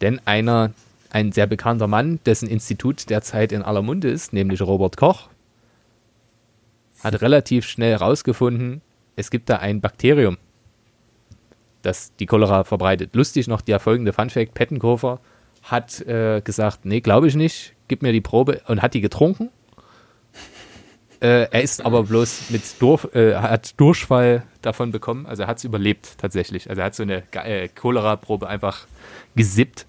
Denn einer, ein sehr bekannter Mann, dessen Institut derzeit in aller Munde ist, nämlich Robert Koch, hat relativ schnell herausgefunden, es gibt da ein Bakterium, das die Cholera verbreitet. Lustig noch der folgende Funfact, Pettenkofer hat äh, gesagt, nee, glaube ich nicht, gib mir die Probe und hat die getrunken. Äh, er ist aber bloß mit Durf, äh, hat Durchfall davon bekommen, also er hat es überlebt tatsächlich. Also er hat so eine äh, Cholera-Probe einfach gesippt.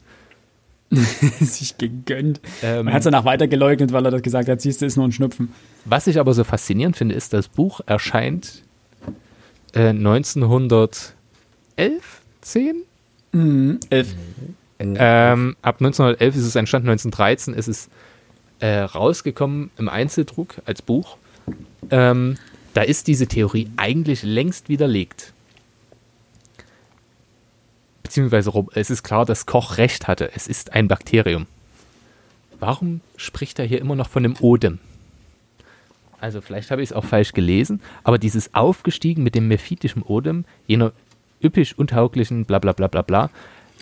sich gegönnt. Ähm, Man hat es danach weiter geleugnet, weil er das gesagt hat, siehst du, ist nur ein Schnupfen. Was ich aber so faszinierend finde, ist, das Buch erscheint äh, 1911, 10? Mhm. Elf. Ähm, ab 1911 ist es entstanden, 1913 ist es äh, rausgekommen im Einzeldruck als Buch. Ähm, da ist diese Theorie eigentlich längst widerlegt. Beziehungsweise es ist klar, dass Koch recht hatte. Es ist ein Bakterium. Warum spricht er hier immer noch von dem Odem? Also vielleicht habe ich es auch falsch gelesen, aber dieses Aufgestiegen mit dem mephitischen Odem, jener üppig untauglichen bla bla bla bla bla,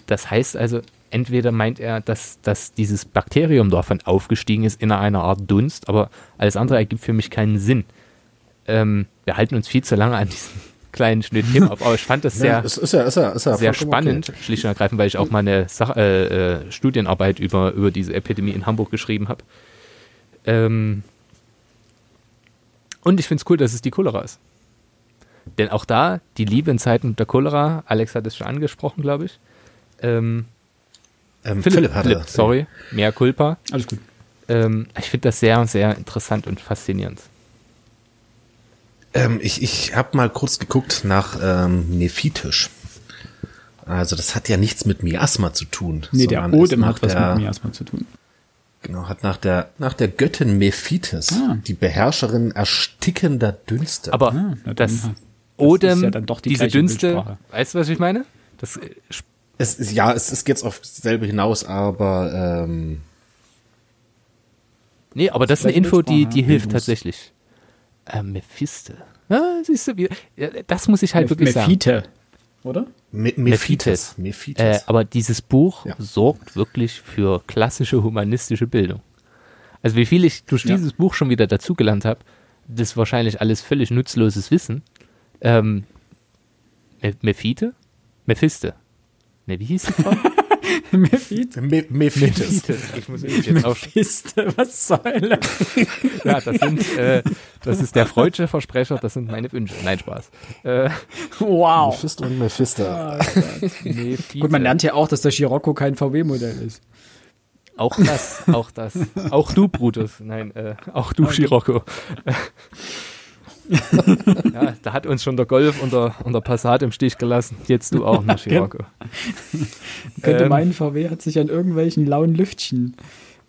das heißt also, entweder meint er, dass, dass dieses Bakterium davon aufgestiegen ist in einer Art Dunst, aber alles andere ergibt für mich keinen Sinn. Ähm, wir halten uns viel zu lange an diesen kleinen Schnittthemen auf, aber ich fand das sehr, es ist ja, ist ja, ist ja sehr spannend, okay. schlicht und ergreifend, weil ich auch mal eine Sach äh, äh, Studienarbeit über, über diese Epidemie in Hamburg geschrieben habe. Ähm und ich finde es cool, dass es die Cholera ist. Denn auch da, die Liebe in Zeiten der Cholera, Alex hat es schon angesprochen, glaube ich. Ähm, Ähm, Philipp, Philipp hatte. Philipp, sorry, mehr Culpa. Alles gut. Ähm, ich finde das sehr, sehr interessant und faszinierend. Ähm, ich ich habe mal kurz geguckt nach ähm, Nephitisch. Also das hat ja nichts mit Miasma zu tun. Nee, der Odem hat was der, mit Miasma zu tun. Genau, hat nach der nach der Göttin Mephitis, Ah. die Beherrscherin erstickender Dünste. Aber Ah, das das Odem, ja die diese Dünste, Bildsprache. weißt du, was ich meine? Das äh, es ist, ja, es, es geht auf dasselbe hinaus, aber ähm, Nee, aber das ist eine Info, die, die hilft tatsächlich. Äh, Mephiste. Ja, siehst du, wie, ja, das muss ich halt wirklich sagen. Mephite, oder? Me Mephites. Mephitis. Mephitis. Äh, aber dieses Buch Ja. sorgt wirklich für klassische humanistische Bildung. Also wie viel ich durch Ja. dieses Buch schon wieder dazugelernt habe, das ist wahrscheinlich alles völlig nutzloses Wissen. Ähm, Me- Mephite? Mephiste. Ne, wie hieß die Frau? Mephite? Me Mephitis. Ich muss mich jetzt Mephiste, was soll das? Ja, das sind, äh, das ist der freudsche Versprecher, das sind meine Wünsche. Nein, Spaß. Äh, Wow. Mephisto und Mephisto. Mephite. Gut, man lernt ja auch, dass der Scirocco kein VW-Modell ist. Auch das, auch das. Auch du, Brutus. Nein, äh, auch du, Scirocco. Ja, da hat uns schon der Golf und der, und der Passat im Stich gelassen. Jetzt du auch noch, Chiraco. Könnte ähm, meinen, VW hat sich an irgendwelchen lauen Lüftchen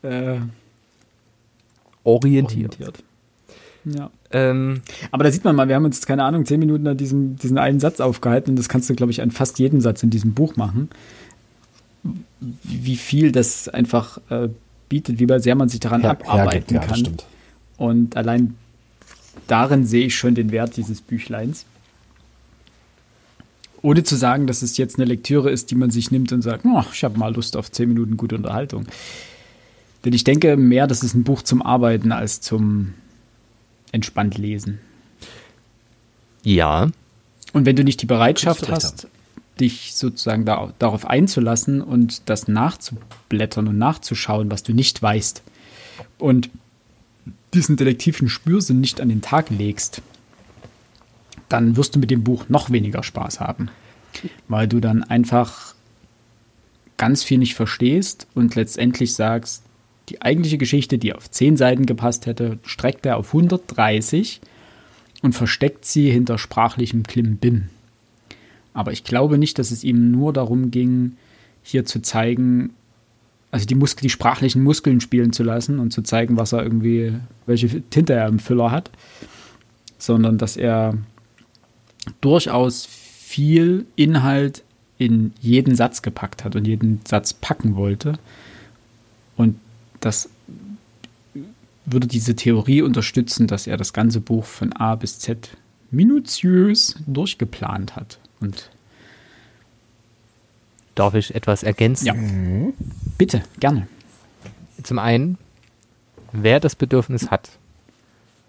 äh, orientiert. orientiert. Ja. Ähm, Aber da sieht man mal, wir haben uns, keine Ahnung, zehn Minuten an diesem, diesen einen Satz aufgehalten und das kannst du, glaube ich, an fast jedem Satz in diesem Buch machen. Wie viel das einfach äh, bietet, wie sehr man sich daran ja, abarbeiten ja, kann. Und allein darin sehe ich schon den Wert dieses Büchleins. Ohne zu sagen, dass es jetzt eine Lektüre ist, die man sich nimmt und sagt, oh, ich habe mal Lust auf zehn Minuten gute Unterhaltung. Denn ich denke mehr, das ist ein Buch zum Arbeiten als zum entspannt lesen. Ja. Und wenn du nicht die Bereitschaft hast, dich sozusagen da, darauf einzulassen und das nachzublättern und nachzuschauen, was du nicht weißt, und diesen detektiven Spürsinn nicht an den Tag legst, dann wirst du mit dem Buch noch weniger Spaß haben. Weil du dann einfach ganz viel nicht verstehst und letztendlich sagst, die eigentliche Geschichte, die auf 10 Seiten gepasst hätte, streckt er auf 130 und versteckt sie hinter sprachlichem Klimbim. Aber ich glaube nicht, dass es ihm nur darum ging, hier zu zeigen, also die, Muskel, die sprachlichen Muskeln spielen zu lassen und zu zeigen, was er irgendwie, welche Tinte er im Füller hat, sondern dass er durchaus viel Inhalt in jeden Satz gepackt hat und jeden Satz packen wollte. Und das würde diese Theorie unterstützen, dass er das ganze Buch von A bis Z minutiös durchgeplant hat. Und Darf ich etwas ergänzen? Ja. Bitte, gerne. Zum einen, wer das Bedürfnis hat.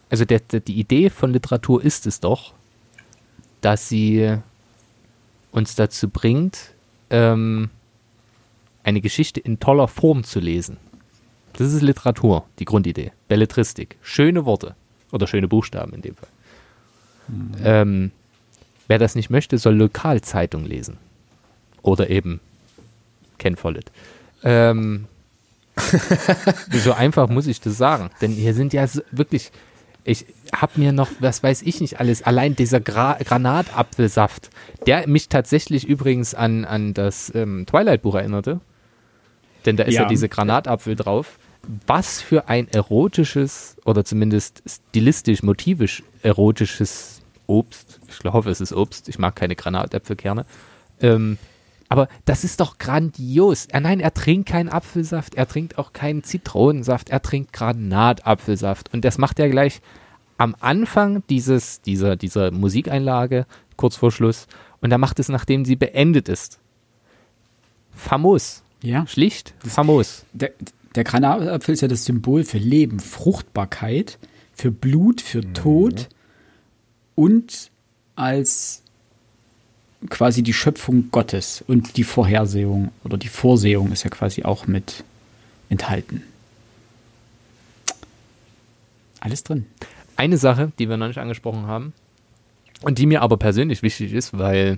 Also der, der, die Idee von Literatur ist es doch, dass sie uns dazu bringt, ähm, eine Geschichte in toller Form zu lesen. Das ist Literatur, die Grundidee. Belletristik. Schöne Worte. Oder schöne Buchstaben in dem Fall. Mhm. Ähm, wer das nicht möchte, soll Lokalzeitung lesen. Oder eben Ken Follett. Ähm, so einfach muss ich das sagen. Denn hier sind ja wirklich, ich habe mir noch, was weiß ich nicht alles, allein dieser Gra Granatapfelsaft, der mich tatsächlich übrigens an, an das ähm, Twilight-Buch erinnerte. Denn da ist ja, ja diese Granatapfel drauf was für ein erotisches oder zumindest stilistisch, motivisch erotisches Obst. Ich hoffe, es ist Obst. Ich mag keine Granatäpfelkerne. Ähm, aber das ist doch grandios. Er, nein, er trinkt keinen Apfelsaft, er trinkt auch keinen Zitronensaft, er trinkt Granatapfelsaft. Und das macht er gleich am Anfang dieses, dieser, dieser Musikeinlage, kurz vor Schluss. Und er macht es, nachdem sie beendet ist. Famos. Ja. Schlicht, famos. Der, der Granatapfel ist ja das Symbol für Leben, Fruchtbarkeit, für Blut, für mhm. Tod und als quasi die Schöpfung Gottes und die Vorhersehung oder die Vorsehung ist ja quasi auch mit enthalten. Alles drin. Eine Sache, die wir noch nicht angesprochen haben und die mir aber persönlich wichtig ist, weil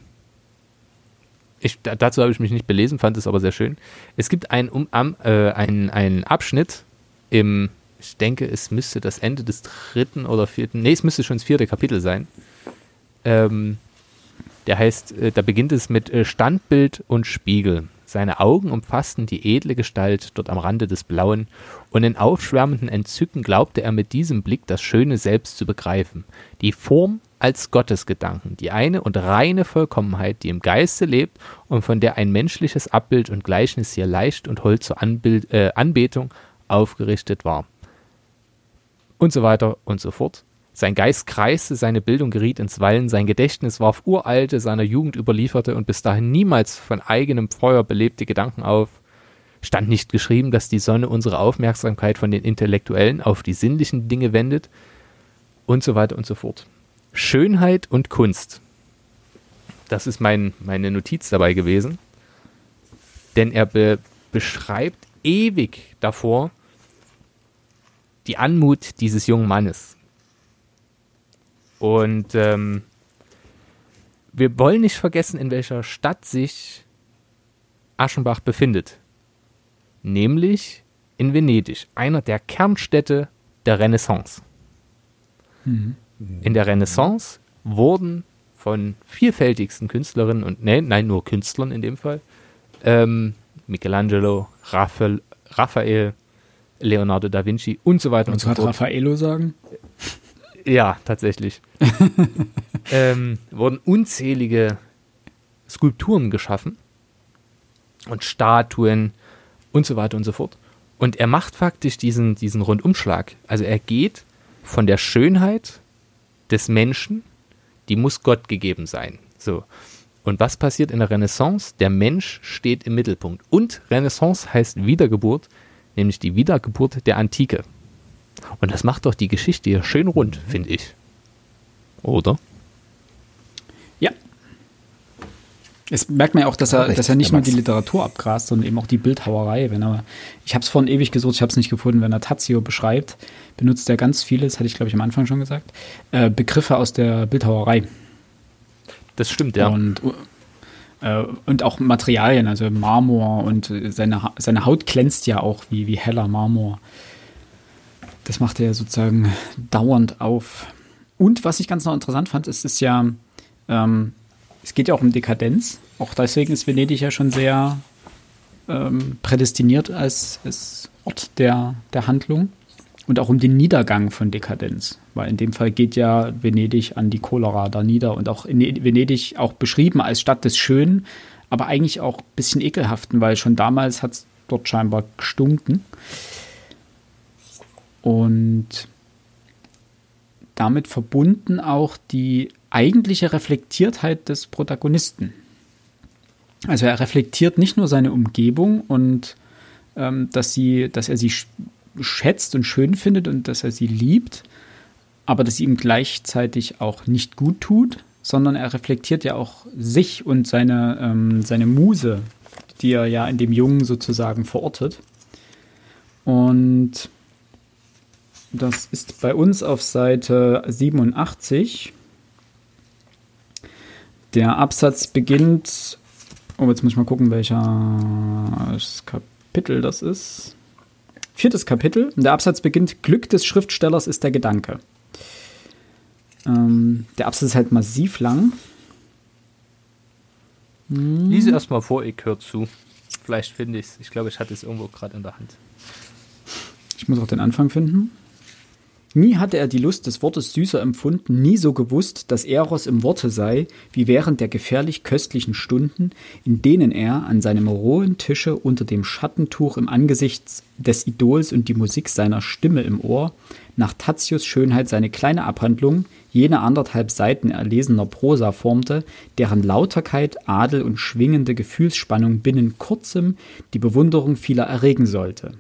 ich, dazu habe ich mich nicht belesen, fand es aber sehr schön. Es gibt einen, um, äh, einen, einen Abschnitt im, ich denke, es müsste das Ende des dritten oder vierten, nee, es müsste schon das vierte Kapitel sein. Ähm, der heißt, äh, da beginnt es mit äh, Standbild und Spiegel. Seine Augen umfassten die edle Gestalt dort am Rande des Blauen, und in aufschwärmendem Entzücken glaubte er mit diesem Blick das Schöne selbst zu begreifen. Die Form als Gottesgedanken, die eine und reine Vollkommenheit, die im Geiste lebt und von der ein menschliches Abbild und Gleichnis hier leicht und hold zur Anbild, äh, Anbetung aufgerichtet war. Und so weiter und so fort. Sein Geist kreiste, seine Bildung geriet ins Wallen, sein Gedächtnis warf uralte, seiner Jugend überlieferte und bis dahin niemals von eigenem Feuer belebte Gedanken auf. Stand nicht geschrieben, dass die Sonne unsere Aufmerksamkeit von den intellektuellen auf die sinnlichen Dinge wendet und so weiter und so fort. Schönheit und Kunst. Das ist mein, meine Notiz dabei gewesen. Denn er be beschreibt ewig davor die Anmut dieses jungen Mannes. Und ähm, wir wollen nicht vergessen, in welcher Stadt sich Aschenbach befindet. Nämlich in Venedig, einer der Kernstädte der Renaissance. Mhm. In der Renaissance wurden von vielfältigsten Künstlerinnen und, nee, nein, nur Künstlern in dem Fall, ähm, Michelangelo, Raphael, Raphael, Leonardo da Vinci und so weiter und, Und so fort. Raffaello sagen. Ja, tatsächlich. ähm, wurden unzählige Skulpturen geschaffen und Statuen und so weiter und so fort. Und er macht faktisch diesen, diesen Rundumschlag. Also er geht von der Schönheit des Menschen, die muss Gott gegeben sein. So. Und was passiert in der Renaissance? Der Mensch steht im Mittelpunkt. Und Renaissance heißt Wiedergeburt, nämlich die Wiedergeburt der Antike. Und das macht doch die Geschichte hier schön rund, finde ich. Oder? Ja. Es merkt man ja auch, dass er, dass er nicht nur die Literatur abgrast, sondern eben auch die Bildhauerei. Wenn er, ich habe es vorhin ewig gesucht, ich habe es nicht gefunden. Wenn er Tazio beschreibt, benutzt er ganz viele, das hatte ich glaube ich am Anfang schon gesagt, äh, Begriffe aus der Bildhauerei. Das stimmt, ja. Und, äh, und auch Materialien, also Marmor und seine, seine Haut glänzt ja auch wie, wie heller Marmor. Das macht er sozusagen dauernd auf. Und was ich ganz noch interessant fand, ist, ist ja, ähm, es geht ja auch um Dekadenz. Auch deswegen ist Venedig ja schon sehr ähm, prädestiniert als, als Ort der, der Handlung. Und auch um den Niedergang von Dekadenz. Weil in dem Fall geht ja Venedig an die Cholera da nieder und auch in Venedig auch beschrieben als Stadt des Schönen, aber eigentlich auch ein bisschen ekelhaften, weil schon damals hat es dort scheinbar gestunken. Und damit verbunden auch die eigentliche Reflektiertheit des Protagonisten. Also er reflektiert nicht nur seine Umgebung und ähm, dass, sie, dass er sie sch schätzt und schön findet und dass er sie liebt, aber dass sie ihm gleichzeitig auch nicht gut tut, sondern er reflektiert ja auch sich und seine, ähm, seine Muse, die er ja in dem Jungen sozusagen verortet. Und das ist bei uns auf Seite 87. Der Absatz beginnt. Oh, jetzt muss ich mal gucken, welches Kapitel das ist. Viertes Kapitel. Der Absatz beginnt: Glück des Schriftstellers ist der Gedanke. Ähm, der Absatz ist halt massiv lang. Lies erstmal vor, ich höre zu. Vielleicht finde ich es. Ich glaube, ich hatte es irgendwo gerade in der Hand. Ich muss auch den Anfang finden. Nie hatte er die Lust des Wortes süßer empfunden, nie so gewusst, dass Eros im Worte sei, wie während der gefährlich köstlichen Stunden, in denen er an seinem rohen Tische unter dem Schattentuch im Angesicht des Idols und die Musik seiner Stimme im Ohr, nach Tatius Schönheit seine kleine Abhandlung, jene anderthalb Seiten erlesener Prosa formte, deren Lauterkeit, Adel und schwingende Gefühlsspannung binnen kurzem die Bewunderung vieler erregen sollte.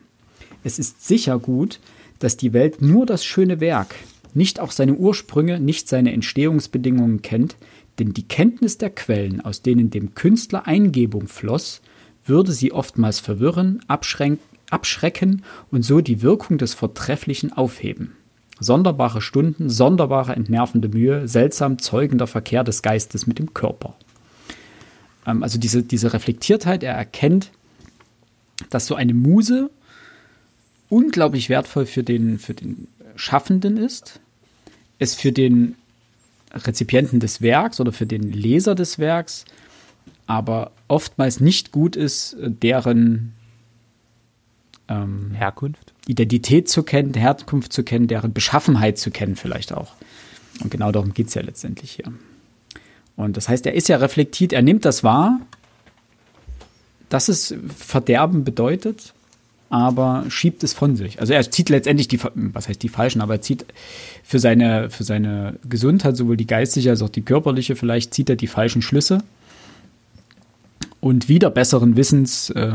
Es ist sicher gut, dass die Welt nur das schöne Werk, nicht auch seine Ursprünge, nicht seine Entstehungsbedingungen kennt, denn die Kenntnis der Quellen, aus denen dem Künstler Eingebung floss, würde sie oftmals verwirren, abschrecken und so die Wirkung des Vortrefflichen aufheben. Sonderbare Stunden, sonderbare entnervende Mühe, seltsam zeugender Verkehr des Geistes mit dem Körper. Ähm, also diese, diese Reflektiertheit, er erkennt, dass so eine Muse unglaublich wertvoll für den, für den Schaffenden ist, es für den Rezipienten des Werks oder für den Leser des Werks, aber oftmals nicht gut ist, deren ähm, Herkunft? Identität zu kennen, Herkunft zu kennen, deren Beschaffenheit zu kennen vielleicht auch. Und genau darum geht es ja letztendlich hier. Und das heißt, er ist ja reflektiert, er nimmt das wahr, dass es Verderben bedeutet, aber schiebt es von sich. Also er zieht letztendlich die, was heißt die falschen, aber er zieht für seine, für seine Gesundheit, sowohl die geistige als auch die körperliche, vielleicht zieht er die falschen Schlüsse. Und wieder besseren Wissens äh,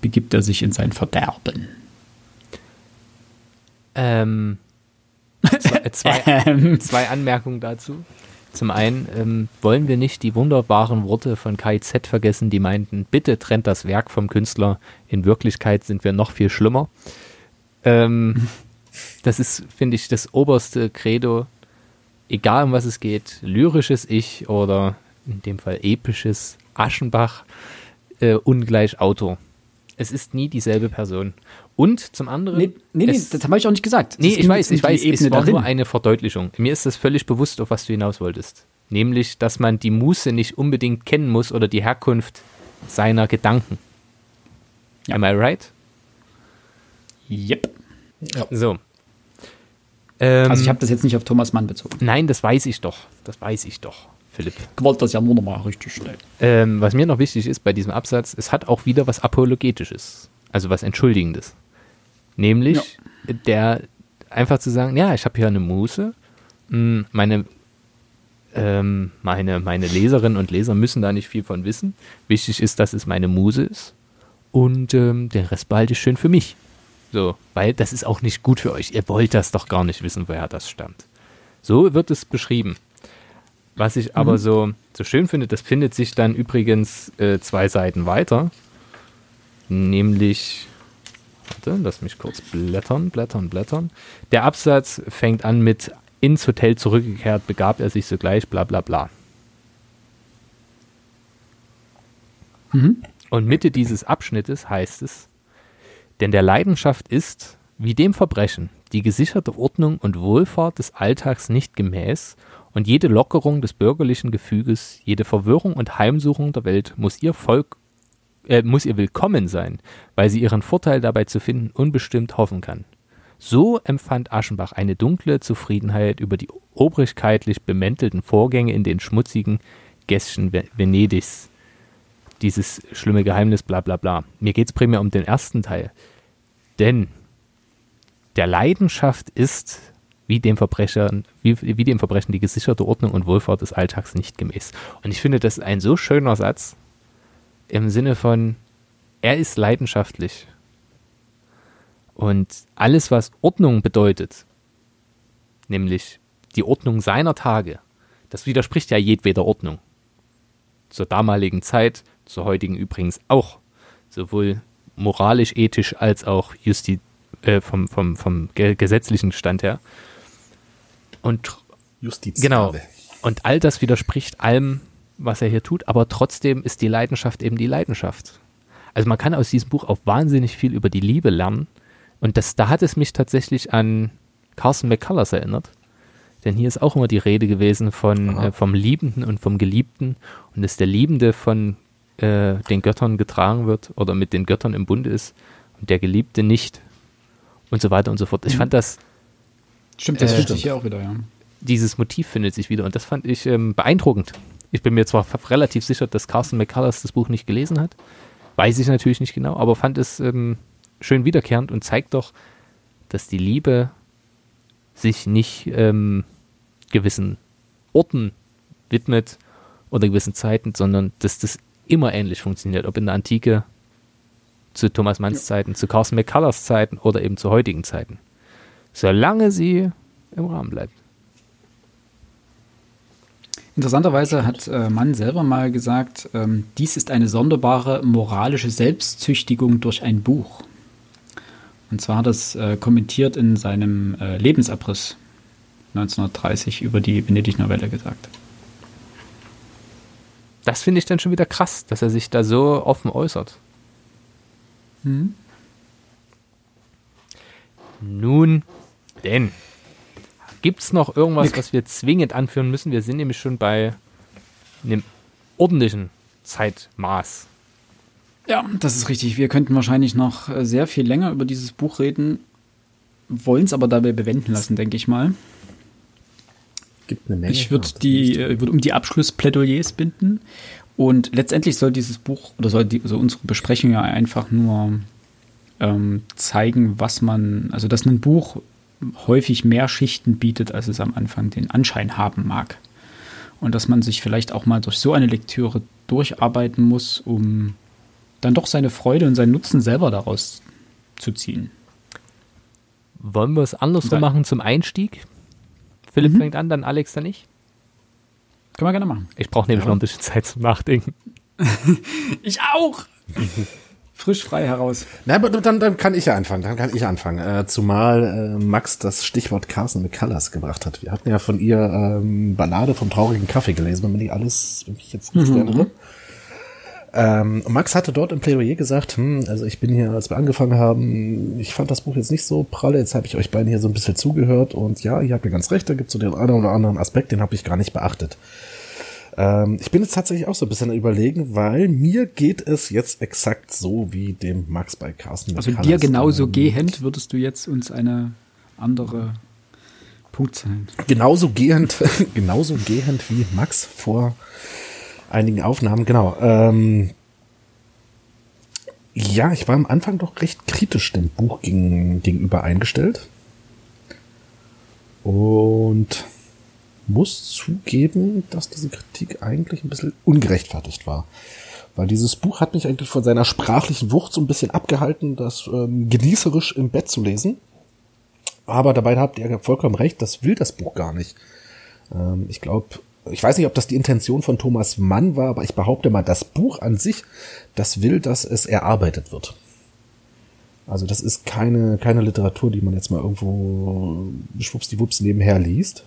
begibt er sich in sein Verderben. Ähm, zwei, zwei, Ähm, zwei Anmerkungen dazu. Zum einen ähm, wollen wir nicht die wunderbaren Worte von KIZ vergessen, die meinten, bitte trennt das Werk vom Künstler. In Wirklichkeit sind wir noch viel schlimmer. Ähm, das ist, finde ich, das oberste Credo, egal um was es geht, lyrisches Ich oder in dem Fall episches Aschenbach, äh, ungleich Autor. Es ist nie dieselbe Person. Und zum anderen. Nee, nee, nee es, das habe ich auch nicht gesagt. Nee, Das ich weiß, ich weiß, die es Ebene war darin. nur eine Verdeutlichung. Mir ist das völlig bewusst, auf was du hinaus wolltest. Nämlich, dass man die Muße nicht unbedingt kennen muss oder die Herkunft seiner Gedanken. Ja. Am I right? Yep. So. Ähm, Also ich habe das jetzt nicht auf Thomas Mann bezogen. nein, das weiß ich doch. Das weiß ich doch, Philipp. Ich wollte das ja nur noch mal richtig schnell. Ähm, was mir noch wichtig ist bei diesem Absatz, es hat auch wieder was Apologetisches, also was Entschuldigendes. Nämlich der einfach zu sagen, ja, ich habe hier eine Muße, mh, meine, ähm, meine, meine Leserinnen und Leser müssen da nicht viel von wissen. Wichtig ist, dass es meine Muse ist und ähm, den Rest behalte ich schön für mich. So, weil das ist auch nicht gut für euch. Ihr wollt das doch gar nicht wissen, woher das stammt. So wird es beschrieben. Was ich aber so, so schön finde, das findet sich dann übrigens äh, zwei Seiten weiter. Nämlich, warte, lass mich kurz blättern, blättern, blättern. Der Absatz fängt an mit ins Hotel zurückgekehrt, begab er sich sogleich, bla bla bla. Und Mitte dieses Abschnittes heißt es, denn der Leidenschaft ist, wie dem Verbrechen, die gesicherte Ordnung und Wohlfahrt des Alltags nicht gemäß und jede Lockerung des bürgerlichen Gefüges, jede Verwirrung und Heimsuchung der Welt muss ihr Volk, äh, muss ihr willkommen sein, weil sie ihren Vorteil dabei zu finden unbestimmt hoffen kann. So empfand Aschenbach eine dunkle Zufriedenheit über die obrigkeitlich bemäntelten Vorgänge in den schmutzigen Gässchen Ve- Venedigs. Dieses schlimme Geheimnis, bla bla bla. Mir geht es primär um den ersten Teil. Denn der Leidenschaft ist, wie dem Verbrechern, wie, wie dem Verbrechen die gesicherte Ordnung und Wohlfahrt des Alltags nicht gemäß. Und ich finde, das ist ein so schöner Satz im Sinne von, er ist leidenschaftlich. Und alles, was Ordnung bedeutet, nämlich die Ordnung seiner Tage, das widerspricht ja jedweder Ordnung. Zur damaligen Zeit, zur heutigen übrigens auch. Sowohl moralisch, ethisch als auch justi äh, vom, vom, vom ge gesetzlichen Stand her. Und Justiz. Genau. Und all das widerspricht allem, was er hier tut, aber trotzdem ist die Leidenschaft eben die Leidenschaft. Also man kann aus diesem Buch auch wahnsinnig viel über die Liebe lernen. Und das, da hat es mich tatsächlich an Carson McCullers erinnert. Denn hier ist auch immer die Rede gewesen von, äh, vom Liebenden und vom Geliebten und dass der Liebende von äh, den Göttern getragen wird oder mit den Göttern im Bunde ist und der Geliebte nicht und so weiter und so fort. Ich fand das, Stimmt, das Äh, stimmt. sich hier auch wieder, ja. dieses Motiv findet sich wieder und das fand ich ähm, beeindruckend. Ich bin mir zwar relativ sicher, dass Carson McCullers das Buch nicht gelesen hat, weiß ich natürlich nicht genau, aber fand es ähm, schön wiederkehrend und zeigt doch, dass die Liebe sich nicht ähm, gewissen Orten widmet oder gewissen Zeiten, sondern dass das immer ähnlich funktioniert, ob in der Antike, zu Thomas Manns Zeiten, zu Carson McCullers Zeiten oder eben zu heutigen Zeiten. Solange sie im Rahmen bleibt. Interessanterweise hat äh, Mann selber mal gesagt, ähm, dies ist eine sonderbare moralische Selbstzüchtigung durch ein Buch. Und zwar hat er es äh, kommentiert in seinem äh, Lebensabriss 1930 über die Venedig-Novelle gesagt. Das finde ich dann schon wieder krass, dass er sich da so offen äußert. Nun, denn gibt es noch irgendwas, Nick. was wir zwingend anführen müssen? Wir sind nämlich schon bei einem ordentlichen Zeitmaß. Ja, das ist richtig. Wir könnten wahrscheinlich noch äh, sehr viel länger über dieses Buch reden, wollen es aber dabei bewenden lassen, denke ich mal. Gibt eine Menge. Ich würde die, äh, würde um die Abschlussplädoyers binden. Und letztendlich soll dieses Buch oder soll die, also unsere Besprechung ja einfach nur ähm, zeigen, was man, also dass ein Buch häufig mehr Schichten bietet, als es am Anfang den Anschein haben mag. Und dass man sich vielleicht auch mal durch so eine Lektüre durcharbeiten muss, um dann doch seine Freude und seinen Nutzen selber daraus zu ziehen. Wollen wir es andersrum machen zum Einstieg? Philipp Mhm. fängt an, dann Alex, dann ich. Können wir gerne machen. Ich brauche nämlich Ja. noch ein bisschen Zeit zum Nachdenken. Ich auch! Frisch frei heraus. Na, aber dann, dann kann ich ja anfangen. Dann kann ich anfangen. Äh, zumal äh, Max das Stichwort Carson McCullers gebracht hat. Wir hatten ja von ihr ähm, Ballade vom traurigen Kaffee gelesen, wenn die alles, wenn ich jetzt richtig erinnere. Ähm, Max hatte dort im Plädoyer gesagt, hm, also ich bin hier, als wir angefangen haben, ich fand das Buch jetzt nicht so pralle, jetzt habe ich euch beiden hier so ein bisschen zugehört und ja, ihr habt ja ganz recht, da gibt es so den einen oder anderen Aspekt, den habe ich gar nicht beachtet. Ähm, ich bin jetzt tatsächlich auch so ein bisschen überlegen, weil mir geht es jetzt exakt so wie dem Max bei Carsten. Also dir genauso ähm, gehend würdest du jetzt uns eine andere Punktzahl. Genauso gehend, genauso gehend wie Max vor einigen Aufnahmen, genau. Ähm, ja, ich war am Anfang doch recht kritisch dem Buch gegen, gegenüber eingestellt. Und muss zugeben, dass diese Kritik eigentlich ein bisschen ungerechtfertigt war. Weil dieses Buch hat mich eigentlich von seiner sprachlichen Wucht so ein bisschen abgehalten, das ähm, genießerisch im Bett zu lesen. Aber dabei habt ihr vollkommen recht, das will das Buch gar nicht. Ähm, ich glaube, ich weiß nicht, ob das die Intention von Thomas Mann war, aber ich behaupte mal, das Buch an sich, das will, dass es erarbeitet wird. Also das ist keine, keine Literatur, die man jetzt mal irgendwo schwuppsdiwupps nebenher liest.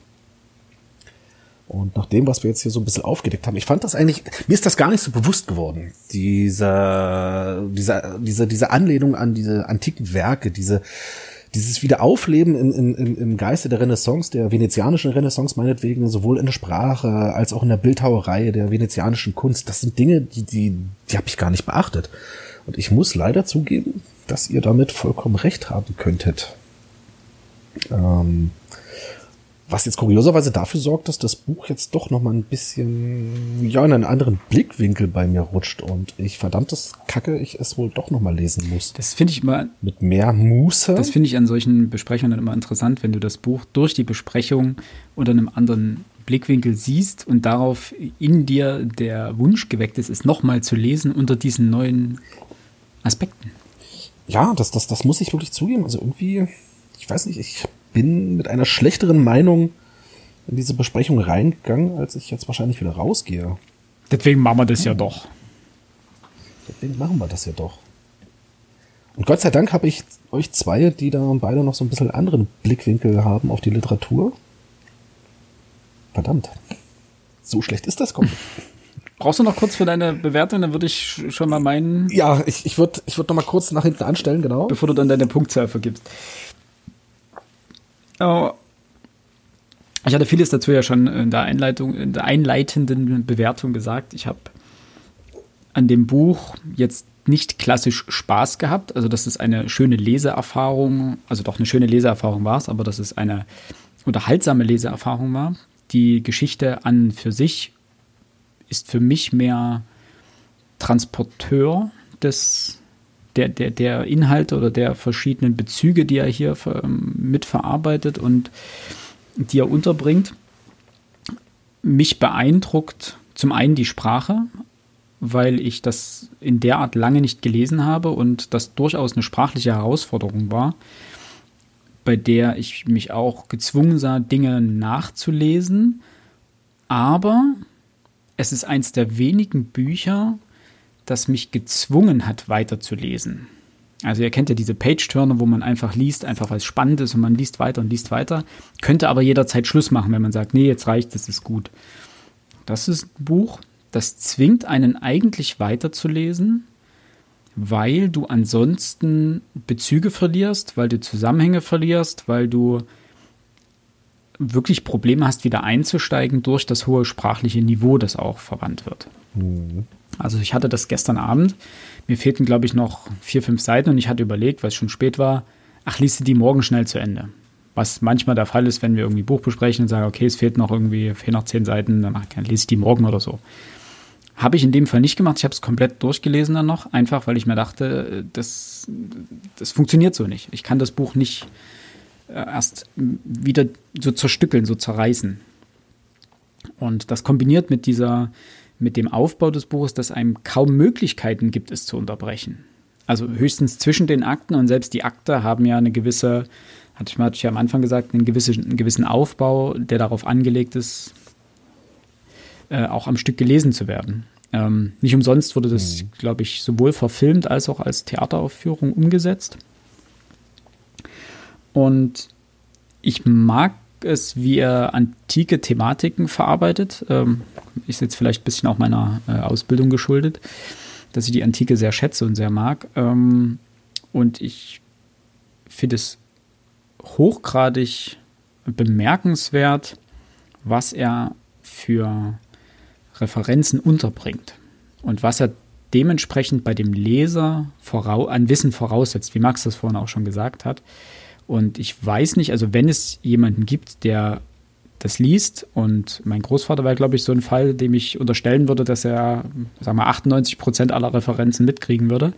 Und nach dem, was wir jetzt hier so ein bisschen aufgedeckt haben, ich fand das eigentlich, mir ist das gar nicht so bewusst geworden. Diese, diese, diese, diese Anlehnung an diese antiken Werke, diese, dieses Wiederaufleben im, im, im Geiste der Renaissance, der venezianischen Renaissance meinetwegen, sowohl in der Sprache als auch in der Bildhauerei der venezianischen Kunst, das sind Dinge, die, die, die habe ich gar nicht beachtet. Und ich muss leider zugeben, dass ihr damit vollkommen recht haben könntet. Ähm, was jetzt kurioserweise dafür sorgt, dass das Buch jetzt doch noch mal ein bisschen ja in einen anderen Blickwinkel bei mir rutscht und ich verdammtes Kacke, ich es wohl doch noch mal lesen muss. Das finde ich immer mit mehr Muße. Das finde ich an solchen Besprechungen immer interessant, wenn du das Buch durch die Besprechung unter einem anderen Blickwinkel siehst und darauf in dir der Wunsch geweckt ist, es noch mal zu lesen unter diesen neuen Aspekten. Ja, das das das muss ich wirklich zugeben, also irgendwie ich weiß nicht, ich bin mit einer schlechteren Meinung in diese Besprechung reingegangen, als ich jetzt wahrscheinlich wieder rausgehe. Deswegen machen wir das ja doch. Deswegen machen wir das ja doch. Und Gott sei Dank habe ich euch zwei, die da beide noch so ein bisschen anderen Blickwinkel haben auf die Literatur. Verdammt. So schlecht ist das kommt. Brauchst du noch kurz für deine Bewertung? Dann würde ich schon mal meinen. Ja, ich, ich würde ich würd noch mal kurz nach hinten anstellen, genau. Bevor du dann deine Punktzahl vergibst. Oh. Ich hatte vieles dazu ja schon in der Einleitung, in der einleitenden Bewertung gesagt. Ich habe an dem Buch jetzt nicht klassisch Spaß gehabt. Also, dass es eine schöne Leseerfahrung, also doch eine schöne Leseerfahrung war es, aber dass es eine unterhaltsame Leseerfahrung war. Die Geschichte an für sich ist für mich mehr Transporteur des der, der, der Inhalte oder der verschiedenen Bezüge, die er hier ähm, mitverarbeitet und die er unterbringt. Mich beeindruckt zum einen die Sprache, weil ich das in der Art lange nicht gelesen habe und das durchaus eine sprachliche Herausforderung war, bei der ich mich auch gezwungen sah, Dinge nachzulesen. Aber es ist eins der wenigen Bücher, das mich gezwungen hat, weiterzulesen. Also ihr kennt ja diese Page-Turner, wo man einfach liest, einfach weil es spannend ist und man liest weiter und liest weiter, könnte aber jederzeit Schluss machen, wenn man sagt, nee, jetzt reicht, das ist gut. Das ist ein Buch, das zwingt einen eigentlich weiterzulesen, weil du ansonsten Bezüge verlierst, weil du Zusammenhänge verlierst, weil du wirklich Probleme hast, wieder einzusteigen durch das hohe sprachliche Niveau, das auch verwandt wird. Mhm. Also ich hatte das gestern Abend. Mir fehlten, glaube ich, noch vier, fünf Seiten und ich hatte überlegt, weil es schon spät war, ach, liest die morgen schnell zu Ende. Was manchmal der Fall ist, wenn wir irgendwie Buch besprechen und sagen, okay, es fehlt noch irgendwie, fehlen noch zehn Seiten, dann lese ich die morgen oder so. Habe ich in dem Fall nicht gemacht. Ich habe es komplett durchgelesen dann noch, einfach weil ich mir dachte, das, das funktioniert so nicht. Ich kann das Buch nicht äh, erst wieder so zerstückeln, so zerreißen. Und das kombiniert mit dieser mit dem Aufbau des Buches, dass einem kaum Möglichkeiten gibt, es zu unterbrechen. Also höchstens zwischen den Akten und selbst die Akte haben ja eine gewisse, hatte ich, hatte ich ja am Anfang gesagt, einen gewissen, einen gewissen Aufbau, der darauf angelegt ist, äh, auch am Stück gelesen zu werden. Ähm, nicht umsonst wurde das, mhm. glaube ich, sowohl verfilmt als auch als Theateraufführung umgesetzt. Und ich mag es, wie er antike Thematiken verarbeitet. Ähm, ist jetzt vielleicht ein bisschen auch meiner äh, Ausbildung geschuldet. dass ich die Antike sehr schätze und sehr mag. Ähm, und ich finde es hochgradig bemerkenswert, was er für Referenzen unterbringt und was er dementsprechend bei dem Leser an Wissen voraussetzt, wie Max das vorhin auch schon gesagt hat. Und ich weiß nicht, also wenn es jemanden gibt, der das liest und mein Großvater war, glaube ich, so ein Fall, dem ich unterstellen würde, dass er, sagen wir, 98 Prozent aller Referenzen mitkriegen würde.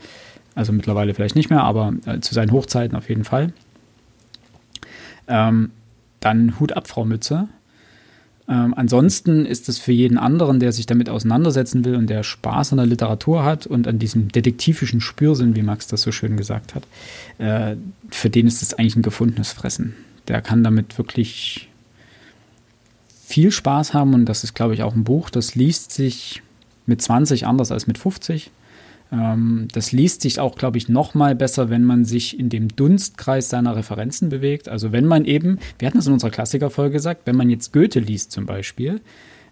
Also mittlerweile vielleicht nicht mehr, aber äh, zu seinen Hochzeiten auf jeden Fall. Ähm, dann Hut ab, Frau Mütze. Ähm, ansonsten ist es für jeden anderen, der sich damit auseinandersetzen will und der Spaß an der Literatur hat und an diesem detektivischen Spürsinn, wie Max das so schön gesagt hat, äh, für den ist es eigentlich ein gefundenes Fressen. Der kann damit wirklich viel Spaß haben und das ist, glaube ich, auch ein Buch, das liest sich mit 20 anders als mit 50. Ähm, das liest sich auch, glaube ich, noch mal besser, wenn man sich in dem Dunstkreis seiner Referenzen bewegt. Also wenn man eben, wir hatten das in unserer Klassikerfolge gesagt, wenn man jetzt Goethe liest zum Beispiel,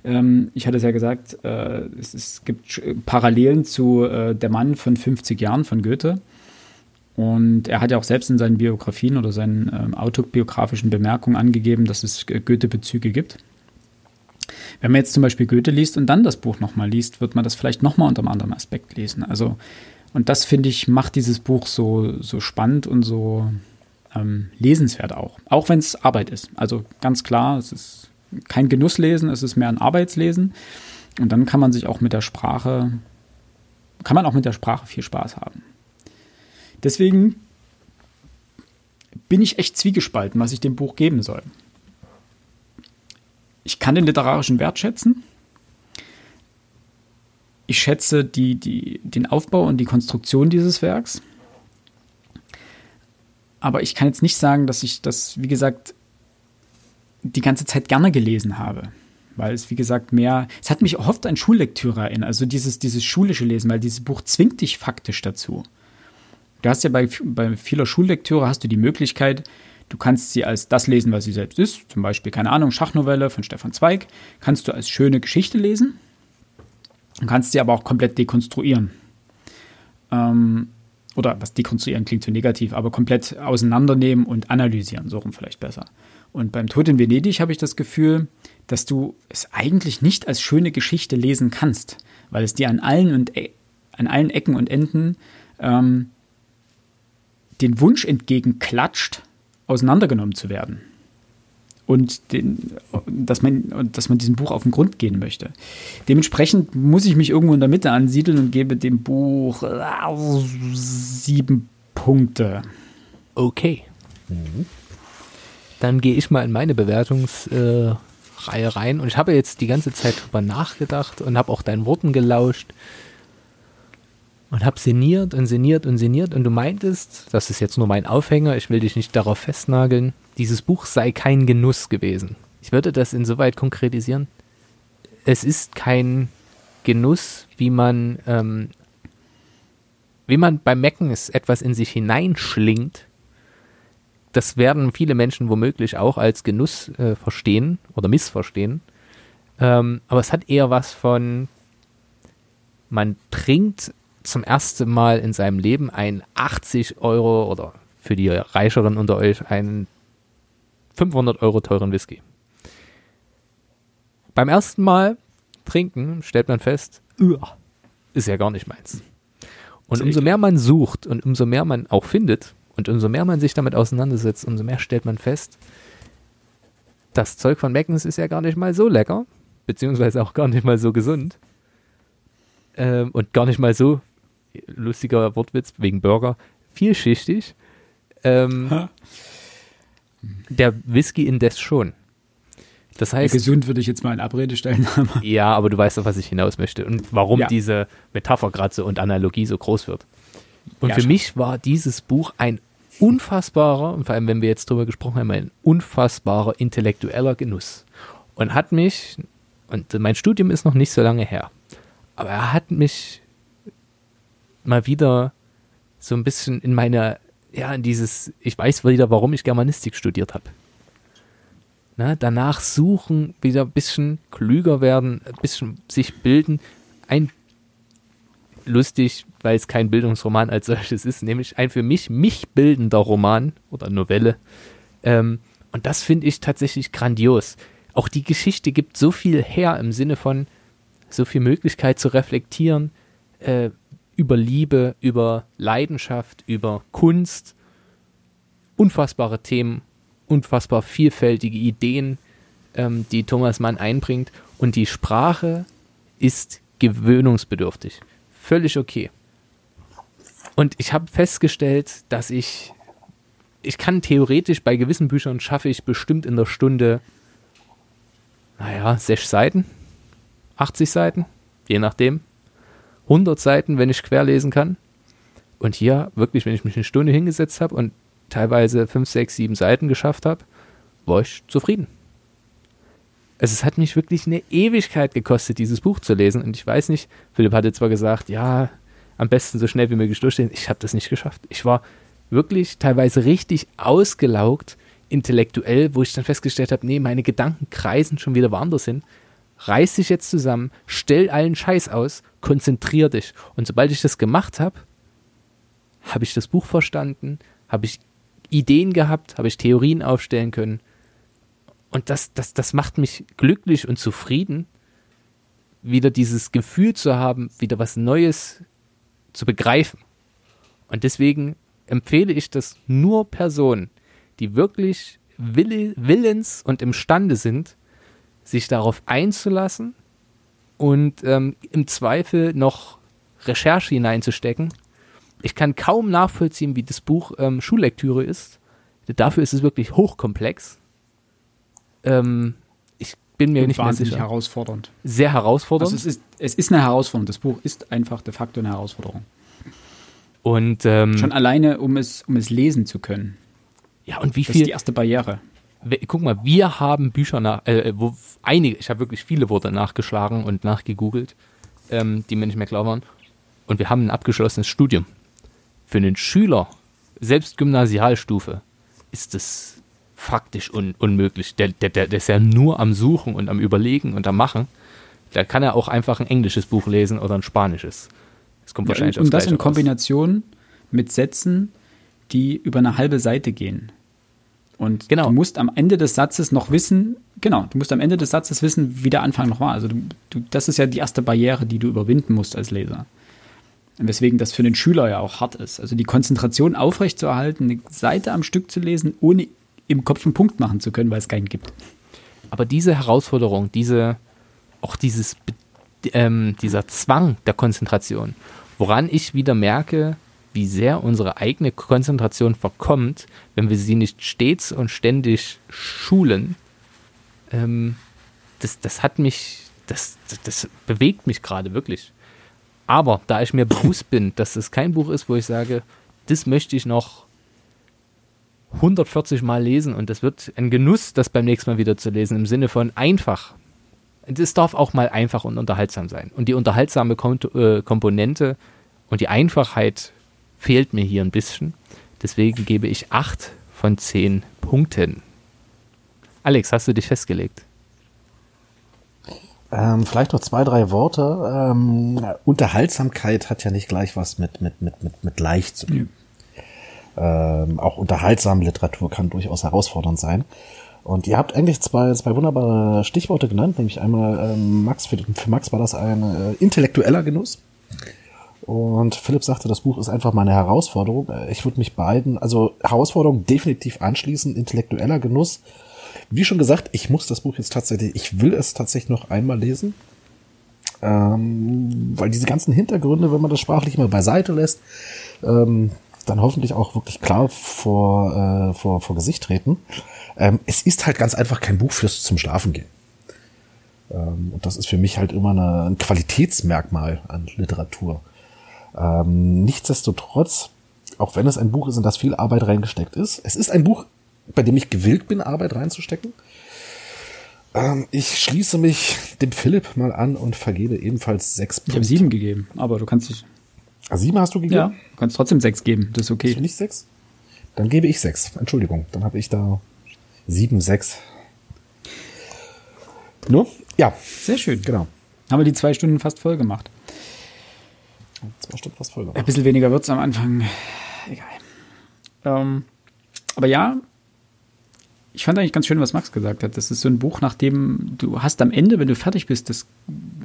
ähm, ich hatte es ja gesagt, äh, es, es, gibt Parallelen zu äh, Der Mann von 50 Jahren von Goethe. Und er hat ja auch selbst in seinen Biografien oder seinen ähm, autobiografischen Bemerkungen angegeben, dass es Goethe-Bezüge gibt. Wenn man jetzt zum Beispiel Goethe liest und dann das Buch nochmal liest, wird man das vielleicht nochmal unter einem anderen Aspekt lesen. Also, und das finde ich, macht dieses Buch so, so spannend und so ähm, lesenswert auch. Auch wenn es Arbeit ist. Also ganz klar, es ist kein Genusslesen, es ist mehr ein Arbeitslesen. Und dann kann man sich auch mit der Sprache, kann man auch mit der Sprache viel Spaß haben. Deswegen bin ich echt zwiegespalten, was ich dem Buch geben soll ich kann den literarischen Wert schätzen. Ich schätze die, die, den Aufbau und die Konstruktion dieses Werks. Aber ich kann jetzt nicht sagen, dass ich das, wie gesagt, die ganze Zeit gerne gelesen habe. Weil es, wie gesagt, mehr, es hat mich oft an Schullektüre erinnert, also dieses, dieses schulische Lesen, weil dieses Buch zwingt dich faktisch dazu. Du hast ja bei, bei vieler Schullektüre hast du die Möglichkeit, Du kannst sie als das lesen, was sie selbst ist. Zum Beispiel, keine Ahnung, Schachnovelle von Stefan Zweig. Kannst du als schöne Geschichte lesen. Du kannst sie aber auch komplett dekonstruieren. Ähm, oder was dekonstruieren klingt zu negativ, aber komplett auseinandernehmen und analysieren, so rum vielleicht besser. Und beim Tod in Venedig habe ich das Gefühl, dass du es eigentlich nicht als schöne Geschichte lesen kannst, weil es dir an allen und e an allen Ecken und Enden ähm, den Wunsch entgegenklatscht, auseinandergenommen zu werden. Und den, dass, man, dass man diesem Buch auf den Grund gehen möchte. Dementsprechend muss ich mich irgendwo in der Mitte ansiedeln und gebe dem Buch äh, sieben Punkte. Okay. Mhm. Dann gehe ich mal in meine Bewertungsreihe äh, rein. Und ich habe jetzt die ganze Zeit drüber nachgedacht und habe auch deinen Worten gelauscht und habe sinniert und sinniert und sinniert und du meintest, das ist jetzt nur mein Aufhänger, ich will dich nicht darauf festnageln, dieses Buch sei kein Genuss gewesen. Ich würde das insoweit konkretisieren. Es ist kein Genuss, wie man, ähm, wie man beim Mecken etwas in sich hineinschlingt. Das werden viele Menschen womöglich auch als Genuss äh, verstehen oder missverstehen. Ähm, aber es hat eher was von, man trinkt zum ersten Mal in seinem Leben einen 80 Euro oder für die Reicheren unter euch einen 500 Euro teuren Whisky. Beim ersten Mal trinken stellt man fest, ist ja gar nicht meins. Und umso mehr man sucht und umso mehr man auch findet und umso mehr man sich damit auseinandersetzt, umso mehr stellt man fest, das Zeug von Meckens ist ja gar nicht mal so lecker, beziehungsweise auch gar nicht mal so gesund ähm, und gar nicht mal so lustiger Wortwitz wegen Burger, vielschichtig. Ähm, der Whisky indes schon. Das heißt. Gesund würde ich jetzt mal in Abrede stellen. ja, aber du weißt auf was ich hinaus möchte und warum ja. diese Metapher gerade so und Analogie so groß wird. Und ja, für schon. mich war dieses Buch ein unfassbarer, und vor allem wenn wir jetzt drüber gesprochen haben, ein unfassbarer intellektueller Genuss. Und hat mich, und mein Studium ist noch nicht so lange her, aber er hat mich mal wieder so ein bisschen in meine, ja, in dieses, ich weiß wieder, warum ich Germanistik studiert habe. Ne, danach suchen, wieder ein bisschen klüger werden, ein bisschen sich bilden, ein lustig, weil es kein Bildungsroman als solches ist, nämlich ein für mich mich bildender Roman oder Novelle. Ähm, und das finde ich tatsächlich grandios. Auch die Geschichte gibt so viel her im Sinne von so viel Möglichkeit zu reflektieren äh, über Liebe, über Leidenschaft, über Kunst. Unfassbare Themen, unfassbar vielfältige Ideen, ähm, die Thomas Mann einbringt. Und die Sprache ist gewöhnungsbedürftig. Völlig okay. Und ich habe festgestellt, dass ich, ich kann theoretisch bei gewissen Büchern schaffe ich bestimmt in der Stunde, naja, sechs Seiten, 80 Seiten, je nachdem. 100 Seiten, wenn ich querlesen kann. Und hier wirklich, wenn ich mich eine Stunde hingesetzt habe und teilweise 5, 6, 7 Seiten geschafft habe, war ich zufrieden. Also es hat mich wirklich eine Ewigkeit gekostet, dieses Buch zu lesen. Und ich weiß nicht, Philipp hatte zwar gesagt, ja, am besten so schnell wie möglich durchstehen. Ich habe das nicht geschafft. Ich war wirklich teilweise richtig ausgelaugt, intellektuell, wo ich dann festgestellt habe, nee, meine Gedanken kreisen schon wieder woanders hin. Reiß dich jetzt zusammen, stell allen Scheiß aus, konzentrier dich. Und sobald ich das gemacht habe, habe ich das Buch verstanden, habe ich Ideen gehabt, habe ich Theorien aufstellen können und das, das, das macht mich glücklich und zufrieden, wieder dieses Gefühl zu haben, wieder was Neues zu begreifen. Und deswegen empfehle ich das nur Personen, die wirklich willens und imstande sind, sich darauf einzulassen und ähm, im Zweifel noch Recherche hineinzustecken. Ich kann kaum nachvollziehen, wie das Buch ähm, Schullektüre ist. Dafür ist es wirklich hochkomplex. Ähm, ich bin mir Und nicht mehr sicher. herausfordernd. Sehr herausfordernd. Also es ist, es ist eine Herausforderung. Das Buch ist einfach de facto eine Herausforderung. und ähm, Schon alleine, um es, um es lesen zu können. ja, und wie Das ist die viel? erste Barriere. Guck mal, wir haben Bücher nach, äh, wo einige, ich habe wirklich viele Worte nachgeschlagen und nachgegoogelt, ähm, die mir nicht mehr klar waren. Und wir haben ein abgeschlossenes Studium. Für einen Schüler, selbst Gymnasialstufe, ist es faktisch un unmöglich. Der, der, der, der ist ja nur am Suchen und am Überlegen und am Machen. Da kann er auch einfach ein englisches Buch lesen oder ein spanisches. Das kommt Ja, wahrscheinlich und, und aufs das in. Kombination mit Sätzen, die über eine halbe Seite gehen. Und Genau. du musst am Ende des Satzes noch wissen, genau, du musst am Ende des Satzes wissen, wie der Anfang noch war. Also du, du, das ist ja die erste Barriere, die du überwinden musst als Leser. Und weswegen das für den Schüler ja auch hart ist. Also die Konzentration aufrechtzuerhalten, eine Seite am Stück zu lesen, ohne im Kopf einen Punkt machen zu können, weil es keinen gibt. Aber diese Herausforderung, diese, auch dieses, ähm, dieser Zwang der Konzentration, woran ich wieder merke, wie sehr unsere eigene Konzentration verkommt, wenn wir sie nicht stets und ständig schulen, ähm, das, das hat mich, das, das, das bewegt mich gerade wirklich. Aber da ich mir bewusst bin, dass es kein Buch ist, wo ich sage, das möchte ich noch 140 Mal lesen und das wird ein Genuss, das beim nächsten Mal wieder zu lesen, im Sinne von einfach. Es darf auch mal einfach und unterhaltsam sein. Und die unterhaltsame äh, Komponente und die Einfachheit fehlt mir hier ein bisschen. Deswegen gebe ich 8 von 10 Punkten. Alex, hast du dich festgelegt? Ähm, vielleicht noch zwei, drei Worte. Ähm, Unterhaltsamkeit hat ja nicht gleich was mit, mit, mit, mit, mit leicht zu tun. Ähm, auch unterhaltsame Literatur kann durchaus herausfordernd sein. Und ihr habt eigentlich zwei, zwei wunderbare Stichworte genannt, nämlich einmal ähm, Max, für, für Max war das ein äh, intellektueller Genuss. Und Philipp sagte, das Buch ist einfach mal eine Herausforderung. Äh, Ich würde mich beiden, also Herausforderung definitiv anschließen, intellektueller Genuss. Wie schon gesagt, ich muss das Buch jetzt tatsächlich, ich will es tatsächlich noch einmal lesen. Ähm, weil diese ganzen Hintergründe, wenn man das sprachlich mal beiseite lässt, ähm, dann hoffentlich auch wirklich klar vor, äh, vor, vor Gesicht treten. Ähm, es ist halt ganz einfach kein Buch fürs zum Schlafen gehen. Ähm, und das ist für mich halt immer eine, ein Qualitätsmerkmal an Literatur. Ähm, nichtsdestotrotz, auch wenn es ein Buch ist, in das viel Arbeit reingesteckt ist, es ist ein Buch, bei dem ich gewillt bin, Arbeit reinzustecken. Ähm, ich schließe mich dem Philipp mal an und vergebe ebenfalls sechs Ich habe sieben gegeben, aber du kannst dich, Ah, sieben hast du gegeben? ja, du kannst trotzdem sechs geben. Das ist Hast du okay. nicht sechs? Dann gebe ich sechs. Entschuldigung, dann habe ich da sieben, sechs. Nur? Ja, Sehr schön. genau. Haben wir die zwei Stunden fast voll gemacht. Zwei Stück was voll Ein bisschen weniger wird es am Anfang. Egal. Ähm, aber ja, ich fand eigentlich ganz schön, was Max gesagt hat. Das ist so ein Buch, nach dem du hast am Ende, wenn du fertig bist das,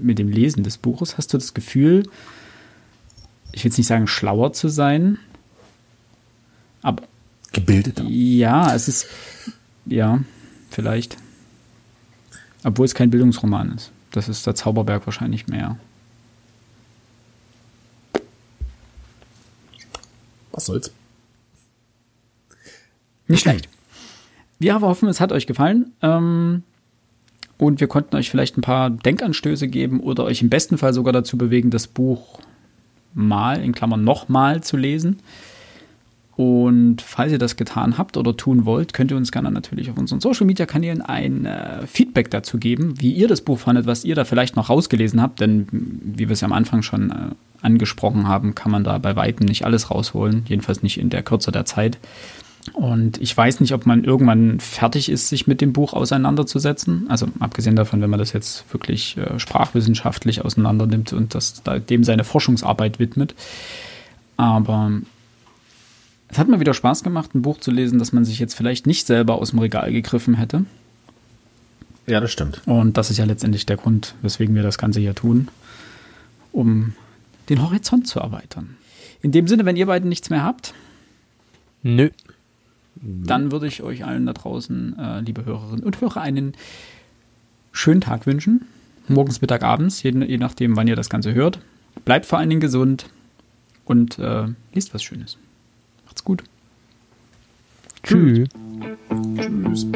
mit dem Lesen des Buches, hast du das Gefühl, ich will jetzt nicht sagen, schlauer zu sein, aber. Gebildeter. Ja, es ist. Ja, vielleicht. Obwohl es kein Bildungsroman ist. Das ist der Zauberberg wahrscheinlich mehr. Was soll's? Nicht schlecht. Wir hoffen, es hat euch gefallen. Ähm, und wir konnten euch vielleicht ein paar Denkanstöße geben oder euch im besten Fall sogar dazu bewegen, das Buch mal, in Klammern nochmal zu lesen. Und falls ihr das getan habt oder tun wollt, könnt ihr uns gerne natürlich auf unseren Social Media Kanälen ein äh, Feedback dazu geben, wie ihr das Buch fandet, was ihr da vielleicht noch rausgelesen habt. Denn wie wir es ja am Anfang schon äh, angesprochen haben, kann man da bei weitem nicht alles rausholen, jedenfalls nicht in der Kürze der Zeit. Und ich weiß nicht, ob man irgendwann fertig ist, sich mit dem Buch auseinanderzusetzen. Also abgesehen davon, wenn man das jetzt wirklich äh, sprachwissenschaftlich auseinandernimmt und das dem seine Forschungsarbeit widmet. Aber es hat mir wieder Spaß gemacht, ein Buch zu lesen, das man sich jetzt vielleicht nicht selber aus dem Regal gegriffen hätte. Ja, das stimmt. Und das ist ja letztendlich der Grund, weswegen wir das Ganze hier tun, um den Horizont zu erweitern. In dem Sinne, wenn ihr beiden nichts mehr habt. Nö. Dann würde ich euch allen da draußen, äh, liebe Hörerinnen und Hörer, einen schönen Tag wünschen. Morgens, Mittag, abends, je, je nachdem, wann ihr das Ganze hört. Bleibt vor allen Dingen gesund und äh, liest was Schönes. Macht's gut. Tschüss. Tschüss.